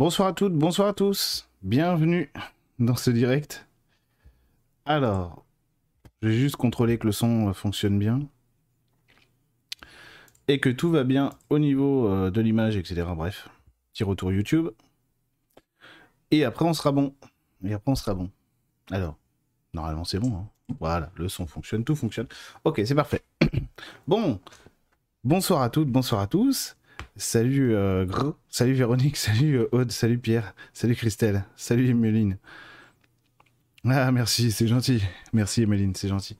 Bonsoir à toutes, bonsoir à tous. Bienvenue dans ce direct. Alors, je vais juste contrôler que le son euh, fonctionne bien. Et que tout va bien au niveau euh, de l'image, etc. Bref, petit retour YouTube. Et après, on sera bon. Et après, on sera bon. Alors, normalement, c'est bon. hein. Voilà, le son fonctionne, tout fonctionne. Ok, c'est parfait. bon, bonsoir à toutes, bonsoir à tous. Salut euh, salut Véronique, salut euh, Aude, salut Pierre, salut Christelle, salut Emeline. Ah merci, c'est gentil. Merci Emeline, c'est gentil.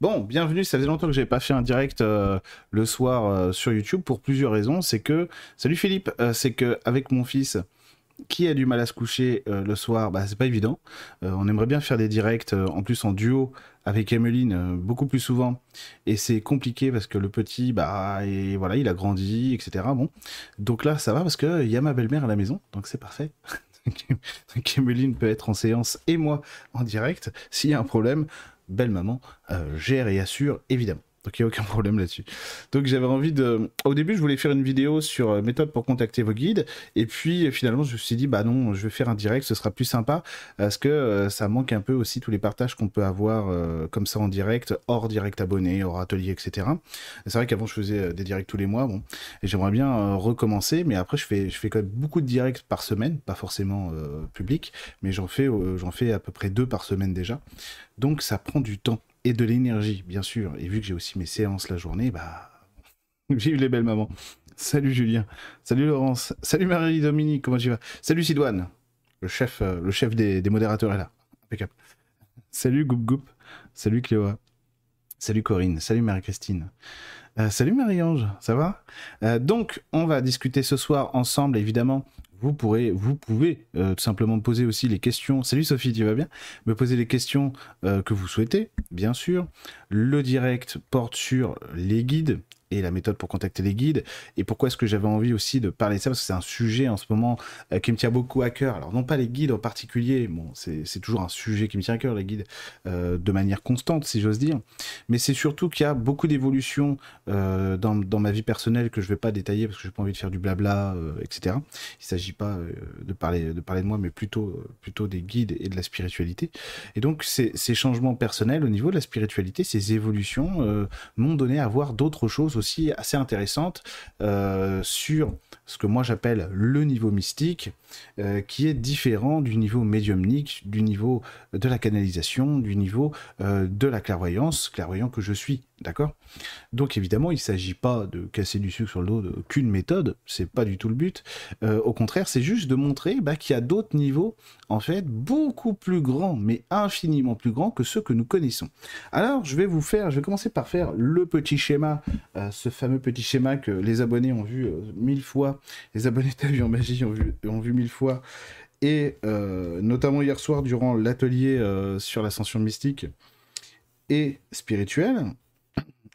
Bon, bienvenue, ça faisait longtemps que j'avais pas fait un direct euh, le soir sur YouTube pour plusieurs raisons. C'est que, salut Philippe, c'est que avec mon fils qui a du mal à se coucher euh, le soir, bah c'est pas évident. Euh, on aimerait bien faire des directs euh, en plus en duo avec Emeline beaucoup plus souvent. Et c'est compliqué parce que le petit bah et voilà il a grandi etc bon. Donc là ça va parce que il y a ma belle-mère à la maison. Donc c'est parfait. Emeline peut être en séance et moi en direct. S'il y a un problème belle maman gère et assure évidemment donc il n'y a aucun problème là-dessus. Donc j'avais envie de... Au début je voulais faire une vidéo sur euh, méthode pour contacter vos guides. Et puis euh, finalement je me suis dit bah non je vais faire un direct, ce sera plus sympa. Parce que euh, ça manque un peu aussi tous les partages qu'on peut avoir comme ça en direct, hors direct abonné, hors atelier, etc. Et C'est vrai qu'avant je faisais des directs tous les mois. Bon, et j'aimerais bien recommencer. Mais après je fais, quand même beaucoup de directs par semaine. Pas forcément public. Mais j'en fais à peu près deux par semaine déjà. Donc ça prend du temps et de l'énergie, bien sûr. Et vu que j'ai aussi mes séances la journée, bah. Vive les belles mamans. Salut Julien. Salut Laurence. Salut Marie-Dominique, comment tu vas? Salut Sidoine. Le chef, euh, le chef des, modérateurs est là. Impeccable. Salut Goup Goup. Salut Cléoa. Salut Corinne. Salut Marie-Christine. Euh, salut Marie-Ange, ça va? Euh, Donc, on va discuter ce soir ensemble, évidemment. Vous pouvez euh, tout simplement me poser aussi les questions. Salut Sophie, tu vas bien? Me poser les questions euh, que vous souhaitez, bien sûr. Le direct porte sur les guides et la méthode pour contacter les guides. Et pourquoi est-ce que j'avais envie aussi de parler de ça? Parce que c'est un sujet en ce moment euh, qui me tient beaucoup à cœur. Alors non pas les guides en particulier, bon, c'est toujours un sujet qui me tient à cœur, les guides, euh, de manière constante, si j'ose dire. Mais c'est surtout qu'il y a beaucoup d'évolutions euh, dans, dans ma vie personnelle que je vais pas détailler parce que j'ai pas envie de faire du blabla, etc. Il s'agit pas de, parler, de parler de moi, mais plutôt, plutôt des guides et de la spiritualité. Et donc ces, changements personnels au niveau de la spiritualité, ces évolutions m'ont donné à voir d'autres choses aussi assez intéressantes euh, sur ce que moi j'appelle le niveau mystique, euh, qui est différent du niveau médiumnique, du niveau de la canalisation, du niveau euh, de la clairvoyance, clairvoyant que je suis, d'accord? Donc évidemment, il ne s'agit pas de casser du sucre sur le dos d'aucune méthode, c'est pas du tout le but. Euh, au contraire, c'est juste de montrer bah, qu'il y a d'autres niveaux, en fait, beaucoup plus grands, mais infiniment plus grands que ceux que nous connaissons. Alors, je vais vous faire, je vais commencer par faire le petit schéma, ce fameux petit schéma que les abonnés ont vu mille fois, les abonnés en Magie ont vu, ont vu mille fois, et euh, notamment hier soir durant l'atelier euh, sur l'ascension mystique et spirituelle.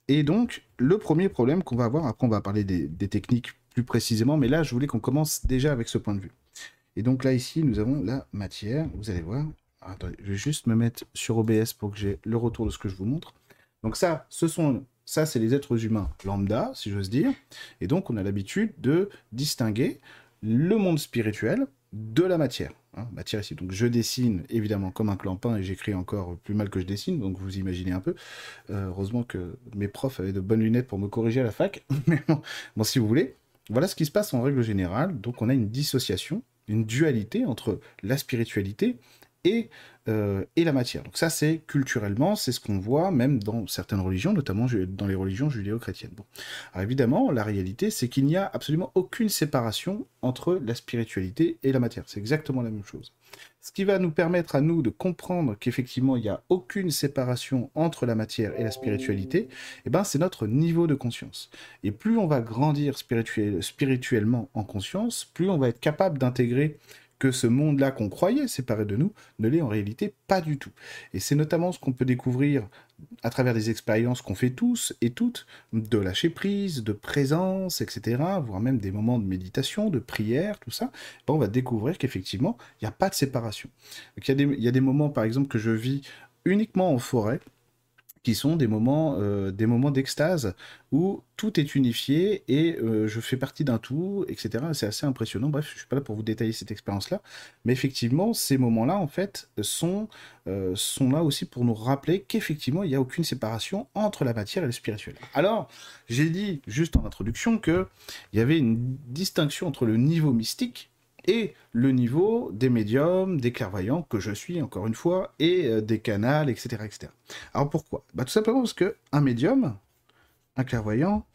Et donc, le premier problème qu'on va avoir, après on va parler des, techniques plus précisément, mais là, je voulais qu'on commence déjà avec ce point de vue. Et donc là, ici, nous avons la matière, vous allez voir. Attendez, je vais juste me mettre sur OBS pour que j'ai le retour de ce que je vous montre. Donc ça, ce sont, ça, c'est les êtres humains lambda, si j'ose dire. Et donc, on a l'habitude de distinguer le monde spirituel de la matière. hein, matière ici. Donc, je dessine évidemment comme un clampin et j'écris encore plus mal que je dessine. Donc, vous imaginez un peu. Euh, heureusement que mes profs avaient de bonnes lunettes pour me corriger à la fac. Mais bon, bon, si vous voulez, voilà ce qui se passe en règle générale. Donc, on a une dissociation, une dualité entre la spiritualité et, euh, et la matière. Donc ça, c'est culturellement, c'est ce qu'on voit même dans certaines religions, notamment dans les religions judéo-chrétiennes. Bon. Alors évidemment, la réalité, c'est qu'il n'y a absolument aucune séparation entre la spiritualité et la matière. C'est exactement la même chose. Ce qui va nous permettre à nous de comprendre qu'effectivement, il n'y a aucune séparation entre la matière et la spiritualité, eh ben, c'est notre niveau de conscience. Et plus on va grandir spirituel- spirituellement en conscience, plus on va être capable d'intégrer que ce monde-là qu'on croyait séparé de nous ne l'est en réalité pas du tout. Et c'est notamment ce qu'on peut découvrir à travers des expériences qu'on fait tous et toutes, de lâcher prise, de présence, etc., voire même des moments de méditation, de prière, tout ça, ben, on va découvrir qu'effectivement, il n'y a pas de séparation. Il y a des moments, par exemple, que je vis uniquement en forêt, qui sont des moments, euh, des moments d'extase où tout est unifié et euh, je fais partie d'un tout, etc. C'est assez impressionnant. Bref, je suis pas là pour vous détailler cette expérience-là, mais effectivement, ces moments-là, en fait, sont, euh, sont là aussi pour nous rappeler qu'effectivement, il n'y a aucune séparation entre la matière et le spirituel. Alors, j'ai dit juste en introduction que il y avait une distinction entre le niveau mystique et le niveau des médiums, des clairvoyants, que je suis encore une fois, et euh, des canals, etc.. Alors pourquoi? Bah, Tout simplement parce que un médium, un clairvoyant,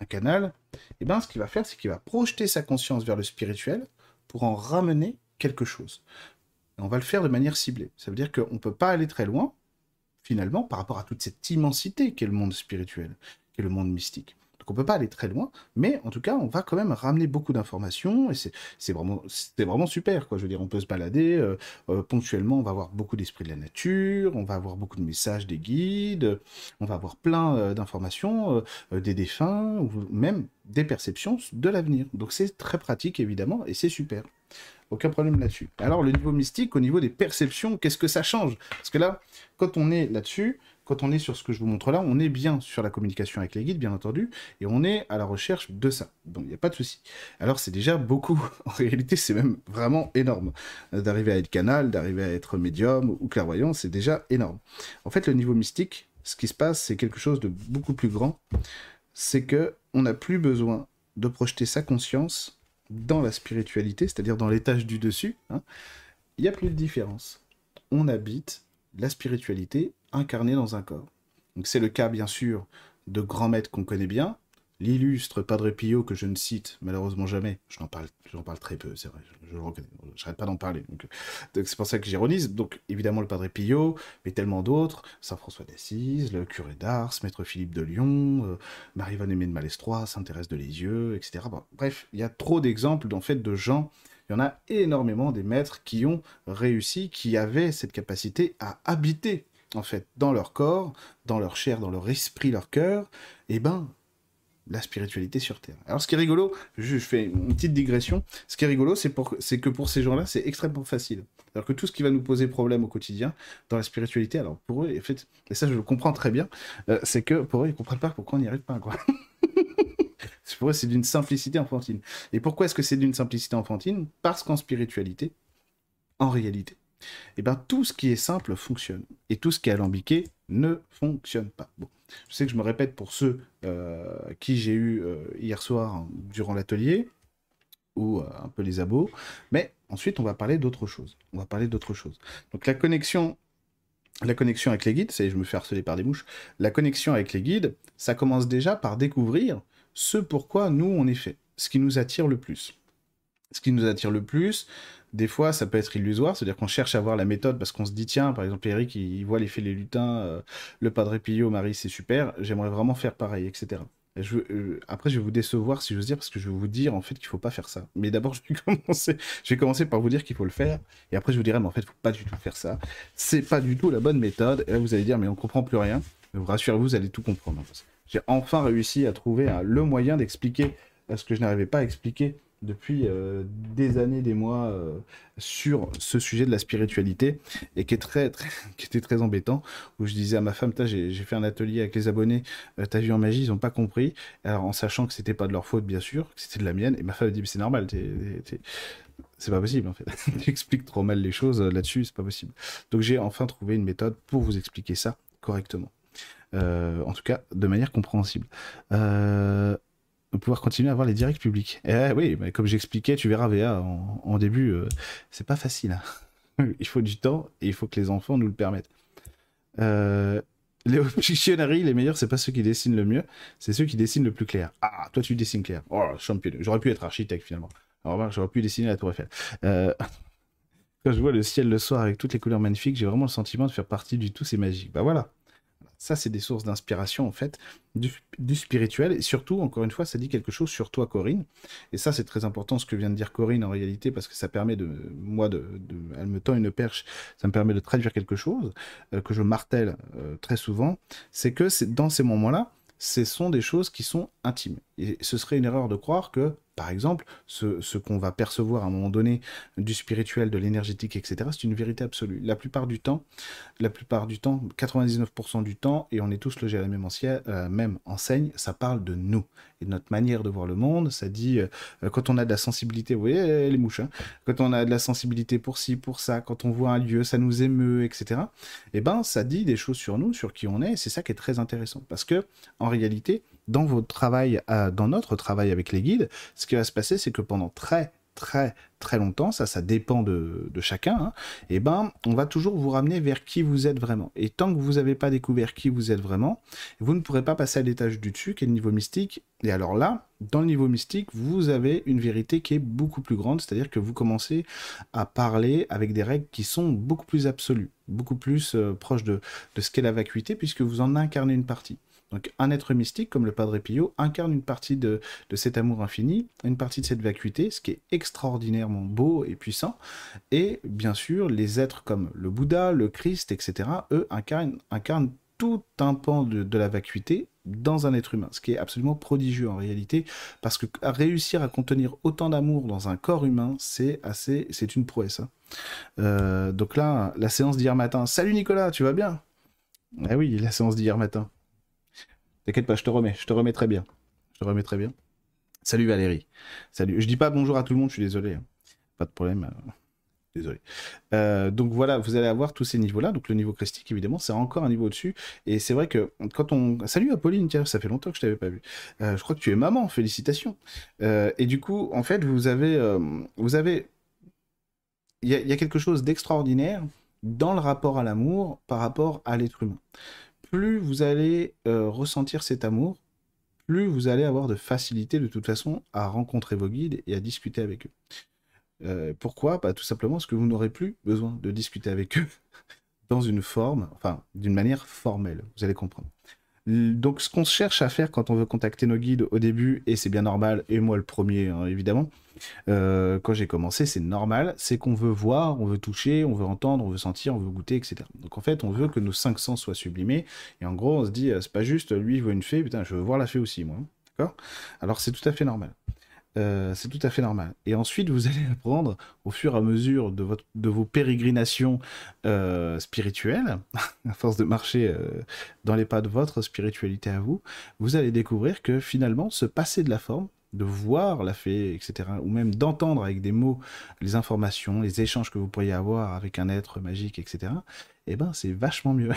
un canal, eh ben, ce qu'il va faire, c'est qu'il va projeter sa conscience vers le spirituel pour en ramener quelque chose. Et on va le faire de manière ciblée. Ça veut dire qu'on ne peut pas aller très loin, finalement, par rapport à toute cette immensité qu'est le monde spirituel, qu'est le monde mystique. Donc on peut pas aller très loin, mais en tout cas, on va quand même ramener beaucoup d'informations et c'est vraiment, vraiment super. Quoi. Je veux dire, on peut se balader euh, euh, ponctuellement, on va avoir beaucoup d'esprit de la nature, on va avoir beaucoup de messages des guides, on va avoir plein euh, d'informations des défunts ou même des perceptions de l'avenir. Donc c'est très pratique évidemment et c'est super. Aucun problème là-dessus. Alors le niveau mystique, au niveau des perceptions, qu'est-ce que ça change? Parce que là, quand on est là-dessus, quand on est sur ce que je vous montre là, on est bien sur la communication avec les guides, bien entendu, et on est à la recherche de ça. Donc il n'y a pas de souci. Alors c'est déjà beaucoup. En réalité, c'est même vraiment énorme. D'arriver à être canal, d'arriver à être médium ou clairvoyant, c'est déjà énorme. En fait, le niveau mystique, ce qui se passe, c'est quelque chose de beaucoup plus grand. C'est que on n'a plus besoin de projeter sa conscience dans la spiritualité, c'est-à-dire dans l'étage du dessus. Hein. Il n'y a plus de différence. On habite la spiritualité incarné dans un corps. Donc c'est le cas bien sûr de grands maîtres qu'on connaît bien, l'illustre Padre Pio que je ne cite malheureusement jamais, j'en parle, parle très peu, c'est vrai, je, le reconnais, pas d'en parler, donc c'est pour ça que j'ironise, donc évidemment le Padre Pio, mais tellement d'autres, Saint François d'Assise, le curé d'Ars, Maître Philippe de Lyon, euh, Marie-Van Aimée de Malestroit, Saint Thérèse de Lisieux, etc. bref, il y a trop d'exemples en fait de gens il y en a énormément des maîtres qui ont réussi, qui avaient cette capacité à habiter en fait, dans leur corps, dans leur chair, dans leur esprit, leur cœur, et eh ben, la spiritualité sur Terre. Alors ce qui est rigolo, je, fais une petite digression, ce qui est rigolo, c'est, que pour ces gens-là, c'est extrêmement facile. Alors que tout ce qui va nous poser problème au quotidien, dans la spiritualité, alors pour eux, en fait, et ça je le comprends très bien, euh, c'est que pour eux, ils comprennent pas pourquoi on n'y arrive pas, quoi. pour eux, c'est d'une simplicité enfantine. Et pourquoi est-ce que c'est d'une simplicité enfantine? Parce qu'en spiritualité, en réalité, eh ben, tout ce qui est simple fonctionne. Et tout ce qui est alambiqué ne fonctionne pas. Bon. Je sais que je me répète pour ceux euh, qui j'ai eu euh, hier soir hein, durant l'atelier, ou euh, un peu les abos, mais ensuite on va parler d'autre chose. On va parler d'autre chose. Donc la connexion, la connexion avec les guides, ça y est, je me fais harceler par des mouches, la connexion avec les guides, ça commence déjà par découvrir ce pourquoi nous on est fait, ce qui nous attire le plus. Ce qui nous attire le plus, des fois, ça peut être illusoire, c'est-à-dire qu'on cherche à voir la méthode parce qu'on se dit, tiens, par exemple, Eric, il, voit l'effet les lutins, euh, le Padre Pio, Marie, c'est super, j'aimerais vraiment faire pareil, etc. je, euh, après, je vais vous décevoir, si j'ose dire, parce que je vais vous dire, en fait, qu'il faut pas faire ça. Mais d'abord, je je vais commencer par vous dire qu'il faut le faire, et après, je vous dirai, mais en fait, faut pas du tout faire ça. C'est pas du tout la bonne méthode. Et là, vous allez dire, mais on comprend plus rien. Rassurez-vous, vous allez tout comprendre. J'ai enfin réussi à trouver le moyen d'expliquer ce que je n'arrivais pas à expliquer depuis euh, des années, des mois euh, sur ce sujet de la spiritualité et qui, est très, qui était très embêtant. Où je disais à ma femme, j'ai fait un atelier avec les abonnés, euh, t'as vu en magie, ils n'ont pas compris. Alors en sachant que c'était pas de leur faute, bien sûr, que c'était de la mienne. Et ma femme a dit, mais c'est normal, c'est pas possible en fait. tu expliques trop mal les choses là-dessus, c'est pas possible. Donc j'ai enfin trouvé une méthode pour vous expliquer ça correctement. en tout cas, de manière compréhensible. Euh, pouvoir continuer à avoir les directs publics. Et oui, mais comme j'expliquais, tu verras VA en, début, euh, c'est pas facile. Hein. il faut du temps et il faut que les enfants nous le permettent. Euh, les Pictionary, les meilleurs, c'est pas ceux qui dessinent le mieux, c'est ceux qui dessinent le plus clair. Ah, toi tu dessines clair. Oh, champion. J'aurais pu être architecte finalement. J'aurais pu dessiner la Tour Eiffel. Euh, quand je vois le ciel le soir avec toutes les couleurs magnifiques, j'ai vraiment le sentiment de faire partie du tout, c'est magique. Bah voilà. Ça, c'est des sources d'inspiration, en fait, du, spirituel. Et surtout, encore une fois, ça dit quelque chose sur toi, Corinne. Et ça, c'est très important, ce que vient de dire Corinne, en réalité, parce que ça permet de... Moi, de, elle me tend une perche, ça me permet de traduire quelque chose euh, que je martèle euh, très souvent. C'est que dans ces moments-là, ce sont des choses qui sont intimes. Et ce serait une erreur de croire que par exemple, ce, qu'on va percevoir à un moment donné du spirituel, de l'énergétique, etc., c'est une vérité absolue. La plupart du temps, la plupart du temps, 99% du temps, et on est tous logés à la même, euh, même enseigne, ça parle de nous et de notre manière de voir le monde. Ça dit, euh, quand on a de la sensibilité, vous voyez les mouches, hein, quand on a de la sensibilité pour ci, pour ça, quand on voit un lieu, ça nous émeut, etc., eh ben, ça dit des choses sur nous, sur qui on est, et c'est ça qui est très intéressant. Parce que, en réalité, dans votre travail, euh, dans notre travail avec les guides, ce qui va se passer, c'est que pendant très très très longtemps, ça ça dépend de, chacun, hein, et eh ben on va toujours vous ramener vers qui vous êtes vraiment. Et tant que vous n'avez pas découvert qui vous êtes vraiment, vous ne pourrez pas passer à l'étage du dessus, qui est le niveau mystique. Et alors là, dans le niveau mystique, vous avez une vérité qui est beaucoup plus grande, c'est-à-dire que vous commencez à parler avec des règles qui sont beaucoup plus absolues, beaucoup plus euh, proches de ce qu'est la vacuité, puisque vous en incarnez une partie. Donc un être mystique comme le Padre Pio incarne une partie de, cet amour infini, une partie de cette vacuité, ce qui est extraordinairement beau et puissant. Et bien sûr, les êtres comme le Bouddha, le Christ, etc., eux incarnent, tout un pan de, la vacuité dans un être humain, ce qui est absolument prodigieux en réalité, parce que réussir à contenir autant d'amour dans un corps humain, c'est assez, c'est une prouesse. Hein. Euh, donc là, la séance d'hier matin. Salut Nicolas, tu vas bien? Ah oui, la séance d'hier matin. T'inquiète pas, je te remets, je te remets très bien. Je te remets très bien. Salut Valérie. Salut. Je dis pas bonjour à tout le monde, je suis désolé. Hein. Pas de problème. Euh, désolé. Euh, donc voilà, vous allez avoir tous ces niveaux-là. Donc le niveau christique, évidemment, c'est encore un niveau au-dessus. Et c'est vrai que quand on. Salut Apolline, ça fait longtemps que je t'avais pas vu. Euh, je crois que tu es maman, félicitations. et du coup, en fait, vous avez. Il y, a quelque chose d'extraordinaire dans le rapport à l'amour par rapport à l'être humain plus vous allez euh, ressentir cet amour, plus vous allez avoir de facilité de toute façon à rencontrer vos guides et à discuter avec eux. Euh, pourquoi? Bah, Tout simplement parce que vous n'aurez plus besoin de discuter avec eux dans une forme, enfin d'une manière formelle, vous allez comprendre. Donc ce qu'on cherche à faire quand on veut contacter nos guides au début, et c'est bien normal, et moi le premier hein, évidemment, euh, quand j'ai commencé c'est normal, c'est qu'on veut voir, on veut toucher, on veut entendre, on veut sentir, on veut goûter, etc. Donc en fait on veut que nos cinq sens soient sublimés, et en gros on se dit, euh, c'est pas juste, lui il voit une fée, putain je veux voir la fée aussi moi. D'accord? Alors c'est tout à fait normal. Euh, c'est tout à fait normal. Et ensuite, vous allez apprendre, au fur et à mesure de, votre, de vos pérégrinations euh, spirituelles, à force de marcher euh, dans les pas de votre spiritualité à vous, vous allez découvrir que finalement, se passer de la forme, de voir la fée, etc., ou même d'entendre avec des mots les informations, les échanges que vous pourriez avoir avec un être magique, etc., eh ben c'est vachement mieux.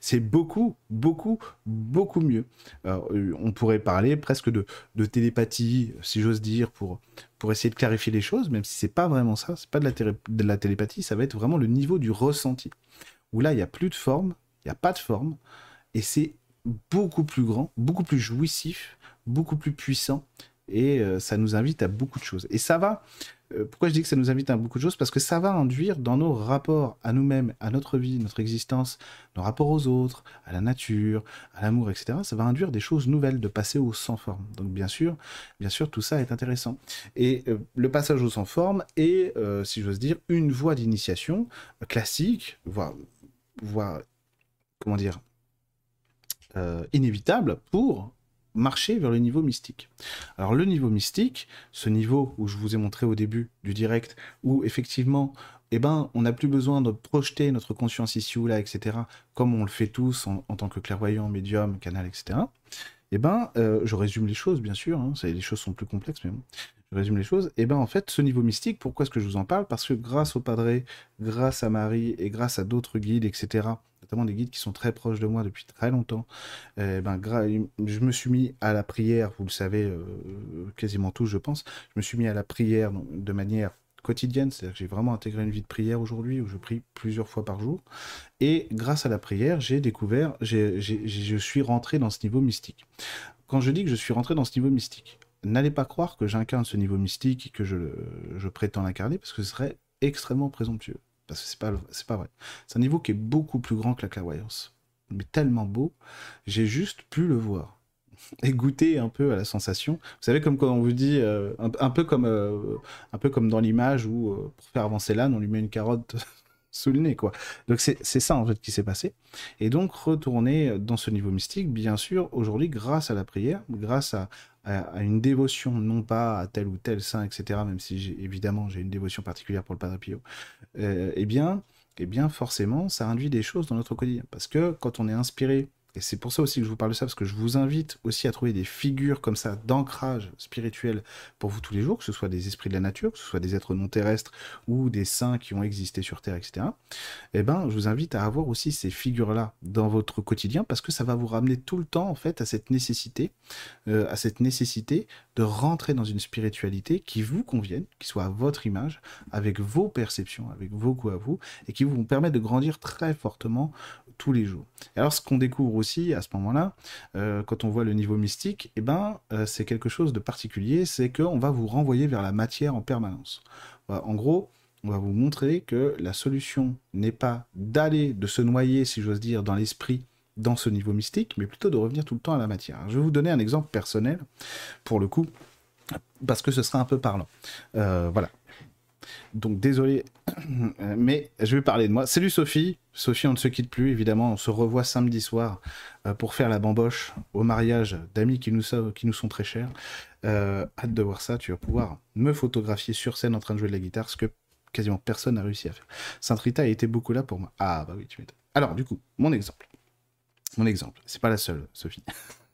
c'est beaucoup, beaucoup, beaucoup mieux. Euh, on pourrait parler presque de, télépathie, si j'ose dire, pour, pour essayer de clarifier les choses, même si c'est pas vraiment ça, c'est pas de la, de la télépathie, ça va être vraiment le niveau du ressenti. Où là, il n'y a plus de forme, il n'y a pas de forme, et c'est beaucoup plus grand, beaucoup plus jouissif, beaucoup plus puissant, et euh, ça nous invite à beaucoup de choses. Et ça va, euh, pourquoi je dis que ça nous invite à beaucoup de choses? Parce que ça va induire dans nos rapports à nous-mêmes, à notre vie, notre existence, nos rapports aux autres, à la nature, à l'amour, etc. Ça va induire des choses nouvelles, de passer au sans forme. Donc bien sûr, bien sûr, tout ça est intéressant. Et euh, le passage au sans forme est, si j'ose dire, une voie d'initiation classique, voire, voire, comment dire, inévitable pour marcher vers le niveau mystique. Alors le niveau mystique, ce niveau où je vous ai montré au début du direct, où effectivement, eh ben, on n'a plus besoin de projeter notre conscience ici ou là, etc., comme on le fait tous en, tant que clairvoyant, médium, canal, etc. Eh ben, euh, je résume les choses, bien sûr, hein, les choses sont plus complexes, mais bon, je résume les choses. Et eh ben, en fait, ce niveau mystique, pourquoi est-ce que je vous en parle? Parce que grâce au Padre, grâce à Marie et grâce à d'autres guides, etc., notamment des guides qui sont très proches de moi depuis très longtemps, eh ben, je me suis mis à la prière, vous le savez, euh, quasiment tous, je pense, je me suis mis à la prière de manière quotidienne, c'est-à-dire que j'ai vraiment intégré une vie de prière aujourd'hui où je prie plusieurs fois par jour. Et grâce à la prière, j'ai découvert, je suis rentré dans ce niveau mystique. Quand je dis que je suis rentré dans ce niveau mystique, n'allez pas croire que j'incarne ce niveau mystique et que je, prétends l'incarner parce que ce serait extrêmement présomptueux. Parce que c'est pas, pas vrai. C'est un niveau qui est beaucoup plus grand que la clairvoyance. Mais tellement beau, j'ai juste pu le voir. Et goûter un peu à la sensation. Vous savez, comme quand on vous dit, euh, un, peu comme, euh, un peu comme dans l'image où, euh, pour faire avancer l'âne, on lui met une carotte sous le nez, quoi. Donc c'est ça en fait qui s'est passé. Et donc retourner dans ce niveau mystique, bien sûr, aujourd'hui, grâce à la prière, grâce à, à, une dévotion, non pas à tel ou tel saint, etc., même si évidemment j'ai une dévotion particulière pour le Padre Pio, euh, eh bien, eh bien forcément, ça induit des choses dans notre quotidien. Parce que quand on est inspiré et c'est pour ça aussi que je vous parle de ça, parce que je vous invite aussi à trouver des figures comme ça d'ancrage spirituel pour vous tous les jours, que ce soit des esprits de la nature, que ce soit des êtres non terrestres ou des saints qui ont existé sur Terre, etc. Eh ben, je vous invite à avoir aussi ces figures-là dans votre quotidien, parce que ça va vous ramener tout le temps, en fait, à cette nécessité, euh, à cette nécessité de rentrer dans une spiritualité qui vous convienne, qui soit à votre image, avec vos perceptions, avec vos goûts à vous, et qui vous permet de grandir très fortement tous les jours. Alors, ce qu'on découvre aussi à ce moment-là, euh, quand on voit le niveau mystique, eh ben, euh, c'est quelque chose de particulier, c'est qu'on va vous renvoyer vers la matière en permanence. En gros, on va vous montrer que la solution n'est pas d'aller, de se noyer, si j'ose dire, dans l'esprit dans ce niveau mystique, mais plutôt de revenir tout le temps à la matière. je vais vous donner un exemple personnel, pour le coup, parce que ce sera un peu parlant. Euh, voilà. Donc désolé, mais je vais parler de moi. Salut Sophie. Sophie, on ne se quitte plus, évidemment. On se revoit samedi soir euh, pour faire la bamboche au mariage d'amis qui nous, sont très chers. Euh, hâte de voir ça. Tu vas pouvoir me photographier sur scène en train de jouer de la guitare, ce que quasiment personne n'a réussi à faire. Saint Rita a été beaucoup là pour moi. Ah bah oui, tu m'étonnes. Alors du coup, mon exemple. Mon exemple. C'est pas la seule, Sophie.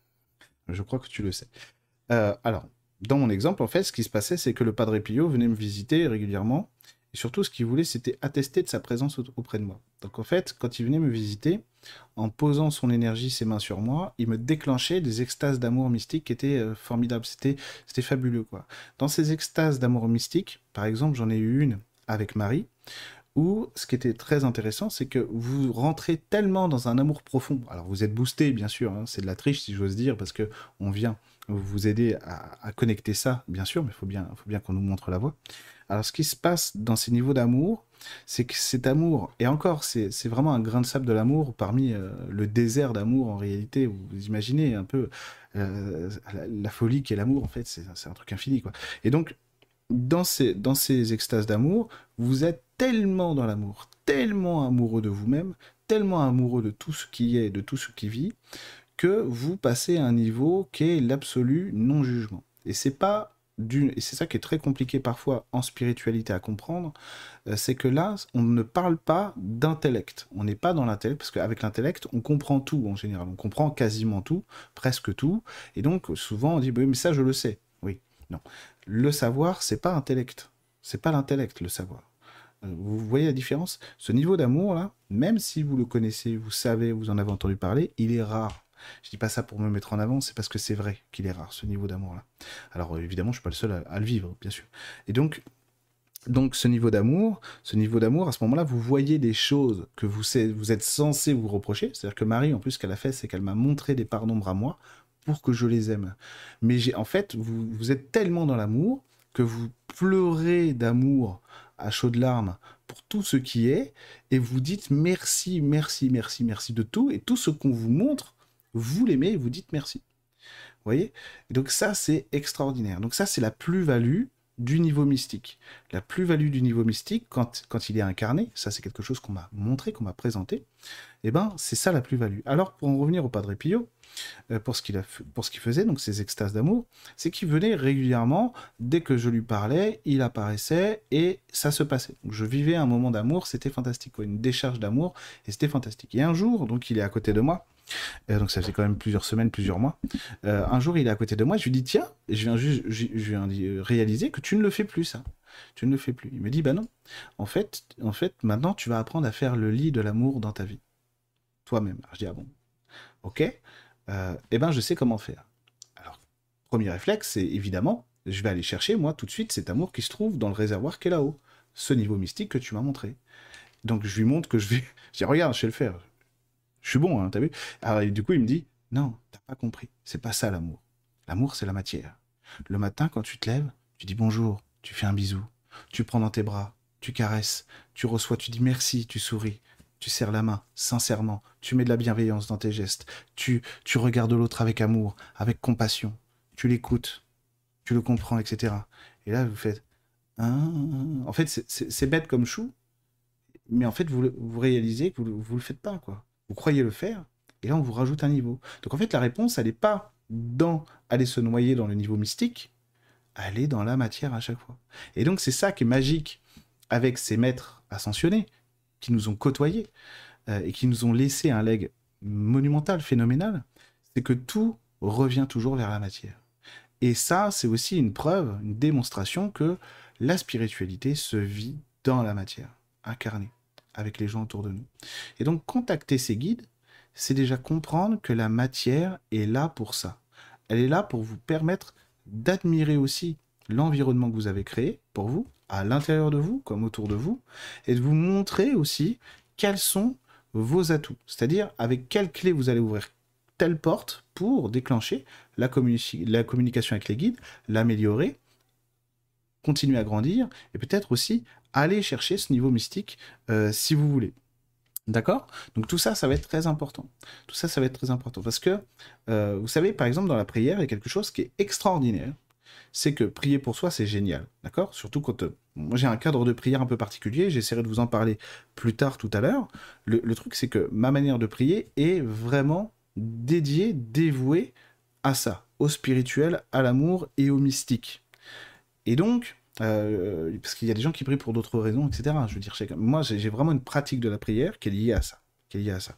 je crois que tu le sais. Euh, alors, dans mon exemple, en fait, ce qui se passait, c'est que le Padre Pio venait me visiter régulièrement. Et surtout, ce qu'il voulait, c'était attester de sa présence auprès de moi. Donc, en fait, quand il venait me visiter, en posant son énergie, ses mains sur moi, il me déclenchait des extases d'amour mystique qui étaient euh, formidables. C'était, c'était fabuleux, quoi. Dans ces extases d'amour mystique, par exemple, j'en ai eu une avec Marie, où ce qui était très intéressant, c'est que vous rentrez tellement dans un amour profond. Alors, vous êtes boosté, bien sûr, hein, c'est de la triche, si j'ose dire, parce que on vient vous aider à, connecter ça, bien sûr, mais il faut bien, qu'on nous montre la voie. Alors, ce qui se passe dans ces niveaux d'amour, c'est que cet amour, et encore, c'est vraiment un grain de sable de l'amour parmi euh, le désert d'amour en réalité. Vous, imaginez un peu euh, la, folie qu'est l'amour, en fait, c'est un truc infini, quoi. Et donc, dans ces, dans ces extases d'amour, vous êtes tellement dans l'amour, tellement amoureux de vous-même, tellement amoureux de tout ce qui est, de tout ce qui vit, que vous passez à un niveau qui est l'absolu non-jugement. Et c'est pas d'une, et c'est ça qui est très compliqué parfois en spiritualité à comprendre, euh, c'est que là, on ne parle pas d'intellect. On n'est pas dans l'intellect, parce qu'avec l'intellect, on comprend tout en général. On comprend quasiment tout, presque tout. Et donc, souvent, on dit, mais ça, je le sais. Oui, non. Le savoir, c'est pas intellect. C'est pas l'intellect, le savoir. Euh, vous voyez la différence? Ce niveau d'amour, là, même si vous le connaissez, vous savez, vous en avez entendu parler, il est rare. Je dis pas ça pour me mettre en avant, c'est parce que c'est vrai qu'il est rare, ce niveau d'amour-là. Alors évidemment, je suis pas le seul à, le vivre, bien sûr. Et donc, donc ce niveau d'amour, ce niveau d'amour, à ce moment-là, vous voyez des choses que vous, vous êtes censé vous reprocher. C'est-à-dire que Marie, en plus, ce qu'elle a fait, c'est qu'elle m'a montré des parts d'ombre à moi pour que je les aime. Mais j'ai, en fait, vous, vous êtes tellement dans l'amour que vous pleurez d'amour à chaudes larmes pour tout ce qui est, et vous dites merci, merci, merci, merci de tout, et tout ce qu'on vous montre, vous l'aimez et vous dites merci. Vous voyez? Donc ça, c'est extraordinaire. Donc ça, c'est la plus-value du niveau mystique. La plus-value du niveau mystique, quand, quand il est incarné, ça c'est quelque chose qu'on m'a montré, qu'on m'a présenté, et eh ben c'est ça la plus-value. Alors pour en revenir au Padre Pio, pour ce qu'il pour ce qu'il faisait, donc ces extases d'amour, c'est qu'il venait régulièrement, dès que je lui parlais, il apparaissait et ça se passait. Donc je vivais un moment d'amour, c'était fantastique, une décharge d'amour et c'était fantastique. Et un jour, donc il est à côté de moi, euh, donc ça fait quand même plusieurs semaines, plusieurs mois. Euh, un jour, il est à côté de moi, je lui dis tiens, je viens juste, je, viens réaliser que tu ne le fais plus ça. Tu ne le fais plus. Il me dit bah non. En fait, en fait, maintenant tu vas apprendre à faire le lit de l'amour dans ta vie, toi-même. Je dis ah bon, ok. Euh, eh ben je sais comment faire. Alors premier réflexe, c'est évidemment, je vais aller chercher moi tout de suite cet amour qui se trouve dans le réservoir qui est là-haut, ce niveau mystique que tu m'as montré. Donc je lui montre que je vais, je dis regarde, je sais le faire je suis bon, hein, t'as vu? Alors, du coup, il me dit, non, t'as pas compris. C'est pas ça l'amour. L'amour, c'est la matière. Le matin, quand tu te lèves, tu dis bonjour, tu fais un bisou, tu prends dans tes bras, tu caresses, tu reçois, tu dis merci, tu souris, tu serres la main, sincèrement, tu mets de la bienveillance dans tes gestes, tu, tu regardes l'autre avec amour, avec compassion, tu l'écoutes, tu le comprends, etc. Et là, vous faites, ah. en fait, c'est bête comme chou, mais en fait, vous, vous réalisez que vous ne le faites pas, quoi. Vous croyez le faire, et là, on vous rajoute un niveau. Donc en fait, la réponse, elle n'est pas dans aller se noyer dans le niveau mystique, elle est dans la matière à chaque fois. Et donc c'est ça qui est magique avec ces maîtres ascensionnés qui nous ont côtoyés euh, et qui nous ont laissé un leg monumental, phénoménal, c'est que tout revient toujours vers la matière. Et ça, c'est aussi une preuve, une démonstration que la spiritualité se vit dans la matière, incarnée, avec les gens autour de nous. Et donc, contacter ces guides, c'est déjà comprendre que la matière est là pour ça. Elle est là pour vous permettre d'admirer aussi l'environnement que vous avez créé pour vous, à l'intérieur de vous comme autour de vous, et de vous montrer aussi quels sont vos atouts. C'est-à-dire avec quelle clé vous allez ouvrir telle porte pour déclencher la, la communication avec les guides, l'améliorer, continuer à grandir, et peut-être aussi aller chercher ce niveau mystique euh, si vous voulez. D'accord? Donc tout ça, ça va être très important. Tout ça, ça va être très important. Parce que, euh, vous savez, par exemple, dans la prière, il y a quelque chose qui est extraordinaire. C'est que prier pour soi, c'est génial. D'accord? Surtout quand... Euh, moi, j'ai un cadre de prière un peu particulier. J'essaierai de vous en parler plus tard, tout à l'heure. Le, truc, c'est que ma manière de prier est vraiment dédiée, dévouée à ça. Au spirituel, à l'amour et au mystique. Et donc, euh, parce qu'il y a des gens qui prient pour d'autres raisons, etc. Je veux dire, moi, j'ai vraiment une pratique de la prière qui est liée à ça, qui est liée à ça,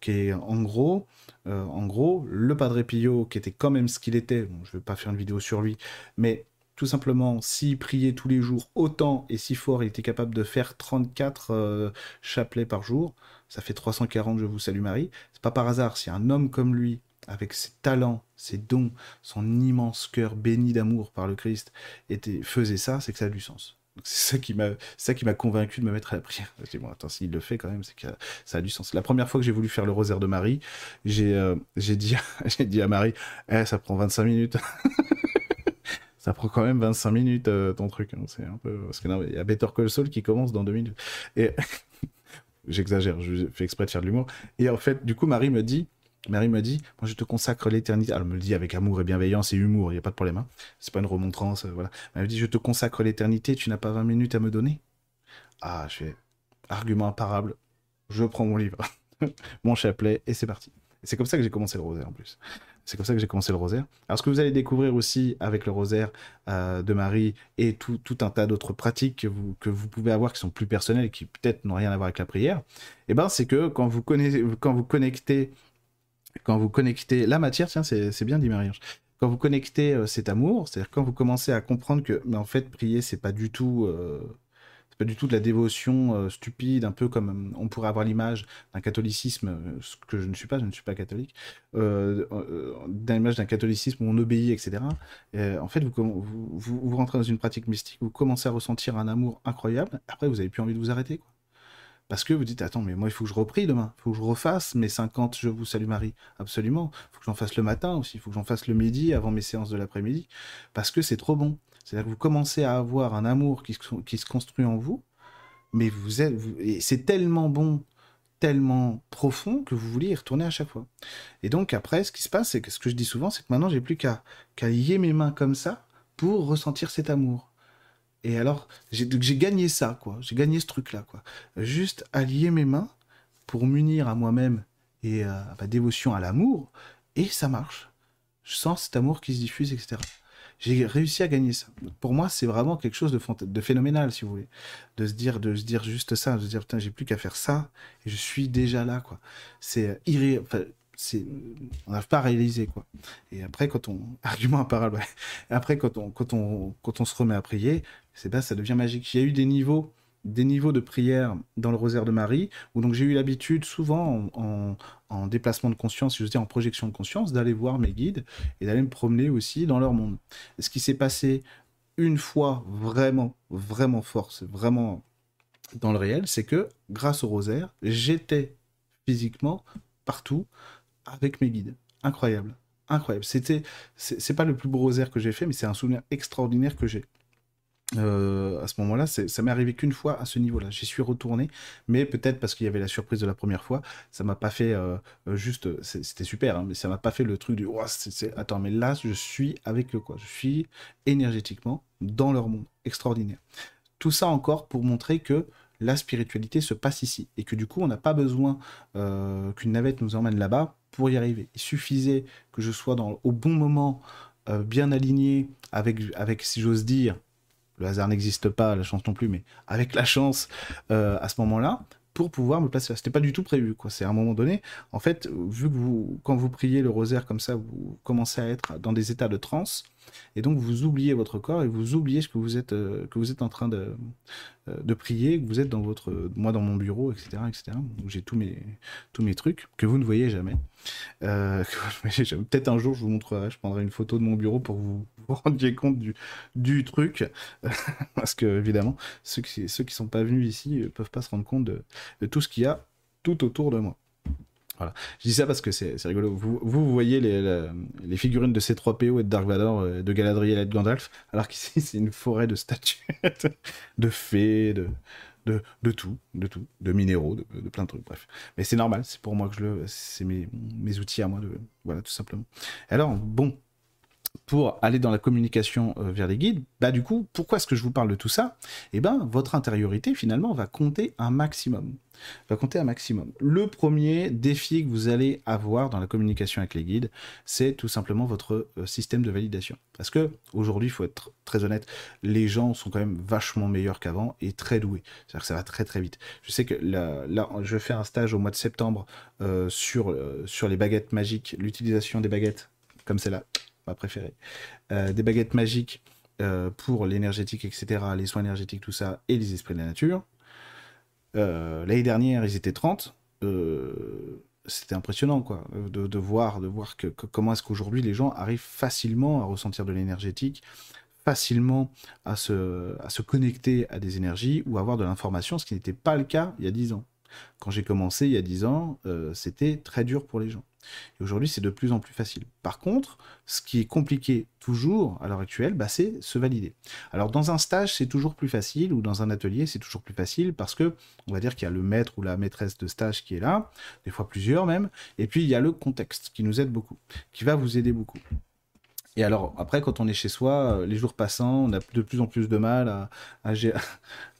qui est en gros, euh, en gros, le Padre Pio, qui était quand même ce qu'il était. Je vais pas faire une vidéo sur lui, mais tout simplement, s'il priait tous les jours autant et si fort, il était capable de faire 34 euh, chapelets par jour. Ça fait 340, je vous salue Marie. C'est pas par hasard, si un homme comme lui avec ses talents, ses dons, son immense cœur béni d'amour par le Christ, faisait ça, c'est que ça a du sens. C'est ça qui m'a, convaincu de me mettre à la prière. Je dis bon, attends, s'il le fait quand même, c'est que ça a du sens. La première fois que j'ai voulu faire le rosaire de Marie, j'ai, euh, dit, dit à Marie, eh, ça prend 25 minutes. ça prend quand même 25 minutes euh, ton truc. Hein. C'est un peu parce que non, il y a Better Call Saul qui commence dans deux minutes. Et j'exagère, je fais exprès de faire de l'humour. Et en fait, du coup, Marie me dit Marie me dit, moi je te consacre l'éternité. Elle me le dit avec amour et bienveillance et humour, il n'y a pas de problème. Hein. C'est pas une remontrance, euh, voilà. Elle me dit, je te consacre l'éternité, tu n'as pas 20 minutes à me donner? Ah, je fais argument imparable. Je prends mon livre, mon chapelet et c'est parti. C'est comme ça que j'ai commencé le rosaire en plus. C'est comme ça que j'ai commencé le rosaire. Alors ce que vous allez découvrir aussi avec le rosaire euh, de Marie et tout, un tas d'autres pratiques que vous, que vous pouvez avoir qui sont plus personnelles et qui peut-être n'ont rien à voir avec la prière, eh ben, c'est que quand vous, connaissez, quand vous connectez quand vous connectez la matière, tiens, c'est bien dit Marie. Quand vous connectez euh, cet amour, c'est-à-dire quand vous commencez à comprendre que, mais en fait, prier, c'est pas du tout, euh, c'est pas du tout de la dévotion euh, stupide, un peu comme on pourrait avoir l'image d'un catholicisme, ce que je ne suis pas, je ne suis pas catholique, d'une image d'un catholicisme où on obéit, etc. en fait, vous, vous, rentrez dans une pratique mystique, vous commencez à ressentir un amour incroyable. Après, vous n'avez plus envie de vous arrêter, quoi. Parce que vous dites, attends, mais moi, il faut que je reprie demain. Il faut que je refasse mes 50 Je vous salue Marie. Absolument. Il faut que j'en fasse le matin aussi. Il faut que j'en fasse le midi avant mes séances de l'après-midi. Parce que c'est trop bon. C'est-à-dire que vous commencez à avoir un amour qui se, construit en vous. Mais vous êtes, et c'est tellement bon, tellement profond que vous voulez y retourner à chaque fois. Et donc après, ce qui se passe, c'est que ce que je dis souvent, c'est que maintenant, j'ai plus qu'à lier mes mains comme ça pour ressentir cet amour. Et alors, j'ai gagné ça, quoi. J'ai gagné ce truc-là, quoi. Juste allier mes mains pour m'unir à moi-même et à ma dévotion à l'amour, et ça marche. Je sens cet amour qui se diffuse, etc. J'ai réussi à gagner ça. Pour moi, c'est vraiment quelque chose de, phénoménal, si vous voulez. De se dire, de se dire juste ça, de se dire, putain, j'ai plus qu'à faire ça, et je suis déjà là, quoi. C'est irré on n'arrive pas à réaliser quoi. Et après quand on argument imparable, après quand on quand on quand on se remet à prier, c'est ça devient magique. Il y a eu des niveaux des niveaux de prière dans le rosaire de Marie, où donc j'ai eu l'habitude souvent en, déplacement de conscience, je veux dire en projection de conscience, d'aller voir mes guides et d'aller me promener aussi dans leur monde. ce qui s'est passé une fois vraiment, vraiment fort, c'est vraiment dans le réel, c'est que grâce au rosaire, j'étais physiquement partout avec mes guides. Incroyable. Incroyable. C'était, c'est pas le plus beau rosaire que j'ai fait, mais c'est un souvenir extraordinaire que j'ai. Euh, à ce moment-là, ça m'est arrivé qu'une fois à ce niveau-là. J'y suis retourné, mais peut-être parce qu'il y avait la surprise de la première fois, ça m'a pas fait euh, juste. C'était super, hein, mais ça m'a pas fait le truc du. Oh, attends, mais là, je suis avec eux, quoi. Je suis énergétiquement dans leur monde. Extraordinaire. Tout ça encore pour montrer que la spiritualité se passe ici. Et que du coup, on n'a pas besoin euh, qu'une navette nous emmène là-bas pour y arriver. Il suffisait que je sois au bon moment, euh, bien aligné, avec, avec si j'ose dire, le hasard n'existe pas, la chance non plus, mais avec la chance euh, à ce moment-là, pour pouvoir me placer là. C'était pas du tout prévu, quoi. C'est à un moment donné, en fait, vu que vous, quand vous priez le rosaire comme ça, vous commencez à être dans des états de transe, et donc vous oubliez votre corps et vous oubliez ce que vous êtes, euh, que vous êtes en train de, euh, de prier, que vous êtes dans votre, moi dans mon bureau, etc., etc. J'ai tous mes, trucs que vous ne voyez jamais. Euh, peut-être un jour je vous montrerai, je prendrai une photo de mon bureau pour que vous vous rendiez compte du, truc, parce que évidemment ceux qui qui sont pas venus ici ne peuvent pas se rendre compte de tout ce qu'il y a tout autour de moi. Je dis ça parce que c'est rigolo. Vous, vous, voyez les, figurines de C3PO et de Dark Vador, euh, de Galadriel et de Gandalf, alors qu'ici c'est une forêt de statuettes, de fées, de, de, tout, de tout, de minéraux, de, plein de trucs, bref. Mais c'est normal, c'est pour moi que je le. C'est mes, mes, outils à moi, voilà, tout simplement. Alors, bon, pour aller dans la communication euh, vers les guides, bah du coup, pourquoi est-ce que je vous parle de tout ça? Eh ben, votre intériorité finalement va compter un maximum. Va compter un maximum. Le premier défi que vous allez avoir dans la communication avec les guides, c'est tout simplement votre euh, système de validation. Parce que aujourd'hui, il faut être très honnête, les gens sont quand même vachement meilleurs qu'avant et très doués. C'est-à-dire que ça va très très vite. Je sais que là, je faire un stage au mois de septembre euh, sur, sur les baguettes magiques, l'utilisation des baguettes comme celle-là préféré, euh, des baguettes magiques euh, pour l'énergétique, etc., les soins énergétiques, tout ça, et les esprits de la nature. Euh, l'année dernière, ils étaient 30. C'était impressionnant, quoi, de, voir, de voir que, comment est-ce qu'aujourd'hui les gens arrivent facilement à ressentir de l'énergétique, facilement à se, à se connecter à des énergies ou à avoir de l'information, ce qui n'était pas le cas il y a 10 ans. Quand j'ai commencé il y a 10 ans, c'était très dur pour les gens. Et aujourd'hui, c'est de plus en plus facile. Par contre, ce qui est compliqué toujours à l'heure actuelle, bah, c'est se valider. Alors, dans un stage, c'est toujours plus facile, ou dans un atelier, c'est toujours plus facile, parce que, on va dire qu'il y a le maître ou la maîtresse de stage qui est là, des fois plusieurs même, et puis il y a le contexte qui nous aide beaucoup, qui va vous aider beaucoup. Et alors, après, quand on est chez soi, les jours passant, on a de plus en plus de mal à, à,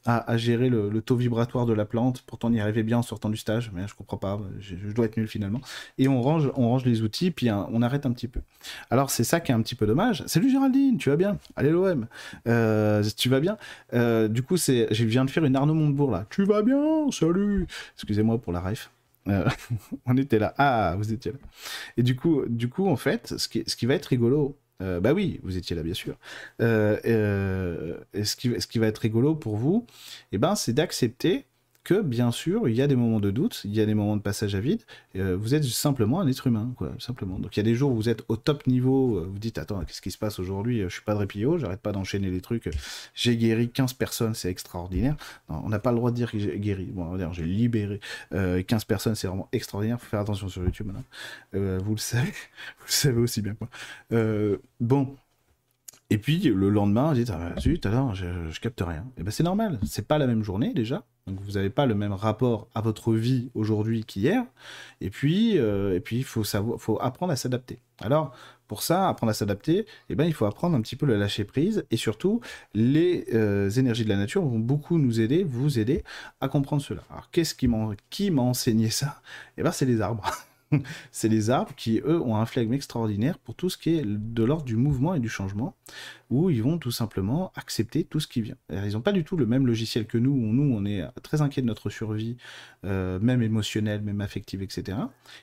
à, gérer le, taux vibratoire de la plante. Pourtant, on y arrivait bien en sortant du stage, mais je comprends pas. Je, dois être nul finalement. Et on range, on range les outils, puis on arrête un petit peu. Alors, c'est ça qui est un petit peu dommage. Salut Géraldine, tu vas bien? Allez l'OM. Euh, tu vas bien? Euh, Du coup, c'est, je viens de faire une Arnaud Montebourg là. Tu vas bien? Salut Excusez-moi pour la ref. Euh, on était là. Ah, vous étiez là. Et du coup, du coup en fait, ce qui, ce qui va être rigolo, euh, bah oui, vous étiez là, bien sûr. Euh, euh, ce, qui, ce, qui, va être rigolo pour vous, eh ben, c'est d'accepter que, bien sûr, il y a des moments de doute, il y a des moments de passage à vide. vous êtes simplement un être humain, quoi, simplement. Donc il y a des jours où vous êtes au top niveau, vous dites attends, qu'est-ce qui se passe aujourd'hui Je suis pas de répio, j'arrête pas d'enchaîner les trucs. J'ai guéri 15 personnes, c'est extraordinaire. on n'a pas le droit de dire que j'ai guéri. Bon, on va dire j'ai libéré 15 personnes, c'est vraiment extraordinaire. Faut faire attention sur YouTube maintenant. vous le savez, vous le savez aussi bien quoi. bon, et puis le lendemain, on dit ah, alors je, je capte rien. Et ben c'est normal, c'est pas la même journée déjà. Donc vous n'avez pas le même rapport à votre vie aujourd'hui qu'hier. Et puis, euh, et puis il faut savoir, faut apprendre à s'adapter. Alors pour ça, apprendre à s'adapter, eh ben il faut apprendre un petit peu le lâcher prise et surtout les euh, énergies de la nature vont beaucoup nous aider, vous aider à comprendre cela. Alors qu'est-ce qui m'a qui m'a enseigné ça? Eh ben c'est les arbres. c'est les arbres qui, eux, ont un flegme extraordinaire pour tout ce qui est de l'ordre du mouvement et du changement, où ils vont tout simplement accepter tout ce qui vient. ils n'ont pas du tout le même logiciel que nous, où nous, on est très inquiet de notre survie, euh, même émotionnelle, même affective, etc.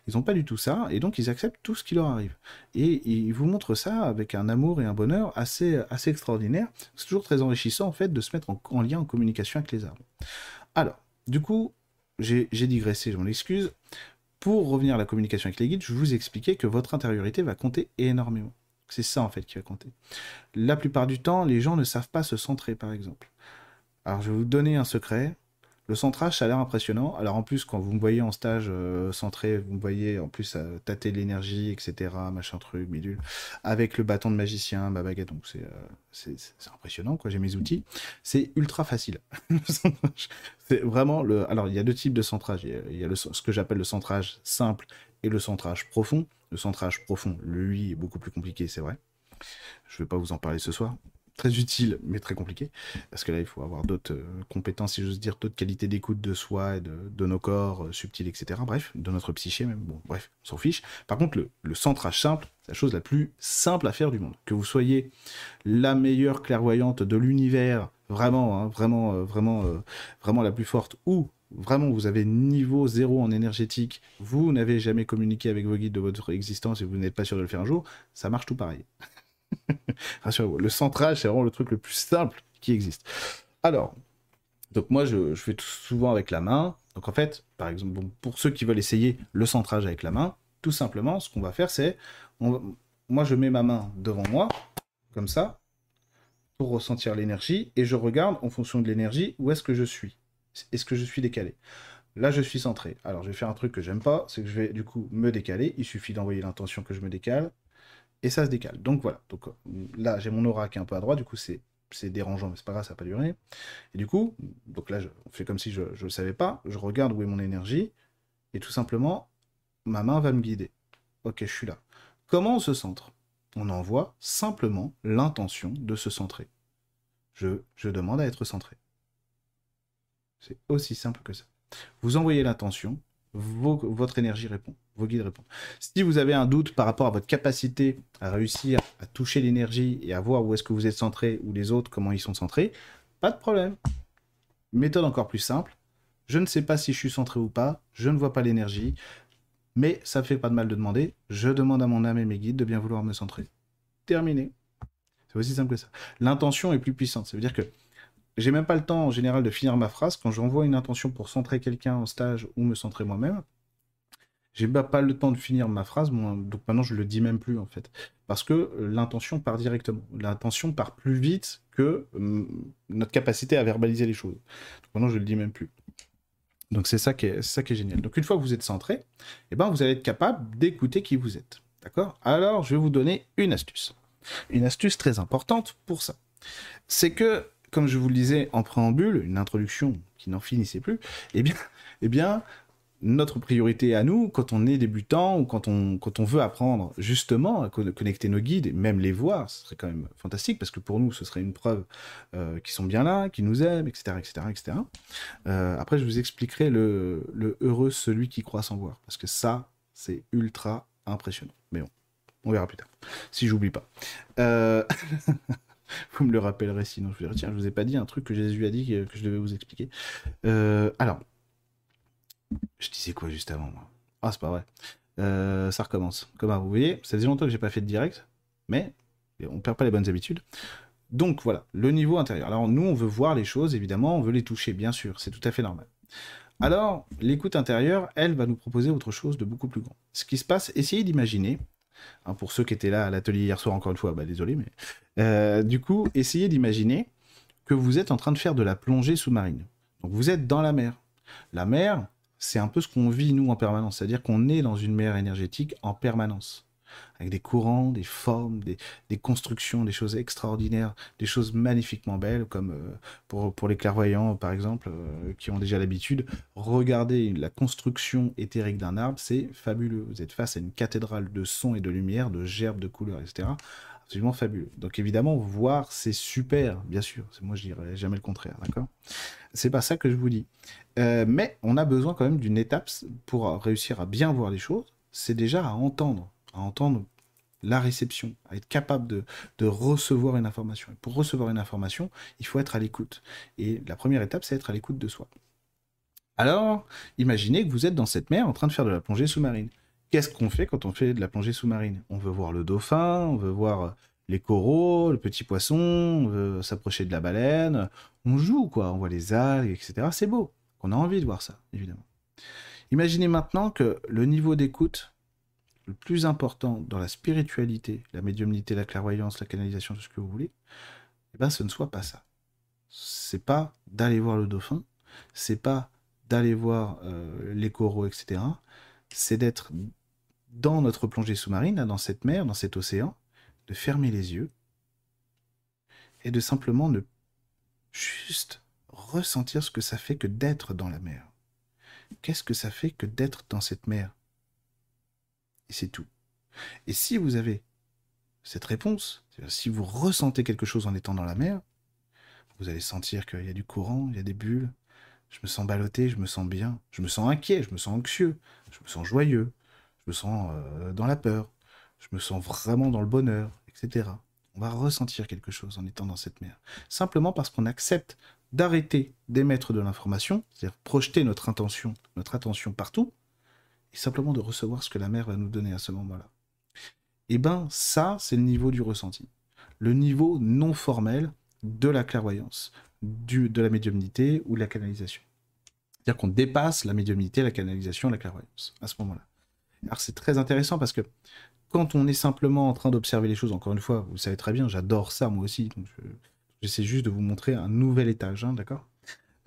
Ils n'ont pas du tout ça, et donc ils acceptent tout ce qui leur arrive. Et ils vous montrent ça avec un amour et un bonheur assez, assez extraordinaire. C'est toujours très enrichissant, en fait, de se mettre en, en lien, en communication avec les arbres. Alors, du coup, j'ai digressé, je m'en excuse pour revenir à la communication avec les guides, je vous expliquais que votre intériorité va compter énormément. C'est ça en fait qui va compter. La plupart du temps, les gens ne savent pas se centrer, par exemple. Alors je vais vous donner un secret. Le centrage, ça a l'air impressionnant. Alors en plus, quand vous me voyez en stage euh, centré, vous me voyez en plus à tâter l'énergie, etc., machin truc, bidule, avec le bâton de magicien, ma baguette, donc c'est euh, impressionnant, quoi. J'ai mes outils. C'est ultra facile. c'est vraiment le. Alors il y a deux types de centrage. Il y a, ce que j'appelle le centrage simple et le centrage profond. Le centrage profond, lui, est beaucoup plus compliqué, c'est vrai. Je ne vais pas vous en parler ce soir. Très utile, mais très compliqué, parce que là, il faut avoir d'autres euh, compétences, si j'ose dire, d'autres qualités d'écoute de soi et de, nos corps euh, subtils, etc. Bref, de notre psyché même. Bon, bref, on s'en fiche. Par contre, le, le centrage simple, c'est la chose la plus simple à faire du monde. Que vous soyez la meilleure clairvoyante de l'univers, vraiment, hein, vraiment, euh, vraiment, vraiment la plus forte, ou vraiment vous avez niveau zéro en énergétique, vous n'avez jamais communiqué avec vos guides de votre existence et vous n'êtes pas sûr de le faire un jour, ça marche tout pareil. Rassurez-vous, le centrage, c'est vraiment le truc le plus simple qui existe. Alors, donc moi, je, fais tout souvent avec la main. Donc en fait, par exemple, pour ceux qui veulent essayer le centrage avec la main, tout simplement, ce qu'on va faire, c'est, moi, je mets ma main devant moi, comme ça, pour ressentir l'énergie, et je regarde en fonction de l'énergie où est-ce que je suis. Est-ce que je suis décalé? Là, je suis centré. Alors, je vais faire un truc que j'aime pas, c'est que je vais du coup me décaler. Il suffit d'envoyer l'intention que je me décale et ça se décale. Donc voilà. Donc là, j'ai mon aura qui est un peu à droite, du coup, c'est dérangeant, mais c'est pas grave, ça va pas durer. Et du coup, donc là, je fais comme si je ne le savais pas, je regarde où est mon énergie, et tout simplement, ma main va me guider. Ok, je suis là. Comment on se centre? On envoie simplement l'intention de se centrer. Je, je demande à être centré. C'est aussi simple que ça. Vous envoyez l'intention, votre énergie répond, vos guides répondent. Si vous avez un doute par rapport à votre capacité à réussir à toucher l'énergie et à voir où est-ce que vous êtes centré ou les autres, comment ils sont centrés, pas de problème. Méthode encore plus simple. Je ne sais pas si je suis centré ou pas, je ne vois pas l'énergie, mais ça ne fait pas de mal de demander. Je demande à mon âme et mes guides de bien vouloir me centrer. Terminé. C'est aussi simple que ça. L'intention est plus puissante. Ça veut dire que j'ai même pas le temps en général de finir ma phrase. Quand j'envoie une intention pour centrer quelqu'un en stage ou me centrer moi-même, j'ai pas le temps de finir ma phrase, donc maintenant je le dis même plus en fait. Parce que euh, l'intention part directement. L'intention part plus vite que notre capacité à verbaliser les choses. Donc maintenant je le dis même plus. Donc c'est ça, qui est, ça qui est génial. Donc une fois que vous êtes centré, eh ben, vous allez être capable d'écouter qui vous êtes. D'accord? Alors je vais vous donner une astuce. Une astuce très importante pour ça. C'est que comme je vous le disais en préambule, une introduction qui n'en finissait plus, eh bien, eh bien, notre priorité à nous, quand on est débutant ou quand on, quand on veut apprendre justement à connecter nos guides et même les voir, ce serait quand même fantastique parce que pour nous, ce serait une preuve euh, qu'ils sont bien là, qu'ils nous aiment, etc. etc., etc. après, je vous expliquerai le, le heureux celui qui croit sans voir parce que ça, c'est ultra impressionnant. Mais bon, on verra plus tard. Si j'oublie pas. Euh... vous me le rappellerez sinon. Je vous dirai, tiens, je vous ai pas dit un truc que Jésus a dit que, je devais vous expliquer. Euh, alors, je disais quoi juste avant moi? Ah, c'est pas vrai. Euh, ça recommence. Comment vous voyez, ça faisait longtemps que j'ai pas fait de direct, mais on perd pas les bonnes habitudes. Donc voilà, le niveau intérieur. Alors nous, on veut voir les choses, évidemment, on veut les toucher, bien sûr, c'est tout à fait normal. Alors, l'écoute intérieure, elle, va nous proposer autre chose de beaucoup plus grand. Ce qui se passe, essayez d'imaginer Hein, pour ceux qui étaient là à l'atelier hier soir, encore une fois, bah, désolé, mais euh, du coup, essayez d'imaginer que vous êtes en train de faire de la plongée sous-marine. Donc vous êtes dans la mer. La mer, c'est un peu ce qu'on vit nous en permanence, c'est-à-dire qu'on est dans une mer énergétique en permanence avec des courants, des formes, des, constructions, des choses extraordinaires, des choses magnifiquement belles, comme euh, pour, pour les clairvoyants, par exemple, euh, qui ont déjà l'habitude, regarder la construction éthérique d'un arbre, c'est fabuleux. Vous êtes face à une cathédrale de sons et de lumière, de gerbes, de couleurs, etc. Absolument fabuleux. Donc évidemment, voir, c'est super, bien sûr. Moi, je dirais jamais le contraire, d'accord? C'est pas ça que je vous dis. Euh, mais on a besoin quand même d'une étape pour réussir à bien voir les choses. C'est déjà à entendre à entendre la réception, à être capable de, recevoir une information. Et pour recevoir une information, il faut être à l'écoute. Et la première étape, c'est être à l'écoute de soi. Alors, imaginez que vous êtes dans cette mer en train de faire de la plongée sous-marine. Qu'est-ce qu'on fait quand on fait de la plongée sous-marine? On veut voir le dauphin, on veut voir les coraux, le petit poisson, on veut s'approcher de la baleine. On joue, quoi. On voit les algues, etc. C'est beau. On a envie de voir ça, évidemment. Imaginez maintenant que le niveau d'écoute le plus important dans la spiritualité, la médiumnité, la clairvoyance, la canalisation, tout ce que vous voulez, eh ben, ce ne soit pas ça. C'est pas d'aller voir le dauphin, c'est pas d'aller voir euh, les coraux, etc. C'est d'être dans notre plongée sous-marine, dans cette mer, dans cet océan, de fermer les yeux et de simplement ne juste ressentir ce que ça fait que d'être dans la mer. Qu'est-ce que ça fait que d'être dans cette mer? Et c'est tout. Et si vous avez cette réponse, si vous ressentez quelque chose en étant dans la mer, vous allez sentir qu'il y a du courant, il y a des bulles, je me sens ballotté, je me sens bien, je me sens inquiet, je me sens anxieux, je me sens joyeux, je me sens euh, dans la peur, je me sens vraiment dans le bonheur, etc. On va ressentir quelque chose en étant dans cette mer. Simplement parce qu'on accepte d'arrêter d'émettre de l'information, c'est-à-dire projeter notre intention, notre attention partout, et simplement de recevoir ce que la mer va nous donner à ce moment-là. Eh ben ça, c'est le niveau du ressenti. Le niveau non formel de la clairvoyance, de la médiumnité ou de la canalisation. C'est-à-dire qu'on dépasse la médiumnité, la canalisation, la clairvoyance à ce moment-là. Alors c'est très intéressant parce que quand on est simplement en train d'observer les choses, encore une fois, vous savez très bien, j'adore ça moi aussi, donc j'essaie juste de vous montrer un nouvel étage, hein, d'accord?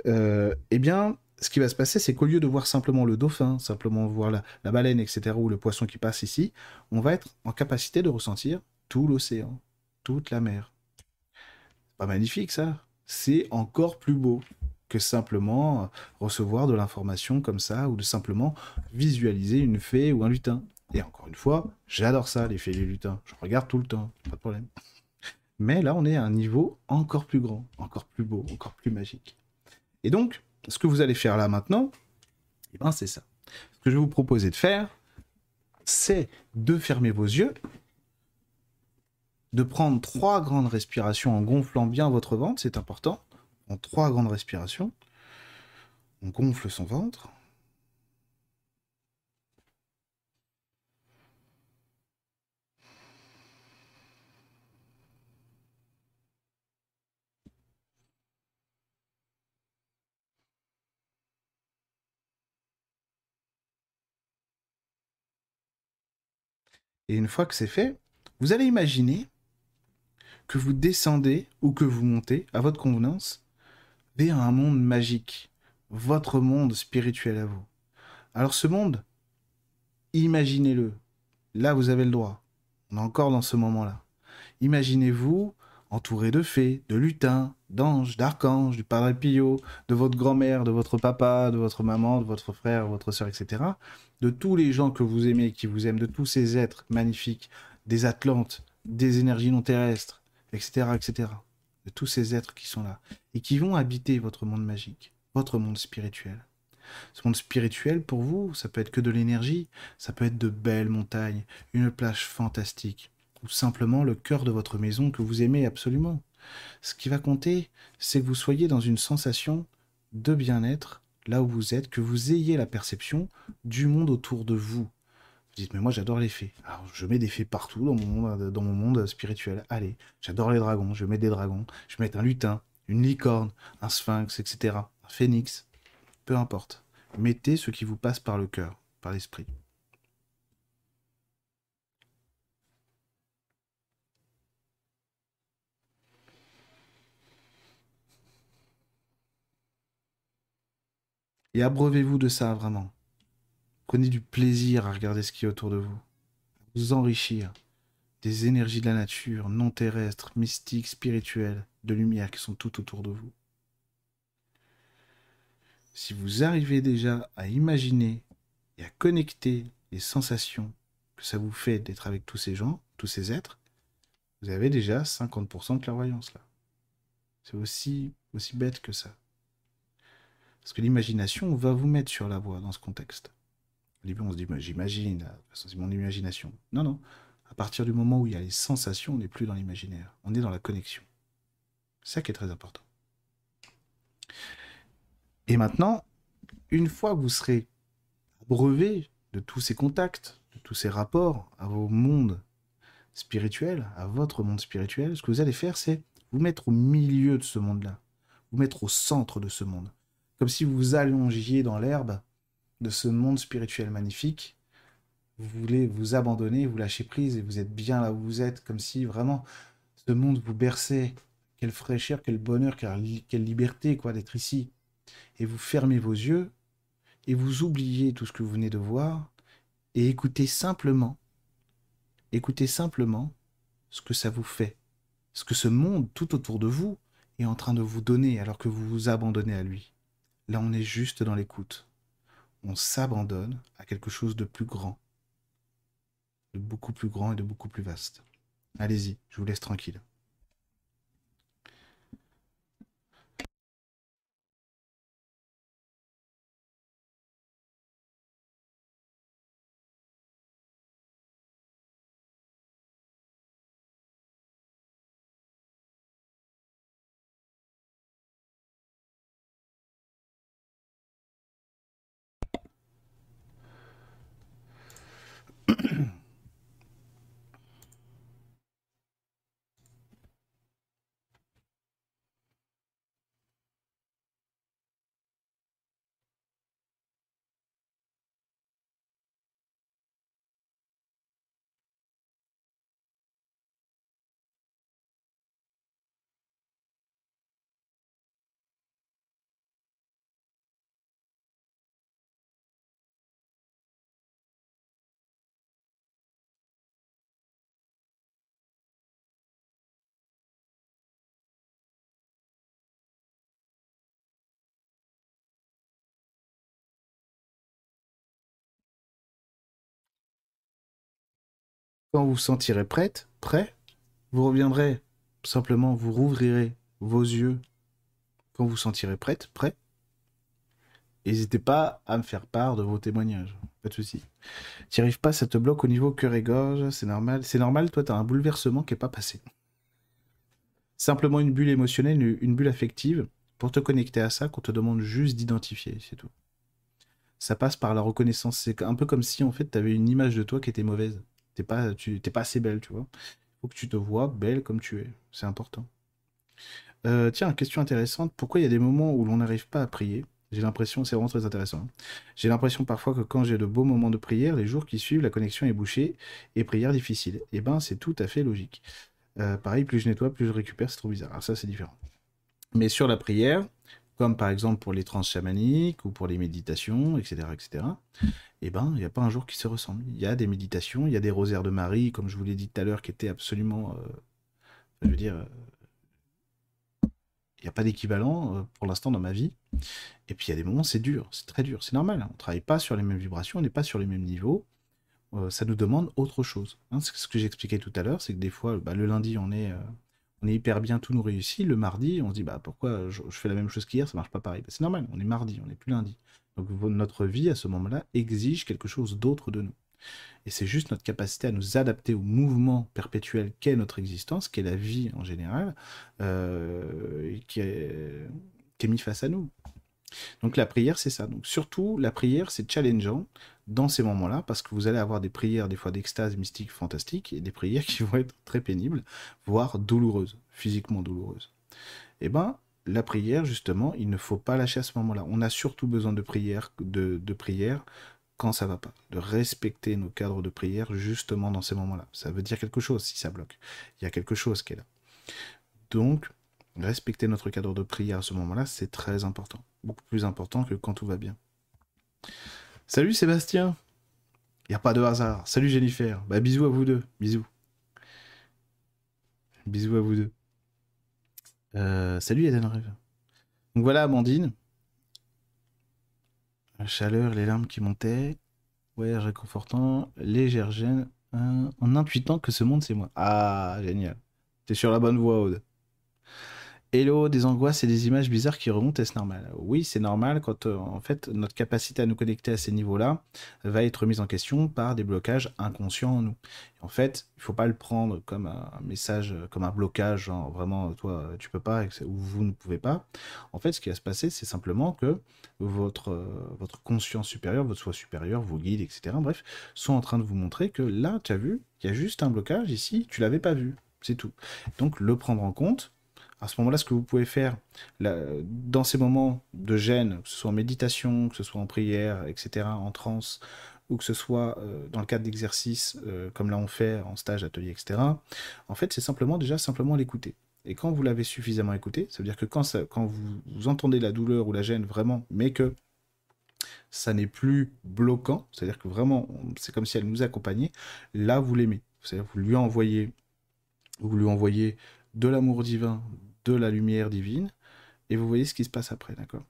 Euh, Eh bien, ce qui va se passer, c'est qu'au lieu de voir simplement le dauphin, simplement voir la, la, baleine, etc., ou le poisson qui passe ici, on va être en capacité de ressentir tout l'océan, toute la mer. Pas magnifique ça? C'est encore plus beau que simplement recevoir de l'information comme ça, ou de simplement visualiser une fée ou un lutin. Et encore une fois, j'adore ça, les fées et les lutins. Je regarde tout le temps, pas de problème. Mais là, on est à un niveau encore plus grand, encore plus beau, encore plus magique. Et donc, ce que vous allez faire là maintenant, eh ben, c'est ça. Ce que je vais vous proposer de faire, c'est de fermer vos yeux, de prendre trois grandes respirations en gonflant bien votre ventre, c'est important. En trois grandes respirations. On gonfle son ventre. Et une fois que c'est fait, vous allez imaginer que vous descendez ou que vous montez à votre convenance un monde magique, votre monde spirituel à vous. Alors ce monde, imaginez-le. Là, vous avez le droit. On est encore dans ce moment-là. Imaginez-vous entouré de fées, de lutins, d'anges, d'archanges, du Padre Pio, de votre grand-mère, de votre papa, de votre maman, de votre frère, votre soeur, etc. De tous les gens que vous aimez, qui vous aiment, de tous ces êtres magnifiques, des Atlantes, des énergies non terrestres, etc., etc. Tous ces êtres qui sont là et qui vont habiter votre monde magique, votre monde spirituel. Ce monde spirituel, pour vous, ça peut être que de l'énergie, ça peut être de belles montagnes, une plage fantastique, ou simplement le cœur de votre maison que vous aimez absolument. Ce qui va compter, c'est que vous soyez dans une sensation de bien-être là où vous êtes, que vous ayez la perception du monde autour de vous, mais moi j'adore les fées. Alors je mets des fées partout dans mon monde, dans mon monde spirituel. Allez, j'adore les dragons, je mets des dragons. Je mets un lutin, une licorne, un sphinx, etc. Un phénix. Peu importe. Mettez ce qui vous passe par le cœur, par l'esprit. Et abreuvez-vous de ça vraiment. Prenez du plaisir à regarder ce qui est autour de vous. Vous enrichir des énergies de la nature, non terrestres, mystiques, spirituelles, de lumière qui sont tout autour de vous. Si vous arrivez déjà à imaginer et à connecter les sensations que ça vous fait d'être avec tous ces gens, tous ces êtres, vous avez déjà 50% de clairvoyance là. C'est aussi, aussi bête que ça. Parce que l'imagination va vous mettre sur la voie dans ce contexte. Au début, on se dit, j'imagine, c'est mon imagination. Non, non. À partir du moment où il y a les sensations, on n'est plus dans l'imaginaire. On est dans la connexion. C'est ça qui est très important. Et maintenant, une fois que vous serez brevet de tous ces contacts, de tous ces rapports à vos mondes spirituels, à votre monde spirituel, ce que vous allez faire, c'est vous mettre au milieu de ce monde-là, vous mettre au centre de ce monde. Comme si vous allongiez dans l'herbe de ce monde spirituel magnifique, vous voulez vous abandonner, vous lâcher prise et vous êtes bien là où vous êtes, comme si vraiment ce monde vous berçait. Quelle fraîcheur, quel bonheur, quelle liberté quoi d'être ici. Et vous fermez vos yeux et vous oubliez tout ce que vous venez de voir et écoutez simplement, écoutez simplement ce que ça vous fait, ce que ce monde tout autour de vous est en train de vous donner alors que vous vous abandonnez à lui. Là, on est juste dans l'écoute on s'abandonne à quelque chose de plus grand, de beaucoup plus grand et de beaucoup plus vaste. Allez-y, je vous laisse tranquille. Vous sentirez prête, prêt, vous reviendrez. Simplement, vous rouvrirez vos yeux quand vous sentirez prête, prêt. N'hésitez pas à me faire part de vos témoignages. Pas de souci. Tu arrives pas, ça te bloque au niveau cœur et gorge, c'est normal. C'est normal, toi, tu as un bouleversement qui n'est pas passé. Simplement une bulle émotionnelle, une bulle affective. Pour te connecter à ça, qu'on te demande juste d'identifier, c'est tout. Ça passe par la reconnaissance. C'est un peu comme si, en fait, tu avais une image de toi qui était mauvaise. T'es pas, tu, pas assez belle, tu vois. Il faut que tu te vois belle comme tu es. C'est important. Euh, tiens, question intéressante. Pourquoi il y a des moments où l'on n'arrive pas à prier? J'ai l'impression, c'est vraiment très intéressant. Hein. J'ai l'impression parfois que quand j'ai de beaux moments de prière, les jours qui suivent, la connexion est bouchée et prière difficile. Eh ben, c'est tout à fait logique. Euh, pareil, plus je nettoie, plus je récupère, c'est trop bizarre. Alors ça, c'est différent. Mais sur la prière, comme par exemple pour les trans chamaniques ou pour les méditations, etc., etc., eh ben, il n'y a pas un jour qui se ressemble. Il y a des méditations, il y a des rosaires de Marie, comme je vous l'ai dit tout à l'heure, qui étaient absolument, euh, je veux dire, euh, il n'y a pas d'équivalent euh, pour l'instant dans ma vie. Et puis il y a des moments, c'est dur, c'est très dur, c'est normal. Hein. On ne travaille pas sur les mêmes vibrations, on n'est pas sur les mêmes niveaux. ça nous demande autre chose. Hein. ce que j'expliquais tout à l'heure, c'est que des fois, bah, le lundi, on est on est hyper bien, tout nous réussit. Le mardi, on se dit bah pourquoi je, fais la même chose qu'hier, ça marche pas pareil. Bah, c'est normal, on est mardi, on n'est plus lundi. Donc notre vie à ce moment-là exige quelque chose d'autre de nous. Et c'est juste notre capacité à nous adapter au mouvement perpétuel qu'est notre existence, qu'est la vie en général, euh, qui, est, qui mis face à nous. Donc la prière, c'est ça. Donc surtout, la prière, c'est challengeant dans ces moments-là, parce que vous allez avoir des prières, des fois d'extase mystique fantastique, et des prières qui vont être très pénibles, voire douloureuses, physiquement douloureuses. Eh ben, la prière, justement, il ne faut pas lâcher à ce moment-là. On a surtout besoin de prière, de, quand ça va pas, de respecter nos cadres de prière justement dans ces moments-là. Ça veut dire quelque chose si ça bloque. Il y a quelque chose qui est là. Donc, respecter notre cadre de prière à ce moment-là, c'est très important. Beaucoup plus important que quand tout va bien. Salut Sébastien n'y a pas de hasard. Salut Jennifer. Bah bisous à vous deux. Bisous. Bisous à vous deux. Euh, salut Eden Rêve. Donc voilà Amandine. La chaleur, les larmes qui montaient. Ouais, réconfortant. Légère gêne. Hein, en intuitant que ce monde c'est moi. Ah, génial. T'es sur la bonne voie, Aude. Hello, des angoisses et des images bizarres qui remontent, est-ce normal? Oui, c'est normal quand euh, en fait notre capacité à nous connecter à ces niveaux-là va être mise en question par des blocages inconscients en nous. en fait, il faut pas le prendre comme un message, comme un blocage, genre vraiment toi tu peux pas ou vous ne pouvez pas. En fait, ce qui va se passer, c'est simplement que votre votre conscience supérieure, votre soi supérieur, vos guides, etc. Bref, sont en train de vous montrer que là, tu as vu, il y a juste un blocage ici, tu l'avais pas vu, c'est tout. Donc le prendre en compte à ce moment-là, ce que vous pouvez faire dans ces moments de gêne, que ce soit en méditation, que ce soit en prière, etc., en transe, ou que ce soit euh, dans le cadre d'exercices euh, comme là on fait en stage, atelier, etc., en fait, c'est simplement déjà simplement l'écouter. Et quand vous l'avez suffisamment écouté, ça veut dire que quand, quand vous, entendez la douleur ou la gêne vraiment, mais que ça n'est plus bloquant, c'est-à-dire que vraiment, c'est comme si elle nous accompagnait, là, vous l'aimez. Vous lui envoyez, vous lui envoyez de l'amour divin, de la lumière divine, et vous voyez ce qui se passe après, d'accord?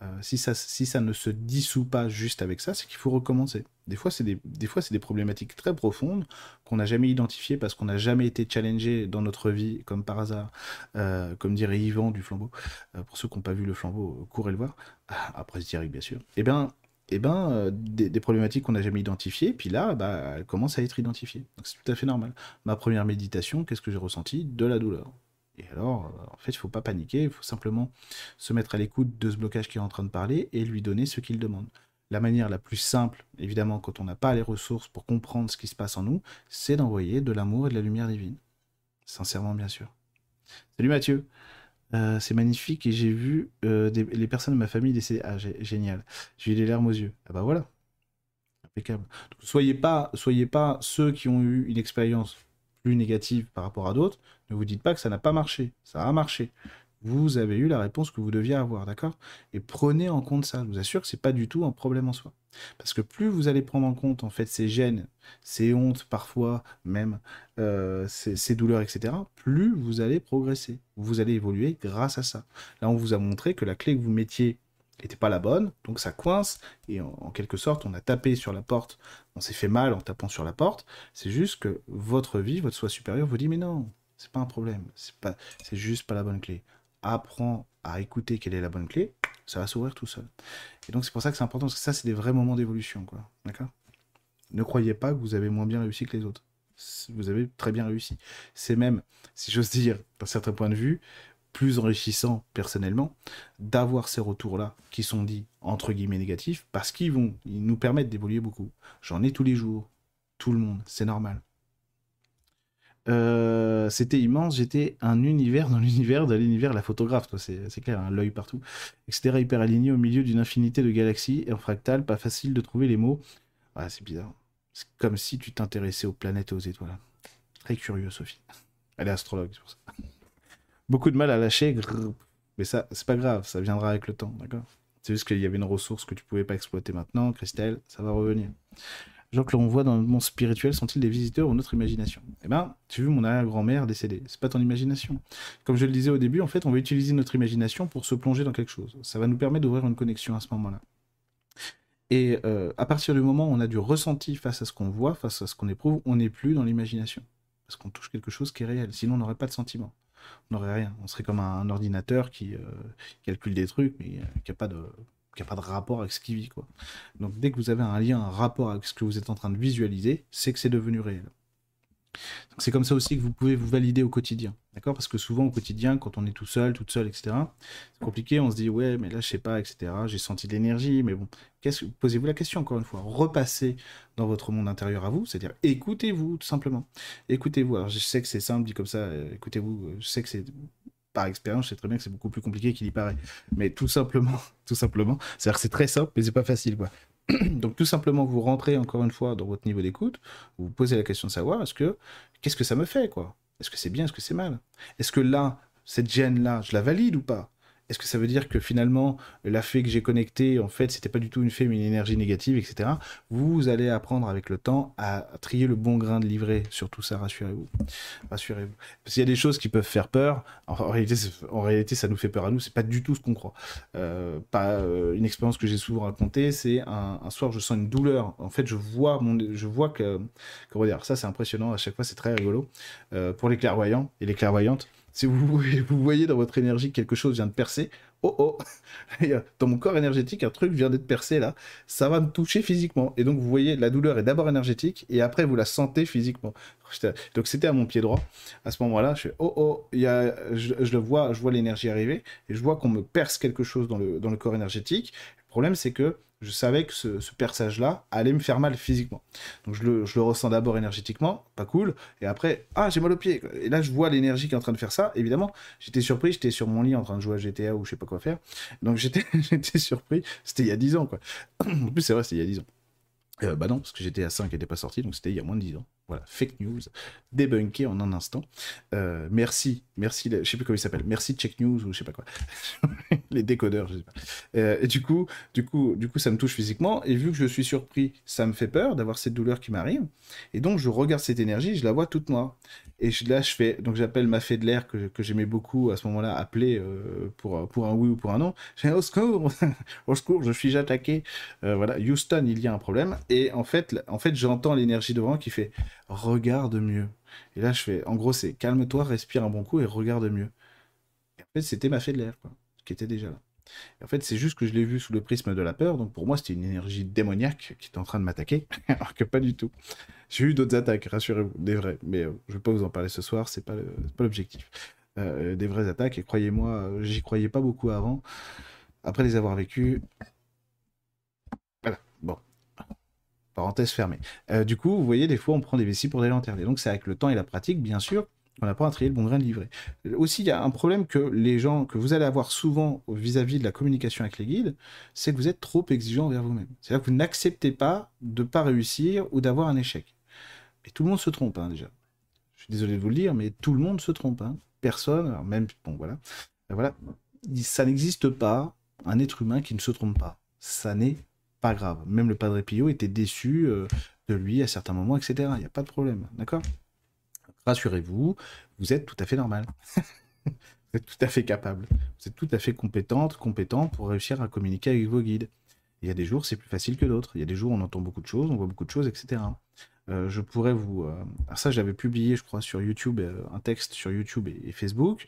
Euh, si, ça, si ça ne se dissout pas juste avec ça, c'est qu'il faut recommencer. Des fois, c'est des, des, fois, c'est des problématiques très profondes qu'on n'a jamais identifiées parce qu'on n'a jamais été challengé dans notre vie, comme par hasard, euh, comme dirait Yvan du flambeau. Euh, pour ceux qui n'ont pas vu le flambeau, courez le voir. Après ce direct, bien sûr. Eh bien, eh ben, des, problématiques qu'on n'a jamais identifiées, puis là, bah, elles commencent à être identifiées. C'est tout à fait normal. Ma première méditation, qu'est-ce que j'ai ressenti? De la douleur. Et alors, en fait, il ne faut pas paniquer, il faut simplement se mettre à l'écoute de ce blocage qui est en train de parler et lui donner ce qu'il demande. La manière la plus simple, évidemment, quand on n'a pas les ressources pour comprendre ce qui se passe en nous, c'est d'envoyer de l'amour et de la lumière divine. Sincèrement, bien sûr. Salut Mathieu. Euh, c'est magnifique et j'ai vu euh, les personnes de ma famille décédées. Ah, génial. J'ai eu des larmes aux yeux. Ah bah voilà. Impeccable. Soyez pas, soyez pas ceux qui ont eu une expérience plus négative par rapport à d'autres. Ne vous dites pas que ça n'a pas marché. Ça a marché. Vous avez eu la réponse que vous deviez avoir, d'accord? Et prenez en compte ça. Je vous assure que c'est pas du tout un problème en soi. Parce que plus vous allez prendre en compte en fait ces gènes, ces hontes parfois même, euh, ces, douleurs, etc., plus vous allez progresser. Vous allez évoluer grâce à ça. Là, on vous a montré que la clé que vous mettiez n'était pas la bonne, donc ça coince, et en, en, quelque sorte, on a tapé sur la porte, on s'est fait mal en tapant sur la porte. C'est juste que votre vie, votre soi supérieur vous dit, mais non, c'est pas un problème, c'est pas, c'est juste pas la bonne clé. Apprends à écouter quelle est la bonne clé, ça va s'ouvrir tout seul. Et donc c'est pour ça que c'est important, parce que ça, c'est des vrais moments d'évolution, quoi. D'accord? Ne croyez pas que vous avez moins bien réussi que les autres. Vous avez très bien réussi. C'est même, si j'ose dire, d'un certain point de vue, plus enrichissant personnellement d'avoir ces retours-là qui sont dits entre guillemets négatifs parce qu'ils vont, ils nous permettent d'évoluer beaucoup. J'en ai tous les jours, tout le monde, c'est normal. Euh, c'était immense, j'étais un univers dans l'univers de l'univers, la photographe, c'est clair, hein, l'œil partout, etc. hyper aligné au milieu d'une infinité de galaxies et en fractal, pas facile de trouver les mots. Ouais, c'est bizarre. C'est comme si tu t'intéressais aux planètes et aux étoiles. Très curieux, Sophie. Elle est astrologue, c'est pour ça. Beaucoup de mal à lâcher, mais ça, c'est pas grave, ça viendra avec le temps, d'accord? C'est juste qu'il y avait une ressource que tu pouvais pas exploiter maintenant, Christelle, ça va revenir gens que l'on voit dans le monde spirituel sont-ils des visiteurs ou notre imagination? Eh ben, tu vu mon arrière-grand-mère décédée. C'est pas ton imagination. Comme je le disais au début, en fait, on va utiliser notre imagination pour se plonger dans quelque chose. Ça va nous permettre d'ouvrir une connexion à ce moment-là. Et euh, à partir du moment où on a du ressenti face à ce qu'on voit, face à ce qu'on éprouve, on n'est plus dans l'imagination. Parce qu'on touche quelque chose qui est réel. Sinon, on n'aurait pas de sentiment. On n'aurait rien. On serait comme un ordinateur qui euh, calcule des trucs, mais euh, qui n'a pas de qui n'a pas de rapport avec ce qui vit. Quoi. Donc dès que vous avez un lien, un rapport avec ce que vous êtes en train de visualiser, c'est que c'est devenu réel. C'est comme ça aussi que vous pouvez vous valider au quotidien. D'accord? Parce que souvent au quotidien, quand on est tout seul, toute seule, etc., c'est compliqué, on se dit ouais, mais là je sais pas, etc. J'ai senti de l'énergie, mais bon, posez-vous la question encore une fois. Repassez dans votre monde intérieur à vous, c'est-à-dire écoutez-vous tout simplement. Écoutez-vous. Alors je sais que c'est simple dit comme ça, euh, écoutez-vous, euh, je sais que c'est par expérience, je sais très bien que c'est beaucoup plus compliqué qu'il y paraît. Mais tout simplement, tout simplement, c'est-à-dire c'est très simple, mais c'est pas facile, quoi. Donc tout simplement, vous rentrez encore une fois dans votre niveau d'écoute, vous vous posez la question de savoir, est-ce que, qu'est-ce que ça me fait, quoi? Est-ce que c'est bien, est-ce que c'est mal? Est-ce que là, cette gêne-là, je la valide ou pas? Est-ce que ça veut dire que finalement, la fée que j'ai connectée, en fait, c'était pas du tout une fée, mais une énergie négative, etc. Vous allez apprendre avec le temps à trier le bon grain de livret sur tout ça, rassurez-vous. Rassurez-vous. Parce qu'il y a des choses qui peuvent faire peur. En réalité, ça nous fait peur à nous, c'est pas du tout ce qu'on croit. Euh, pas, euh, une expérience que j'ai souvent racontée, c'est un, soir, je sens une douleur. En fait, je vois, mon, je vois que. Comment dire Ça, c'est impressionnant. À chaque fois, c'est très rigolo. Euh, pour les clairvoyants et les clairvoyantes, si vous, voyez dans votre énergie quelque chose vient de percer, oh oh, dans mon corps énergétique, un truc vient d'être percé là, ça va me toucher physiquement. Et donc vous voyez, la douleur est d'abord énergétique et après vous la sentez physiquement. Donc c'était à mon pied droit. À ce moment-là, je fais oh oh, y a, je, je, le vois, je vois l'énergie arriver et je vois qu'on me perce quelque chose dans le, dans le corps énergétique. Le problème c'est que je savais que ce, ce perçage-là allait me faire mal physiquement. Donc je le, je le ressens d'abord énergétiquement, pas cool, et après, ah, j'ai mal au pied. Et là, je vois l'énergie qui est en train de faire ça. Évidemment, j'étais surpris, j'étais sur mon lit en train de jouer à GTA ou je sais pas quoi faire. Donc j'étais surpris. C'était il y a 10 ans, quoi. en plus, c'est vrai, c'était il y a 10 ans. Euh, bah non, parce que j'étais à 5 et n'était pas sorti, donc c'était il y a moins de 10 ans. Voilà, fake news, débunké en un instant. Euh, merci, merci, je sais plus comment il s'appelle, merci Check News ou je sais pas quoi. Les décodeurs, je sais pas. Euh, et du coup, du coup, du coup, ça me touche physiquement. Et vu que je suis surpris, ça me fait peur d'avoir cette douleur qui m'arrive. Et donc, je regarde cette énergie, je la vois toute noire. Et là, je fais, donc j'appelle ma fée de l'air que, que j'aimais beaucoup à ce moment-là, appeler euh, pour, pour un oui ou pour un non. Je fais au secours, au secours, je suis attaqué. Voilà, Houston, il y a un problème. Et en fait, en fait j'entends l'énergie devant qui fait regarde mieux. Et là, je fais, en gros, c'est calme-toi, respire un bon coup et regarde mieux. Et en fait, c'était ma fée de l'air, quoi, qui était déjà là. En fait, c'est juste que je l'ai vu sous le prisme de la peur, donc pour moi, c'était une énergie démoniaque qui était en train de m'attaquer, alors que pas du tout. J'ai eu d'autres attaques, rassurez-vous, des vraies, mais euh, je vais pas vous en parler ce soir, c'est pas l'objectif. Euh, des vraies attaques, et croyez-moi, euh, j'y croyais pas beaucoup avant. Après les avoir vécues, voilà, bon, parenthèse fermée. du coup, vous voyez, des fois, on prend des vessies pour des lanternes, et donc c'est avec le temps et la pratique, bien sûr, on n'a pas à trier le bon grain de livret. Aussi, il y a un problème que les gens, que vous allez avoir souvent vis-à-vis de la communication avec les guides, c'est que vous êtes trop exigeant envers vous-même. C'est-à-dire que vous n'acceptez pas de ne pas réussir ou d'avoir un échec. Et tout le monde se trompe, hein, déjà. Je suis désolé de vous le dire, mais tout le monde se trompe. Hein. Personne, même, bon, voilà. voilà. Ça n'existe pas un être humain qui ne se trompe pas. Ça n'est pas grave. Même le Padre Pio était déçu euh, de lui à certains moments, etc. Il n'y a pas de problème, d'accord? Rassurez-vous, vous êtes tout à fait normal. vous êtes tout à fait capable. Vous êtes tout à fait compétente, compétent pour réussir à communiquer avec vos guides. Il y a des jours, c'est plus facile que d'autres. Il y a des jours, on entend beaucoup de choses, on voit beaucoup de choses, etc. Euh, je pourrais vous. Euh, ça, j'avais publié, je crois, sur YouTube, un texte sur YouTube et, Facebook.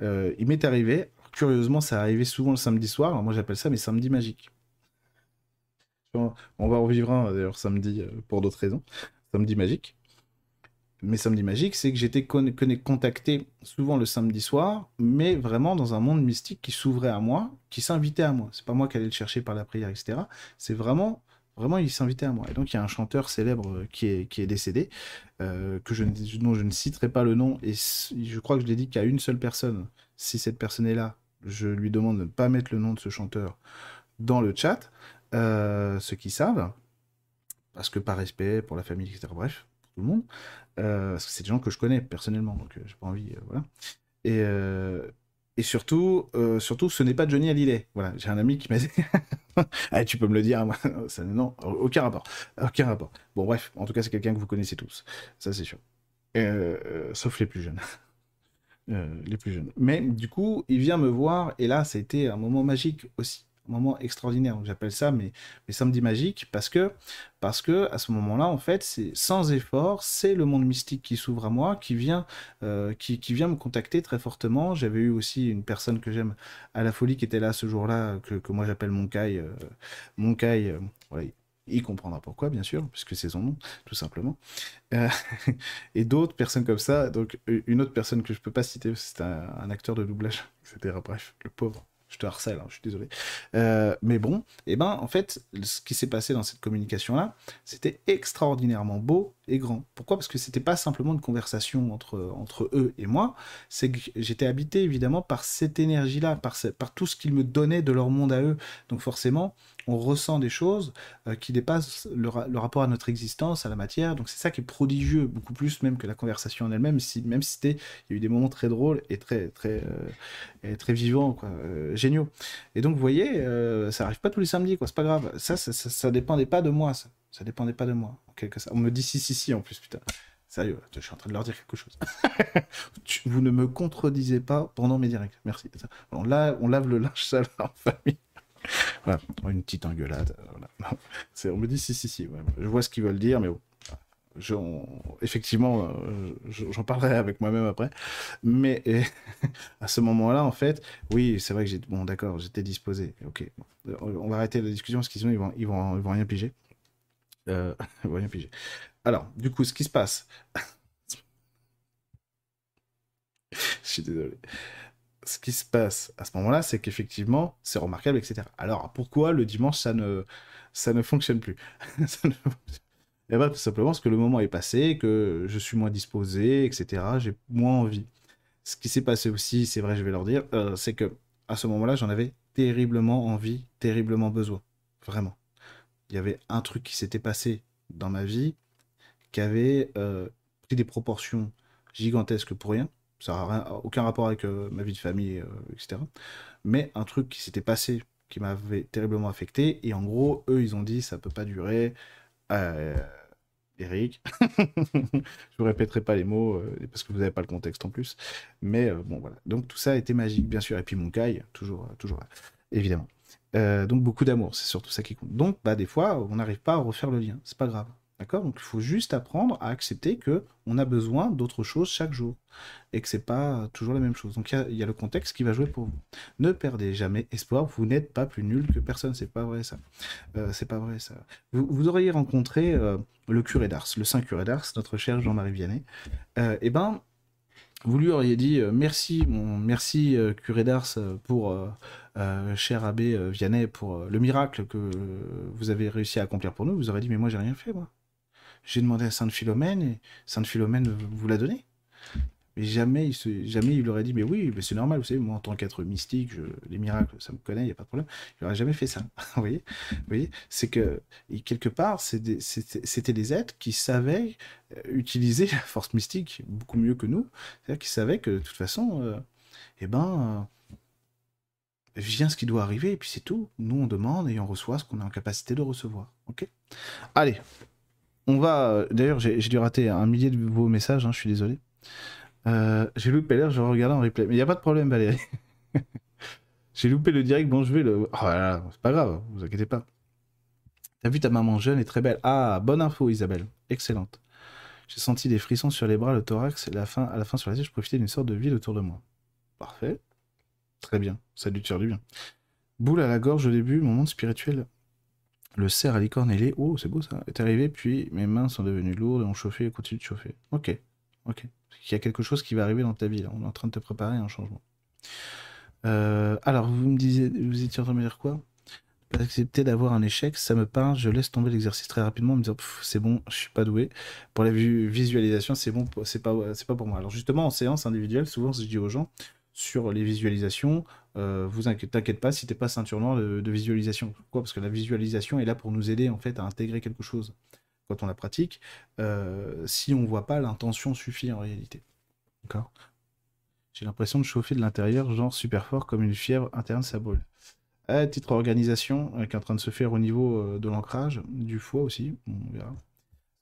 il m'est arrivé, curieusement, ça arrivait souvent le samedi soir. Alors moi, j'appelle ça mes samedis magiques. On va en revivre un d'ailleurs samedi pour d'autres raisons. Samedi magique mes samedis magiques, c'est que j'étais contacté souvent le samedi soir, mais vraiment dans un monde mystique qui s'ouvrait à moi, qui s'invitait à moi. C'est pas moi qui allais le chercher par la prière, etc. C'est vraiment, vraiment, il s'invitait à moi. Et donc il y a un chanteur célèbre euh, qui est, décédé, euh, que je, dont je ne citerai pas le nom, et je crois que je l'ai dit qu'à une seule personne. Si cette personne est là, je lui demande de ne pas mettre le nom de ce chanteur dans le chat, euh, ceux qui savent, parce que par respect pour la famille, etc. Bref, tout le monde. Euh, parce que c'est des gens que je connais personnellement, donc euh, j'ai pas envie, euh, voilà. Et, et surtout, surtout, ce n'est pas Johnny Hallyday. Voilà, j'ai un ami qui m'a dit, ah, tu peux me le dire, moi. Ça, non, aucun rapport, aucun rapport. Bon, bref, en tout cas, c'est quelqu'un que vous connaissez tous, ça c'est sûr. sauf les plus jeunes. les plus jeunes. Mais du coup, il vient me voir, et là, ça a été un moment magique aussi moment extraordinaire. Donc j'appelle ça mes, mes samedis magiques parce que, parce que à ce moment-là, en fait, c'est sans effort, c'est le monde mystique qui s'ouvre à moi, qui vient, euh, qui, vient me contacter très fortement. J'avais eu aussi une personne que j'aime à la folie qui était là ce jour-là, que, que moi j'appelle mon Kai. Euh, mon Kai, euh, il comprendra pourquoi, bien sûr, puisque c'est son nom, tout simplement. et d'autres personnes comme ça. Donc, une autre personne que je peux pas citer, c'est un, un, acteur de doublage, etc. Bref, le pauvre je te harcèle, hein, je suis désolé. Euh, mais bon, et eh ben, en fait, ce qui s'est passé dans cette communication-là, c'était extraordinairement beau et grand. Pourquoi? Parce que c'était pas simplement une conversation entre, entre eux et moi, c'est que j'étais habité évidemment par cette énergie-là, par, par tout ce qu'ils me donnaient de leur monde à eux. Donc forcément, on ressent des choses euh, qui dépassent le, rapport à notre existence, à la matière. Donc c'est ça qui est prodigieux, beaucoup plus même que la conversation en elle-même. Même si il y a eu des moments très drôles et très très euh, très vivants, quoi, euh, géniaux. Et donc vous voyez, ça arrive pas tous les samedis, quoi. C'est pas grave. Ça, ça, ça, dépendait pas de moi, ça. Ça dépendait pas de moi. On me dit si si si en plus, putain. Sérieux, je suis en train de leur dire quelque chose. vous ne me contredisez pas pendant mes directs. Merci. On, on lave le linge sale en famille. Voilà, une petite engueulade. Euh, on me dit si, si, si. je vois ce qu'ils veulent dire, mais je, effectivement, euh, j'en parlerai avec moi-même après. Mais à ce moment-là, en fait, oui, c'est vrai que j'ai. Bon, d'accord, j'étais disposé. Ok, on va arrêter la discussion parce qu'ils ils vont, ils vont, ils vont rien piger. Euh, ils vont rien piger. Alors, du coup, ce qui se passe. Je suis désolé ce qui se passe à ce moment-là, c'est qu'effectivement, c'est remarquable, etc. Alors, pourquoi le dimanche, ça ne, ça ne fonctionne plus? Ça ne... Eh bien, tout simplement parce que le moment est passé, que je suis moins disposé, etc. J'ai moins envie. Ce qui s'est passé aussi, c'est vrai, je vais leur dire, euh, c'est que à ce moment-là, j'en avais terriblement envie, terriblement besoin. Vraiment. Il y avait un truc qui s'était passé dans ma vie qui avait euh, pris des proportions gigantesques pour rien. Ça n'a aucun rapport avec euh, ma vie de famille, etc. Mais un truc qui s'était passé, qui m'avait terriblement affecté. Et en gros, eux, ils ont dit, ça peut pas durer. Eric. je vous répéterai pas les mots parce que vous n'avez pas le contexte en plus. Mais bon, voilà. Donc tout ça a été magique, bien sûr. Et puis mon Kai, toujours, toujours là, évidemment. Euh, donc beaucoup d'amour, c'est surtout ça qui compte. Donc bah, des fois, on n'arrive pas à refaire le lien, c'est pas grave. D'accord? Donc il faut juste apprendre à accepter que on a besoin d'autre chose chaque jour et que c'est pas toujours la même chose. Donc il y, a le contexte qui va jouer pour vous. Ne perdez jamais espoir, vous n'êtes pas plus nul que personne, c'est pas vrai ça. Euh, c'est pas vrai ça. Vous, auriez rencontré euh, le curé d'Ars, le saint curé d'Ars, notre cher Jean-Marie Vianney. et eh ben vous lui auriez dit merci, mon merci curé d'Ars pour euh, cher abbé euh, Vianney, pour euh, le miracle que vous avez réussi à accomplir pour nous, vous aurez dit, mais moi j'ai rien fait, moi. J'ai demandé à Sainte Philomène et Sainte Philomène vous l'a donné. Mais jamais il, se, jamais il aurait dit, mais oui, mais c'est normal, vous savez, moi en tant qu'être mystique, les miracles, ça me connaît, il n'y a pas de problème. Il n'aurait jamais fait ça. vous voyez, voyez C'est que, quelque part, c'était des êtres qui savaient utiliser la force mystique beaucoup mieux que nous. C'est-à-dire qu'ils savaient que de toute façon, eh ben, vient ce qui doit arriver, et puis c'est tout. Nous, on demande et on reçoit ce qu'on est en capacité de recevoir. Ok? Allez, on va. Euh, d'ailleurs, j'ai dû rater un millier de vos messages, hein, je suis désolé. Euh, j'ai loupé l'air, je regarde en replay. Mais il n'y a pas de problème, Valérie. j'ai loupé le direct, bon, je vais le. Oh c'est pas grave, vous inquiétez pas. T'as vu ta maman jeune et très belle. Ah, bonne info, Isabelle. Excellente. J'ai senti des frissons sur les bras, le thorax, et la fin, à la fin sur la tête, je profitais d'une sorte de vide autour de moi. Parfait. Très bien, ça lui tire du bien. Boule à la gorge au début, mon monde spirituel. Le cerf à licorne ailée, oh c'est beau ça, est arrivé, puis mes mains sont devenues lourdes et ont chauffé et continuent de chauffer. Ok, ok. Il y a quelque chose qui va arriver dans ta vie, là. on est en train de te préparer un changement. Euh, alors, vous me disiez, vous étiez en train de me dire quoi? Accepter d'avoir un échec, ça me parle, je laisse tomber l'exercice très rapidement en me disant c'est bon, je suis pas doué. Pour la visualisation, c'est bon, c'est pas, pas pour moi. Alors justement, en séance individuelle, souvent je dis aux gens, sur les visualisations, euh, vous t'inquiète pas si t'es pas ceinture noire de, visualisation. Pourquoi? Parce que la visualisation est là pour nous aider en fait à intégrer quelque chose quand on la pratique. Euh, si on voit pas, l'intention suffit en réalité. D'accord? J'ai l'impression de chauffer de l'intérieur, genre super fort, comme une fièvre interne, ça brûle. À titre organisation, euh, qui est en train de se faire au niveau de l'ancrage, du foie aussi.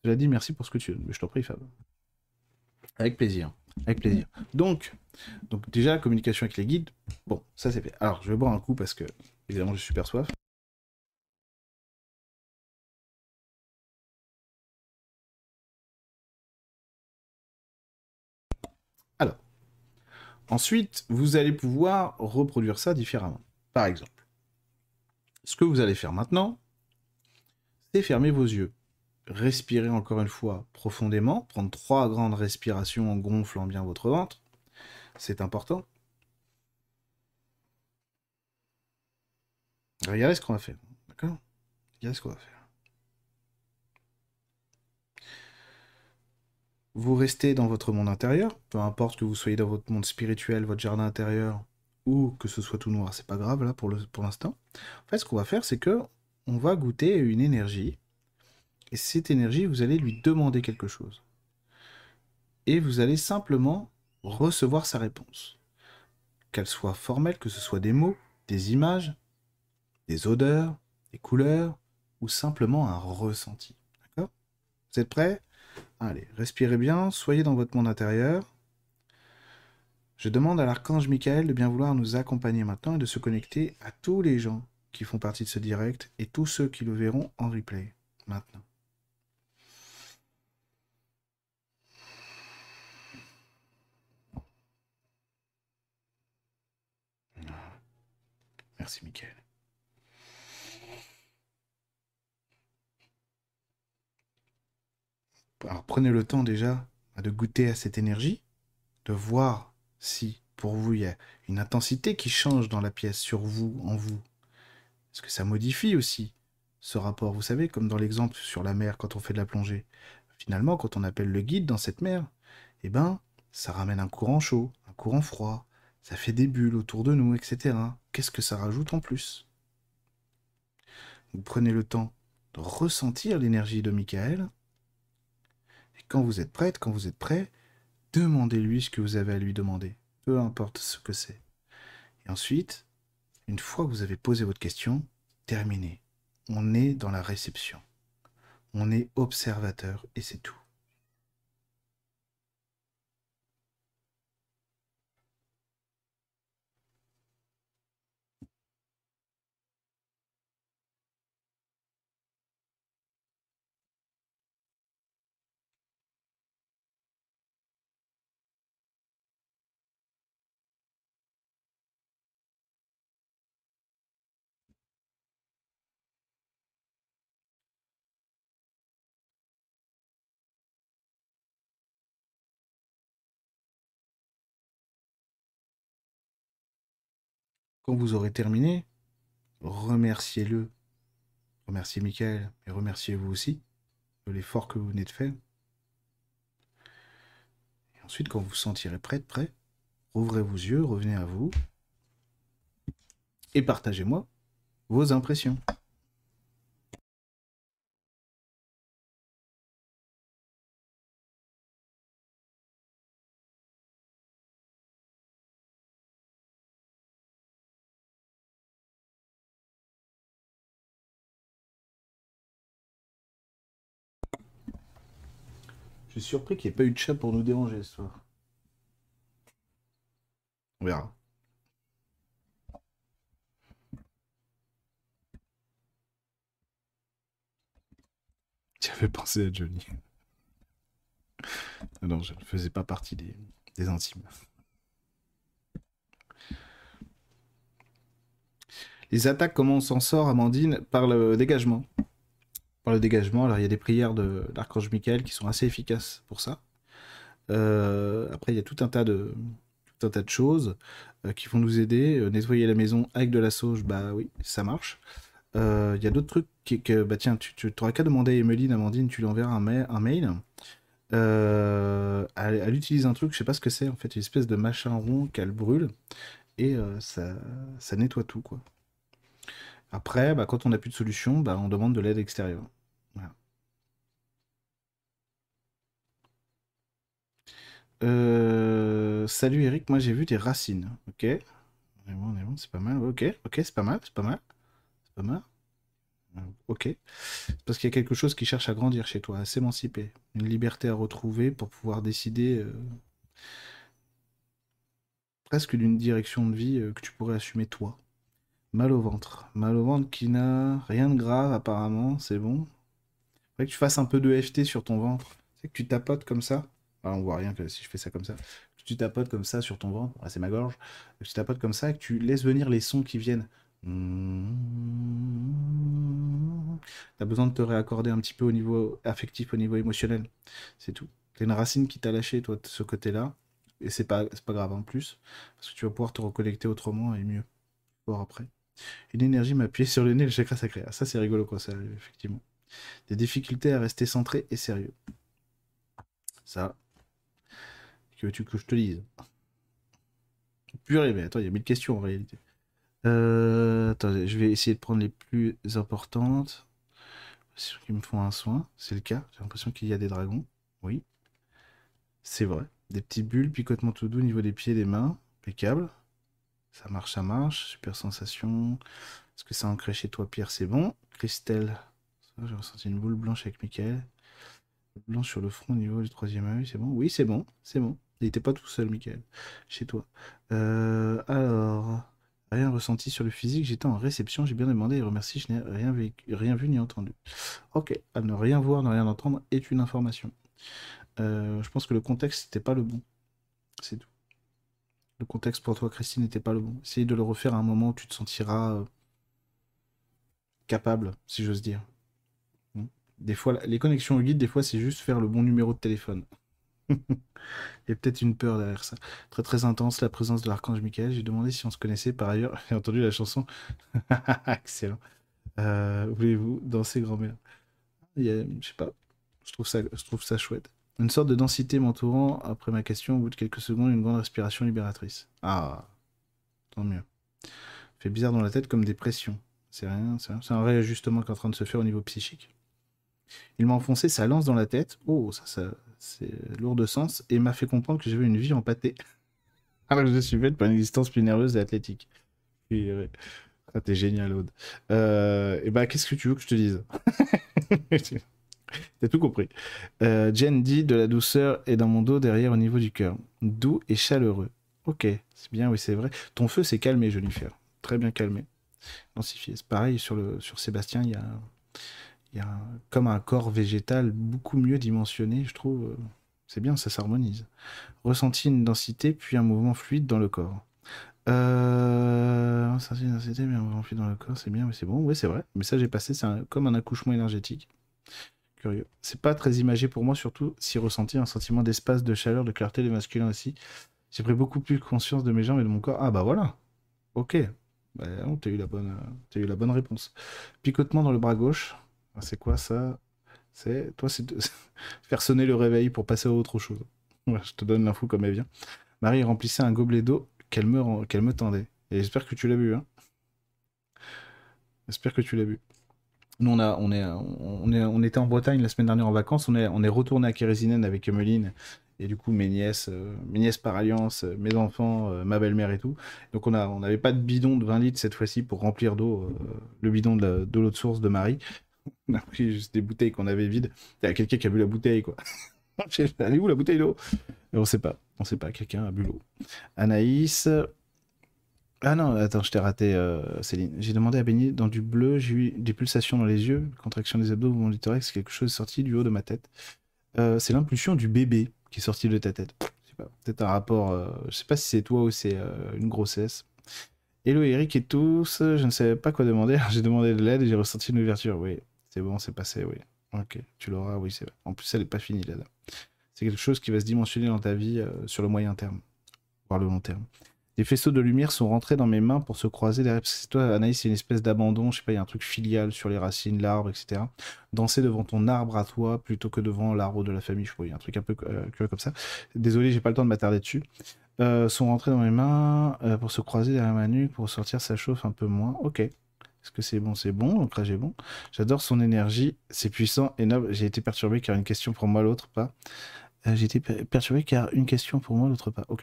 Cela dit, merci pour ce que tu. Je t'en prie, Fab. Avec plaisir. Avec plaisir. Donc, donc déjà, communication avec les guides. Bon, ça c'est fait. Alors, je vais boire un coup parce que, évidemment, j'ai super soif. Alors, ensuite, vous allez pouvoir reproduire ça différemment. Par exemple, ce que vous allez faire maintenant, c'est fermer vos yeux respirez encore une fois profondément, prendre trois grandes respirations en gonflant bien votre ventre. C'est important. Regardez ce qu'on va faire. D'accord? Regardez ce qu'on va faire. Vous restez dans votre monde intérieur, peu importe que vous soyez dans votre monde spirituel, votre jardin intérieur, ou que ce soit tout noir, c'est pas grave là pour l'instant. En fait, ce qu'on va faire, c'est que on va goûter une énergie et cette énergie, vous allez lui demander quelque chose. Et vous allez simplement recevoir sa réponse. Qu'elle soit formelle, que ce soit des mots, des images, des odeurs, des couleurs, ou simplement un ressenti. D'accord? Vous êtes prêts? Allez, respirez bien, soyez dans votre monde intérieur. Je demande à l'archange Michael de bien vouloir nous accompagner maintenant et de se connecter à tous les gens qui font partie de ce direct et tous ceux qui le verront en replay maintenant. Merci, Michael. Alors prenez le temps déjà de goûter à cette énergie, de voir si pour vous il y a une intensité qui change dans la pièce, sur vous, en vous. Est-ce que ça modifie aussi ce rapport? Vous savez, comme dans l'exemple sur la mer quand on fait de la plongée. Finalement, quand on appelle le guide dans cette mer, eh ben, ça ramène un courant chaud, un courant froid, ça fait des bulles autour de nous, etc. Qu'est-ce que ça rajoute en plus? Vous prenez le temps de ressentir l'énergie de Michael quand vous êtes prête, quand vous êtes prêt, demandez-lui ce que vous avez à lui demander, peu importe ce que c'est. Et ensuite, une fois que vous avez posé votre question, terminez. On est dans la réception. On est observateur et c'est tout. Quand vous aurez terminé, remerciez-le. Remerciez Michael et remerciez-vous aussi de l'effort que vous venez de faire. Et ensuite, quand vous vous sentirez prête, prêt, ouvrez vos yeux, revenez à vous et partagez-moi vos impressions. Suis surpris qu'il n'y ait pas eu de chat pour nous déranger ce soir. On verra. J'avais pensé à Johnny. Non, je ne faisais pas partie des intimes. Les attaques, comment on s'en sort, Amandine Par le dégagement? Le dégagement. Alors il y a des prières de l'archange Michael qui sont assez efficaces pour ça. Euh, après il y a tout un tas de tout un tas de choses euh, qui vont nous aider. Euh, nettoyer la maison avec de la sauge, bah oui, ça marche. Il y a d'autres trucs que bah tiens, tu, tu qu'à demander à Emeline, Amandine, tu lui enverras un, un mail. elle, utilise un truc, je sais pas ce que c'est en fait, une espèce de machin rond qu'elle brûle et ça, ça nettoie tout quoi. Après, bah, quand on n'a plus de solution, bah, on demande de l'aide extérieure. Euh, salut Eric, moi j'ai vu des racines. Ok. c'est pas mal. Ok, ok, c'est pas mal, c'est pas mal. C'est pas mal. Euh, ok. Parce qu'il y a quelque chose qui cherche à grandir chez toi, à s'émanciper. Une liberté à retrouver pour pouvoir décider euh, presque d'une direction de vie que tu pourrais assumer toi. Mal au ventre. Mal au ventre qui n'a rien de grave apparemment, c'est bon. Faudrait que tu fasses un peu de FT sur ton ventre. C'est que tu tapotes comme ça. Ah, on voit rien que si je fais ça comme ça. Tu tapotes comme ça sur ton ventre, ah, c'est ma gorge. Tu tapotes comme ça et que tu laisses venir les sons qui viennent. T'as besoin de te réaccorder un petit peu au niveau affectif, au niveau émotionnel. C'est tout. T'as une racine qui t'a lâché, toi, de ce côté-là. Et c'est pas, pas grave en plus. Parce que tu vas pouvoir te reconnecter autrement et mieux. Voir après. Une énergie m'a appuyé sur le nez, le chakra sacré. Ah, ça, c'est rigolo, quoi, ça, effectivement. Des difficultés à rester centré et sérieux. Ça, que veux-tu que je te dise Purée, mais attends, il y a mille questions en réalité. Euh, je vais essayer de prendre les plus importantes. C'est sûr me font un soin, c'est le cas. J'ai l'impression qu'il y a des dragons. Oui. C'est vrai. Des petites bulles, picotement tout doux au niveau des pieds des mains. Impeccable. Ça marche, ça marche. Super sensation. Est-ce que ça ancré chez toi, Pierre? C'est bon. Christelle. J'ai ressenti une boule blanche avec Mickaël. Blanc sur le front au niveau du troisième œil, c'est bon? Oui, c'est bon, c'est bon. Il n'était pas tout seul, Michael, chez toi. Euh, alors, rien ressenti sur le physique, j'étais en réception, j'ai bien demandé et remercié, je n'ai rien, rien vu ni entendu. Ok, à ne rien voir, ne rien entendre est une information. Euh, je pense que le contexte n'était pas le bon. C'est tout. Le contexte pour toi, Christine, n'était pas le bon. Essaye de le refaire à un moment où tu te sentiras euh, capable, si j'ose dire. Hmm. Des fois, les connexions au guide, des fois, c'est juste faire le bon numéro de téléphone. Il y a peut-être une peur derrière ça. Très très intense, la présence de l'archange Michael. J'ai demandé si on se connaissait par ailleurs. J'ai entendu la chanson. Excellent. Euh, voulez-vous danser grand-mère? Je sais pas. Je trouve, ça, je trouve ça chouette. Une sorte de densité m'entourant après ma question. Au bout de quelques secondes, une grande respiration libératrice. Ah, tant mieux. Fait bizarre dans la tête comme des pressions. C'est rien, c'est un réajustement qui est en train de se faire au niveau psychique. Il m'a enfoncé sa lance dans la tête. Oh, ça, ça, c'est lourd de sens, et m'a fait comprendre que j'avais une vie en pâté. Alors que je suis faite par une existence plus nerveuse et athlétique. Puis, ouais. Ah, t'es génial, Aude. Euh, et bah, qu'est-ce que tu veux que je te dise? T'as tout compris. Euh, Jen dit de la douceur est dans mon dos derrière au niveau du cœur. Doux et chaleureux. Ok, c'est bien, oui, c'est vrai. Ton feu s'est calmé, Jennifer. Très bien calmé. Densifié. C'est pareil sur, le, sur Sébastien, il y a, il y a comme un corps végétal beaucoup mieux dimensionné, je trouve. C'est bien, ça s'harmonise. Ressenti une densité, puis un mouvement fluide dans le corps. Euh... Une densité, puis un mouvement fluide dans le corps, c'est bien, mais c'est bon. Oui, c'est vrai. Mais ça, j'ai passé, c'est comme un accouchement énergétique. Curieux. C'est pas très imagé pour moi, surtout si ressenti un sentiment d'espace, de chaleur, de clarté, de masculin aussi. J'ai pris beaucoup plus conscience de mes jambes et de mon corps. Ah bah voilà. Ok. Bah, t'as eu, la bonne... as eu la bonne réponse. Picotement dans le bras gauche. Ah, c'est quoi ça? C'est toi, c'est faire sonner le réveil pour passer à autre chose. je te donne l'info comme elle vient. Marie remplissait un gobelet d'eau qu'elle me, me tendait. Et j'espère que tu l'as bu. Hein. J'espère que tu l'as bu. Nous, on, a, on, est, on, était en Bretagne la semaine dernière en vacances. On est, retourné à Kérésinène avec Emeline et du coup mes nièces, euh, mes nièces par alliance, euh, mes enfants, euh, ma belle-mère et tout. Donc on a, on n'avait pas de bidon de 20 litres cette fois-ci pour remplir d'eau le bidon de l'eau de source de Marie. On a pris juste des bouteilles qu'on avait vides. Il y a quelqu'un qui a bu la bouteille quoi. Elle est où la bouteille d'eau? On sait pas, on sait pas. Quelqu'un a bu l'eau. Anaïs. Ah non, attends, je t'ai raté, Céline. J'ai demandé à baigner dans du bleu, j'ai eu des pulsations dans les yeux, contraction des abdos, mon thorax, quelque chose sorti du haut de ma tête. c'est l'impulsion du bébé qui est sorti de ta tête. Peut-être un rapport, euh, je sais pas si c'est toi ou c'est euh, une grossesse. Hello Eric et tous, je ne savais pas quoi demander, j'ai demandé de l'aide et j'ai ressenti une ouverture. Oui, c'est bon, c'est passé, oui. Ok, tu l'auras, oui, c'est vrai. En plus, elle n'est pas finie là. C'est quelque chose qui va se dimensionner dans ta vie euh, sur le moyen terme, voire le long terme. Des faisceaux de lumière sont rentrés dans mes mains pour se croiser derrière. Parce toi, Anaïs, c'est une espèce d'abandon. Je sais pas, il y a un truc filial sur les racines, l'arbre, etc. Danser devant ton arbre à toi plutôt que devant l'arbre de la famille. Je crois, il y a un truc un peu euh, comme ça. Désolé, j'ai pas le temps de m'attarder dessus. Euh, sont rentrés dans mes mains euh, pour se croiser derrière ma nuque, pour sortir, ça chauffe un peu moins. Ok. Est-ce que c'est bon C'est bon, l'ancrage est bon. J'adore son énergie, c'est puissant et noble. J'ai été perturbé car une question pour moi, l'autre pas. Euh, j'ai été perturbé car une question pour moi, l'autre pas. Ok.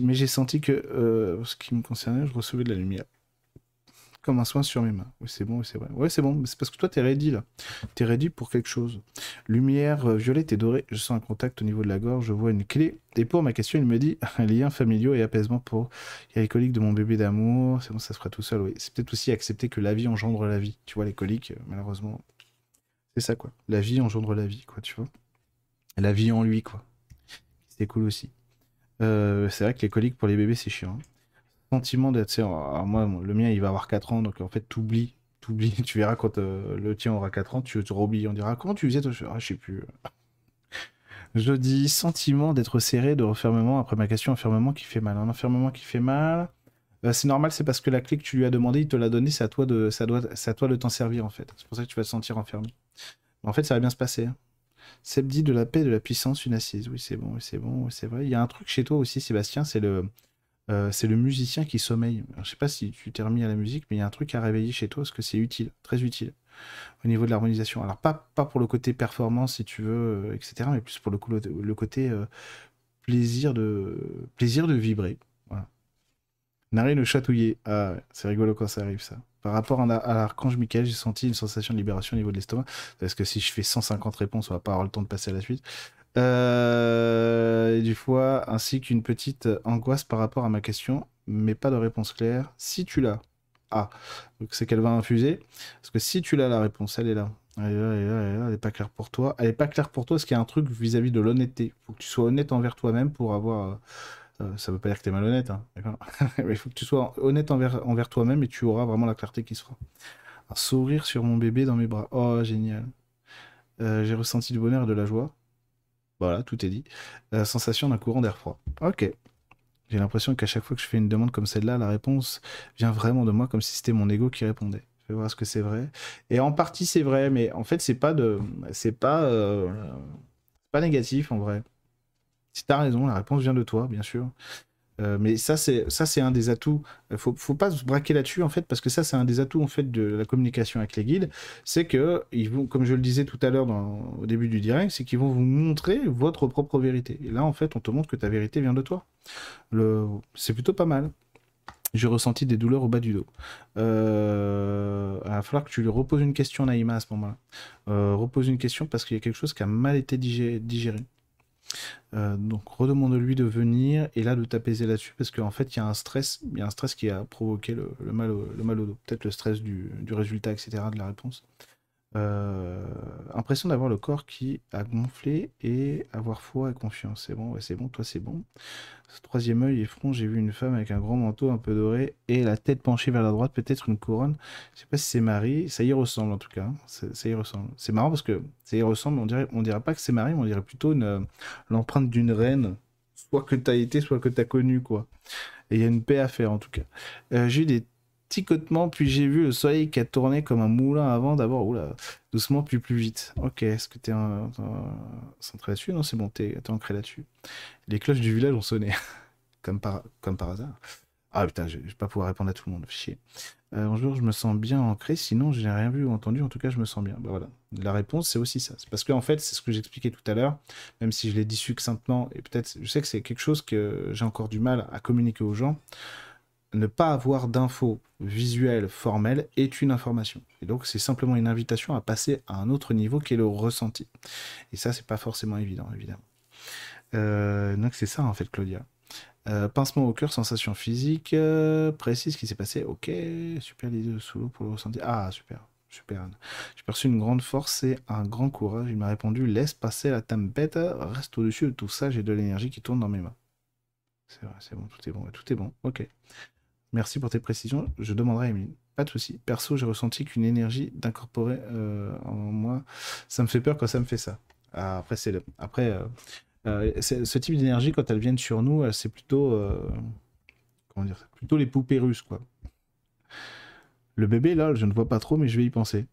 Mais j'ai senti que, euh, ce qui me concernait, je recevais de la lumière. Comme un soin sur mes mains. Oui, c'est bon, c'est vrai. Ouais, c'est bon, c'est parce que toi, t'es ready, là. T'es ready pour quelque chose. Lumière euh, violette et dorée, je sens un contact au niveau de la gorge, je vois une clé. Et pour ma question, il me dit un lien familial et apaisement pour. Les coliques de mon bébé d'amour, c'est bon, ça se fera tout seul, oui. C'est peut-être aussi accepter que la vie engendre la vie. Tu vois, les coliques, malheureusement. C'est ça, quoi. La vie engendre la vie, quoi, tu vois la vie en lui, quoi. C'est cool aussi. Euh, c'est vrai que les coliques pour les bébés, c'est chiant. Hein. Sentiment d'être. moi, le mien, il va avoir 4 ans, donc en fait, t'oublies. T'oublies. Tu verras quand euh, le tien aura 4 ans, tu te oublies. On dira Comment tu faisais toi? Ah, je sais plus. Je dis sentiment d'être serré, de refermement. Après ma question, enfermement qui fait mal. Un enfermement qui fait mal. Euh, c'est normal, c'est parce que la clé que tu lui as demandé, il te l'a donné, c'est à toi de, ça doit, à toi de t'en servir en fait. C'est pour ça que tu vas te sentir enfermé. en fait, ça va bien se passer. Hein. Seb dit de la paix, de la puissance, une assise. Oui, c'est bon, c'est bon, c'est vrai. Il y a un truc chez toi aussi, Sébastien, c'est le, euh, c'est le musicien qui sommeille. Je je sais pas si tu t'es remis à la musique, mais il y a un truc à réveiller chez toi parce que c'est utile, très utile au niveau de l'harmonisation. Alors pas, pour le côté performance si tu veux, euh, etc., mais plus pour le, le côté euh, plaisir de plaisir de vibrer. Voilà. Le chatouiller. Ah, c'est rigolo quand ça arrive ça. Par rapport à, l'archange Michael, j'ai senti une sensation de libération au niveau de l'estomac. Parce que si je fais 150 réponses, on va pas avoir le temps de passer à la suite. Euh, du foie, ainsi qu'une petite angoisse par rapport à ma question, mais pas de réponse claire. Si tu l'as, ah, donc c'est qu'elle va infuser. Parce que si tu l'as, la réponse, elle est là. Elle est là, là, pas claire pour toi. Elle est pas claire pour toi, parce qu'il y a un truc vis-à-vis de l'honnêteté. Il faut que tu sois honnête envers toi-même pour avoir. Euh, euh, ça veut pas dire que tu es malhonnête, hein, il faut que tu sois honnête envers, envers toi-même et tu auras vraiment la clarté qui se fera. Un sourire sur mon bébé dans mes bras. Oh, génial. Euh, j'ai ressenti du bonheur et de la joie. Voilà, tout est dit. La sensation d'un courant d'air froid. Ok. J'ai l'impression qu'à chaque fois que je fais une demande comme celle-là, la réponse vient vraiment de moi, comme si c'était mon ego qui répondait. Je vais voir ce que c'est vrai. Et en partie, c'est vrai, mais en fait, c'est pas de, c'est pas, euh, pas négatif en vrai. Si t'as raison, la réponse vient de toi, bien sûr. Euh, mais ça, c'est ça, c'est un des atouts. Il faut, faut pas se braquer là-dessus en fait, parce que ça, c'est un des atouts en fait de la communication avec les guides. C'est que ils vont, comme je le disais tout à l'heure au début du direct, c'est qu'ils vont vous montrer votre propre vérité. Et là, en fait, on te montre que ta vérité vient de toi. Le... C'est plutôt pas mal. J'ai ressenti des douleurs au bas du dos. Euh, il va falloir que tu lui reposes une question, Naïma, à ce moment-là. Euh, repose une question parce qu'il y a quelque chose qui a mal été digéré. Euh, donc redemande-lui de venir et là de t'apaiser là-dessus parce qu'en fait il y a un stress, il y a un stress qui a provoqué le, mal, au, le mal dos, peut-être le stress du, résultat, etc. de la réponse. Euh, impression d'avoir le corps qui a gonflé et avoir foi et confiance. C'est bon, c'est bon, toi c'est bon. troisième œil et front, j'ai vu une femme avec un grand manteau un peu doré et la tête penchée vers la droite, peut-être une couronne. Je sais pas si c'est Marie, ça y ressemble en tout cas. Hein. Ça y ressemble. C'est marrant parce que ça y ressemble, on dirait, on pas que c'est Marie, mais on dirait plutôt l'empreinte d'une reine, soit que tu as été, soit que tu as connu, quoi. Et il y a une paix à faire en tout cas. Euh, j'ai eu des ticotement, puis j'ai vu le soleil qui a tourné comme un moulin avant d'abord, oula, doucement, puis plus vite. Ok, est-ce que t'es un, centré là-dessus? Non, c'est bon, t'es ancré là-dessus. Les cloches du village ont sonné, comme, par, comme par hasard. Ah putain, je, vais pas pouvoir répondre à tout le monde, chier. Euh, bonjour, je me sens bien ancré, sinon je n'ai rien vu ou entendu, en tout cas je me sens bien. Bah, voilà. La réponse, c'est aussi ça. C'est parce qu'en en fait, c'est ce que j'expliquais tout à l'heure, même si je l'ai dit succinctement, et peut-être, je sais que c'est quelque chose que j'ai encore du mal à communiquer aux gens ne pas avoir d'infos visuelles formelles est une information. Et donc c'est simplement une invitation à passer à un autre niveau qui est le ressenti. Et ça, c'est pas forcément évident, évidemment. Euh, donc c'est ça en fait, Claudia. Euh, pincement au cœur, sensation physique, euh, précise ce qui s'est passé. Ok, super l'idée de sous pour le ressenti. Ah, super, super. J'ai perçu une grande force et un grand courage. Il m'a répondu laisse passer la tempête, reste au-dessus de tout ça, j'ai de l'énergie qui tourne dans mes mains. C'est vrai, c'est bon, tout est bon, tout est bon. Ok. Merci pour tes précisions. Je demanderai à Emeline. Pas de souci. Perso, j'ai ressenti qu'une énergie d'incorporer euh, en moi, ça me fait peur quand ça me fait ça. Ah, après, c'est le... après euh, euh, ce type d'énergie quand elles viennent sur nous, c'est plutôt comment dire, plutôt les poupées russes quoi. Le bébé là, je ne vois pas trop, mais je vais y penser.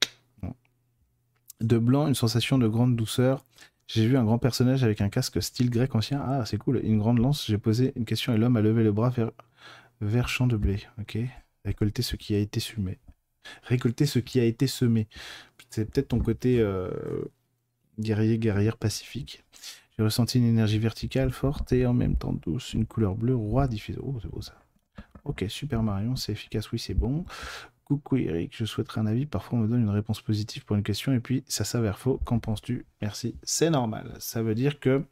De blanc, une sensation de grande douceur. J'ai vu un grand personnage avec un casque style grec ancien. Ah, c'est cool. Une grande lance. J'ai posé une question et l'homme a levé le bras vers vers champ de blé, ok? Récolter ce qui a été semé. Récolter ce qui a été semé. C'est peut-être ton côté euh, guerrier, guerrière pacifique. J'ai ressenti une énergie verticale forte et en même temps douce, une couleur bleue roi diffusée. Oh, c'est beau ça. Ok, Super Marion, c'est efficace, oui, c'est bon. Coucou Eric, je souhaiterais un avis. Parfois, on me donne une réponse positive pour une question et puis ça s'avère faux. Qu'en penses-tu? Merci. C'est normal. Ça veut dire que